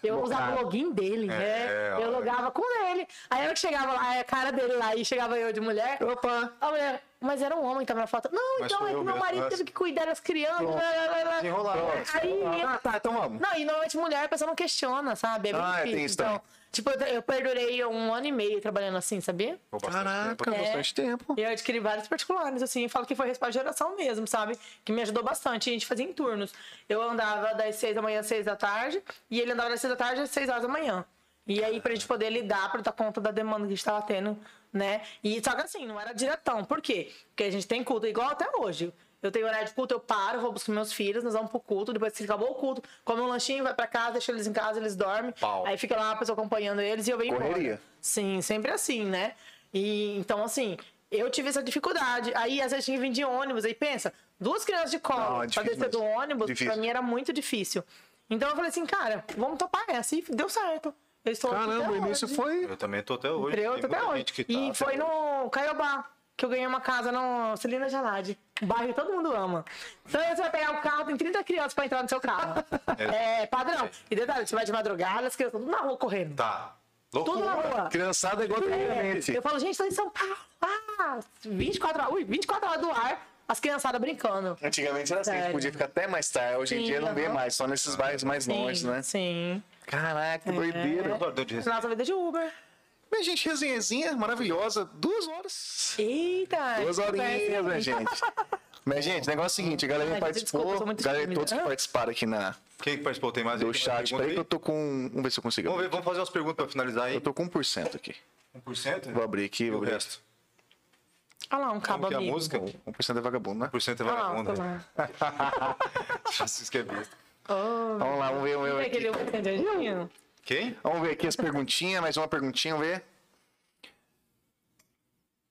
Eu usava o login dele, né? É, Eu logava com ele. Aí hora que chegava lá, a cara dele lá, e chegava eu de mulher. Opa! A mulher, mas era um homem que tava na foto. Não, Mas então é que eu meu mesmo, marido mas- teve que cuidar das crianças. blá, blá, blá, blá. Desenrolar. Aí, Ah, tá, então vamos. não, e normalmente mulher, a pessoa não questiona, sabe? É bem Ah, difícil. tem isso então. Tipo, eu, perdurei um ano e meio trabalhando assim, sabia? Caraca, tempo. bastante tempo. E eu adquiri vários particulares, assim, falo que foi respaldo de geração mesmo, sabe? Que me ajudou bastante. A gente fazia em turnos. Eu andava das seis da manhã às seis da tarde, e ele andava das seis da tarde às seis horas da manhã. E aí, pra gente poder lidar, pra dar conta da demanda que a gente tava tendo, né? E só que assim, não era diretão. Por quê? Porque a gente tem culto igual até hoje. Eu tenho horário de culto, eu paro, vou buscar meus filhos, nós vamos pro culto, depois que acabou o culto, come um lanchinho, vai pra casa, deixa eles em casa, eles dormem. Pau. Aí fica lá uma pessoa acompanhando eles e eu venho Correria. embora. Sim, sempre assim, né? E então, assim, eu tive essa dificuldade. Aí, às vezes, tinha que vir de ônibus. Aí, pensa, duas crianças de colo Não, é pra descer do ônibus, Difícil. pra mim era muito difícil. Então, eu falei assim, cara, vamos topar essa. E deu certo. Eu estou aqui Caramba, até o início hoje. foi. Eu também tô até hoje. Criou Tem até hoje. tá E até foi hoje. no Caiobá que eu ganhei uma casa no Celina Jalade. Um bairro que todo mundo ama. Então você vai pegar o carro, tem 30 crianças pra entrar no seu carro. É, padrão. E detalhe, você vai de madrugada, as crianças tudo na rua correndo. Tá. Tudo na Loucura. rua. Criançada igual antigamente. Eu falo, gente, tô em São Paulo. Ah, 24 horas, ui, 24 horas do ar, as criançadas brincando. Antigamente era assim, a gente Sério. podia ficar até mais tarde. Hoje em Sim, dia não vê mais, só nesses bairros mais longe, né? Sim. Caraca, que doideira. Deu de receita. Nossa vida de Uber. Minha gente, resenhazinha maravilhosa. Duas horas. Eita. Duas horinhas, minha gente. Mas, gente, o negócio é o seguinte, a galera Ai, participou, muito galera todos que participaram aqui na, Quem que participou? Tem mais do chat. Peraí que eu tô com... Vamos ver se eu consigo. Vamos ver, vamos fazer umas perguntas pra finalizar aí. Eu tô com 1% aqui. 1%? Vou abrir aqui, E vou o abrir. resto? Olha lá, um cabo Como é a amigo. música? 1% é vagabundo, né? 1% é vagabundo. olha lá. Vocês que é besta. Vamos lá, vamos ver, vamos ver aquele aqui. um entendidinho? Quem? Vamos ver aqui as perguntinhas, mais uma perguntinha, vamos ver.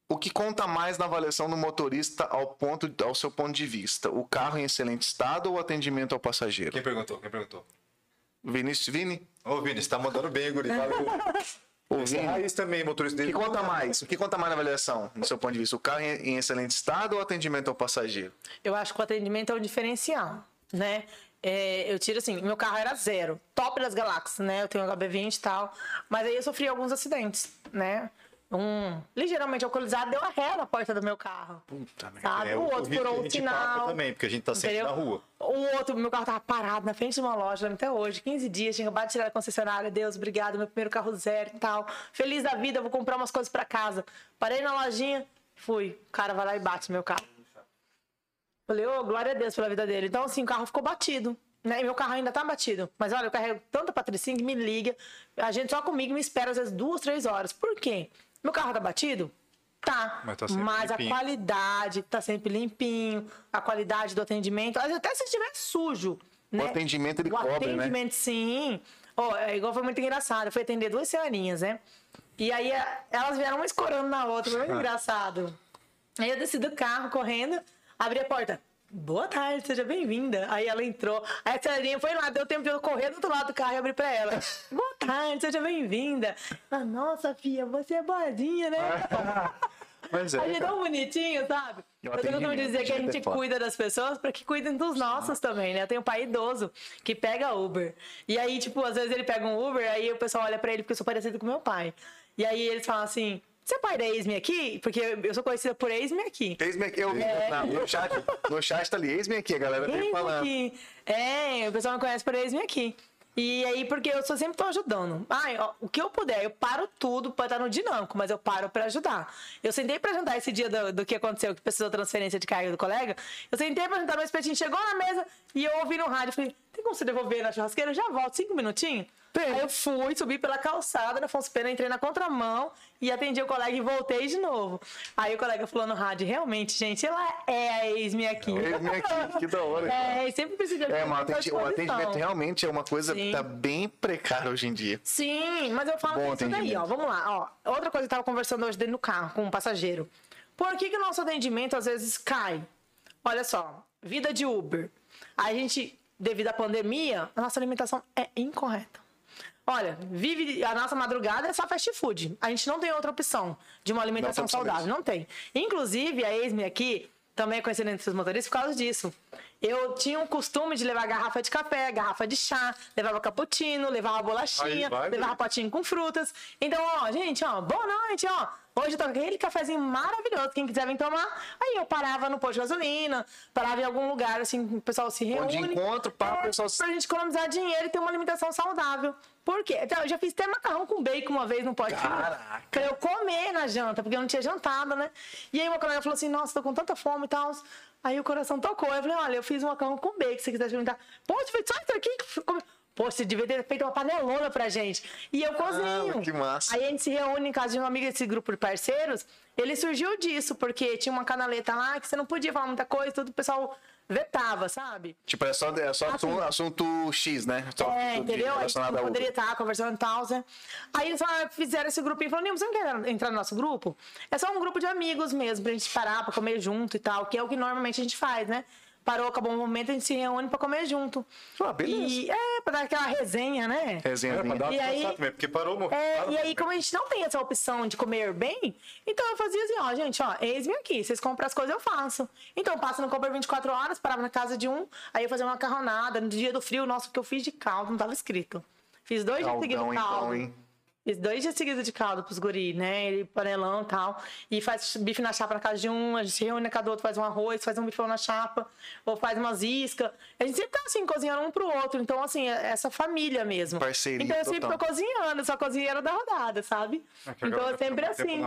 O que conta mais na avaliação do motorista ao, ponto, ao seu ponto de vista? O carro em excelente estado ou o atendimento ao passageiro? Quem perguntou? Quem perguntou? Vinícius Vini? Ô, Vini, você tá mandando bem, guri. Valeu. Esse é Vini, raiz também, motorista o que dele. conta mais? O que conta mais na avaliação, no seu ponto de vista? O carro em, em excelente estado ou o atendimento ao passageiro? Eu acho que o atendimento é o diferencial, né? É, eu tiro assim, meu carro era zero, top das galáxias, né? Eu tenho um HB20 e tal, mas aí eu sofri alguns acidentes, né? Um ligeiramente alcoolizado deu a ré na porta do meu carro. Puta merda. É, o outro o gente sinal. também, porque a gente tá sempre entendeu? na rua. O outro, meu carro tava parado na frente de uma loja, até hoje, 15 dias, tinha acabado de tirar da concessionária. Deus, obrigado, meu primeiro carro zero e tal. Feliz da vida, vou comprar umas coisas pra casa. Parei na lojinha, fui. O cara vai lá e bate meu carro. Falei, ô, glória a Deus pela vida dele. Então, assim, o carro ficou batido. Né? E meu carro ainda tá batido. Mas olha, eu carrego tanta patricinha que me liga. A gente só comigo me espera às vezes duas, três horas. Por quê? Meu carro tá batido? Tá. Mas tá Mas a qualidade tá sempre limpinho. A qualidade do atendimento. Até se estiver sujo. Né? atendimento ele o cobra, né? atendimento, sim. Ó, é igual foi muito engraçado. Eu fui atender duas senhorinhas, né? E aí a- elas vieram uma escorando na outra. Foi muito engraçado. Aí eu desci do carro correndo, abri a porta. Boa tarde, seja bem-vinda. Aí ela entrou. Aí a senhorinha foi lá, deu tempo de eu correr do outro lado do carro e abrir pra ela. Boa tarde, seja bem-vinda. Ela, Nossa, filha, você é boazinha, né? Mas é, A gente é tão bonitinho, sabe? Eu tentando atendimento, dizer que a gente, é gente cuida das pessoas para que cuidem dos nossos também, né? Eu tenho um pai idoso que pega Uber. E aí, tipo, às vezes ele pega um Uber, aí o pessoal olha pra ele porque eu sou parecido com meu pai. E aí eles falam assim: Você é pai da Esme aqui? Porque eu sou conhecida por Esme aqui. Eis-me aqui, eu vi É. na- no chat, no chat tá ali, eis-me aqui, a galera veio Esme falando. aqui. É, o pessoal me conhece por Esme aqui. E aí, porque eu sou, sempre tô ajudando. Ai, ó, o que eu puder, eu paro tudo pra estar no dinâmico, mas eu paro pra ajudar. Eu sentei pra jantar esse dia do, do que aconteceu, que precisou transferência de carga do colega. Eu sentei pra jantar, meu espetinho chegou na mesa e eu ouvi no rádio. Falei, tem como você devolver na churrasqueira? Eu já volto, cinco minutinhos. Aí eu fui, subi pela calçada na Afonso Pena, entrei na contramão e atendi o colega e voltei de novo. Aí o colega falou no rádio, realmente, gente, ela é a ex-me aqui. Eis-me aqui, que da hora. É, sempre precisa de É, mas atendi- o atendimento realmente é uma coisa Sim. que tá bem precária hoje em dia. Sim, mas eu falo Bom isso daí, ó. Vamos lá, ó. Outra coisa que eu tava conversando hoje dentro do carro com um passageiro. Por que, que o nosso atendimento às vezes cai? Olha só, vida de Uber. A gente, devido à pandemia, a nossa alimentação é incorreta. Olha, vive a nossa madrugada é só fast food. A gente não tem outra opção de uma alimentação Não saudável. Não tem. Inclusive, a ex-me aqui também é conhecida entre os motoristas por causa disso. Eu tinha um costume de levar garrafa de café, garrafa de chá, levava cappuccino, levava bolachinha, vai, levava Guri. potinho com frutas. Então, ó, gente, ó, boa noite, ó. Hoje tá aquele cafezinho maravilhoso, quem quiser vir tomar. Aí eu parava no posto de gasolina, parava em algum lugar, assim, o pessoal se reúne. de encontro, pá, o pessoal se- Pra gente economizar dinheiro e ter uma alimentação saudável. Por quê? Então, eu já fiz até macarrão com bacon uma vez no potinho. Caraca. Pra eu comer na janta, porque eu não tinha jantado, né? E aí uma colega falou assim, nossa, tô com tanta fome e tal. Aí o coração tocou. Eu falei, olha, eu fiz um macarrão com bacon, se você quiser experimentar. Pode, foi só isso aqui. Pô, você devia ter feito uma panelona pra gente. E eu cozinho. Ah, que massa. Aí a gente se reúne em casa de um amigo desse grupo de parceiros. Ele surgiu disso, porque tinha uma canaleta lá que você não podia falar muita coisa, tudo o pessoal vetava, sabe? Tipo, é só, é só assunto, assunto X, né? Só É, entendeu? A gente relacionado não a poderia estar conversando e tal, né? Aí eles falaram, fizeram esse grupinho e falaram, você não quer entrar no nosso grupo? É só um grupo de amigos mesmo, pra gente parar, pra comer junto e tal, que é o que normalmente a gente faz, né? Parou, acabou o momento, a gente se reúne pra comer junto. Ah, beleza. E é, pra dar aquela resenha, né? É, pra dar uma E aí- também, porque parou mo- É, parou e aí, como a gente não tem essa opção de comer bem, então eu fazia assim, ó, gente, ó, eis-me aqui, vocês compram as coisas, eu faço. Então, passa no compra 24 horas, parava na casa de um, aí eu fazia uma macarronada, no dia do frio, nossa, o que eu fiz de caldo, não tava escrito. Fiz dois dias seguidos caldo. então, hein? Dois dias seguidos de caldo pros guri, né? Ele panelão e tal. E faz bife na chapa na casa de um, a gente se reúne na casa do outro, faz um arroz, faz um bifão na chapa, ou faz umas iscas. A gente sempre tá assim, cozinhando um pro outro. Então, assim, é essa família mesmo. Parceria Então eu sempre total. tô cozinhando, sou cozinheira da rodada, sabe? É então é sempre assim.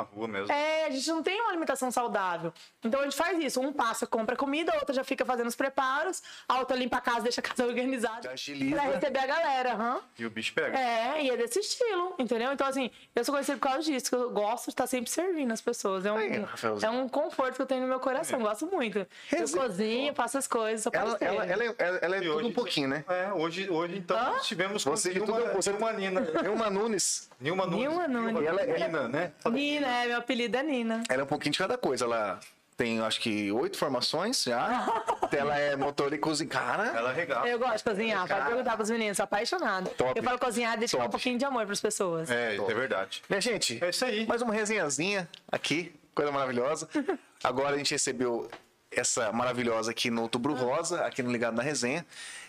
É, a gente não tem uma alimentação saudável. Então a gente faz isso. Um passa, compra comida, a outra já fica fazendo os preparos, a outra limpa a casa, deixa a casa organizada. Já agiliza. Pra receber a galera, aham. E o bicho pega. É, e é desse estilo, entendeu? Então, assim, eu sou conhecida por causa disso, que eu gosto de estar sempre servindo as pessoas. É um, Aí, é um conforto que eu tenho no meu coração, gosto muito. Eu cozinho, faço as coisas, sou Ela, ela, ela é, ela- ela é E tudo hoje- um pouquinho, né? É, hoje, hoje então, Hã? nós tivemos Você de Nilma, tudo- você- Nilma Nina. Nilma Nunes, Nilma Nunes. Nilma Nunes. Ela é- Nina, né? Nina, é, meu apelido é Nina. ela é um pouquinho de cada coisa. Ela tem, acho que, oito formações já. ela é motor e cozinha. Cara, Ela regala. Eu gosto de cozinhar, Cara. pode perguntar pros meninos, sou apaixonada. Top. Eu falo cozinhar, deixa Top. um pouquinho de amor pras pessoas. É, isso é verdade. minha gente, É isso aí. mais uma resenhazinha aqui, coisa maravilhosa. Agora a gente recebeu essa maravilhosa aqui no Outubro Rosa, aqui no Ligado na Resenha.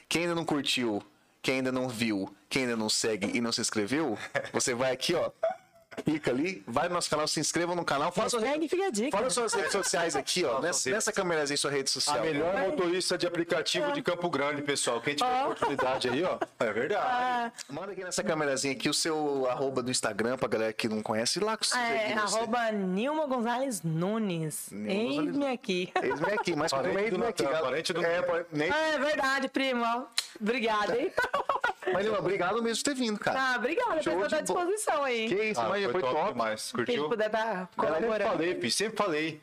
Quem ainda não curtiu, quem ainda não viu, quem ainda não segue e não se inscreveu, você vai aqui, ó. Clica ali, vai no nosso canal, se inscreva no canal, fala e a dica. fala suas redes sociais aqui, ó. Nessa, nessa câmerazinha, sua rede A social. melhor motorista de aplicativo de Campo Grande, pessoal. Quem tiver oportunidade aí, ó. É verdade. Ah, Manda aqui nessa câmerazinha aqui o seu arroba do Instagram pra galera que não conhece. lá com é, arroba Nilma Gonzalez Nunes. Eis-me aqui. Eis-me aqui, mas Parente do aqui, Natan, parente do É, Ah, é verdade, primo. Obrigada, hein? Mas, Nilma, obrigado mesmo por ter vindo, cara. Ah, obrigada, Show pessoal de à bo- disposição aí. Que isso, Ah, mas foi, top. demais. Quem Curtiu? puder estar Galera, eu colaborando. falei, Pi, sempre falei.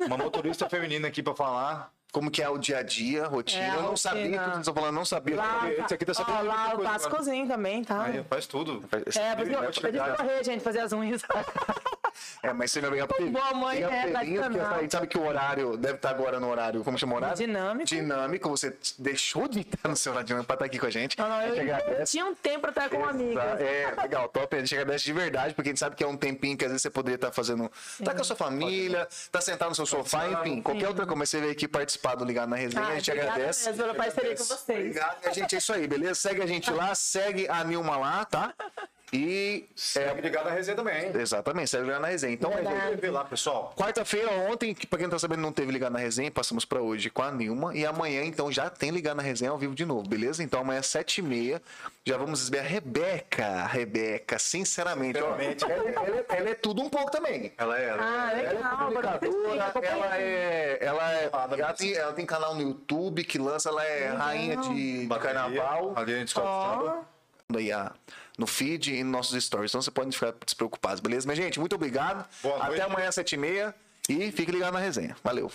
Uma motorista feminina aqui pra falar. Como que é o dia a dia, a rotina. É, a eu não rotina. sabia, tudo que vocês estão falando, não sabia. Lá, Esse aqui tá sabendo ó, lá eu faço cozinho também, tá? Aí, faz tudo. É, por isso que eu, eu tive que correr, gente, fazer as unhas. É, mas você vai pegar porque Boa mãe, é, porque a gente sabe que o horário deve estar agora no horário, como chama o horário? Dinâmico. Dinâmico, você deixou de estar no seu horário dinâmico pra estar aqui com a gente. Não, não, a eu tinha um tempo pra estar com uma amiga. É, legal, top. A gente agradece de verdade, porque a gente sabe que é um tempinho que às vezes você poderia estar fazendo. Tá com a sua família, tá sentado no seu sofá, enfim, qualquer outra coisa. Mas você veio aqui participar do Ligado na Resenha, Ah, a gente agradece. mesmo parceria com vocês. Obrigado, minha gente. É isso aí, beleza? Segue a gente lá, segue a Nilma lá, tá? E. Segue ligado na resenha também, hein? Exatamente, segue lá na resenha. Então, é, lá, pessoal. Quarta-feira, ontem, que pra quem não tá sabendo, não teve Ligado na Resenha, passamos pra hoje com a Nilma. E amanhã, então, já tem Ligado na Resenha ao vivo de novo, beleza? Então, amanhã, sete e meia, já vamos receber a Rebeca. Rebeca, sinceramente. ó, Sinceramente. ela, ela é- ela é tudo um pouco também. Ela é. Ela Ah, Ela é legal. comunicadora, agora ela é. Ela, é, Ah, ela, tem, ela tem canal no YouTube que lança, ela é rainha de, de carnaval. Ali a gente só Aí, a- no feed e nos nossos stories. Então você pode ficar despreocupados, beleza? Mas, gente, muito obrigado. Boa Até noite. amanhã, sete e meia. E fique ligado na resenha. Valeu.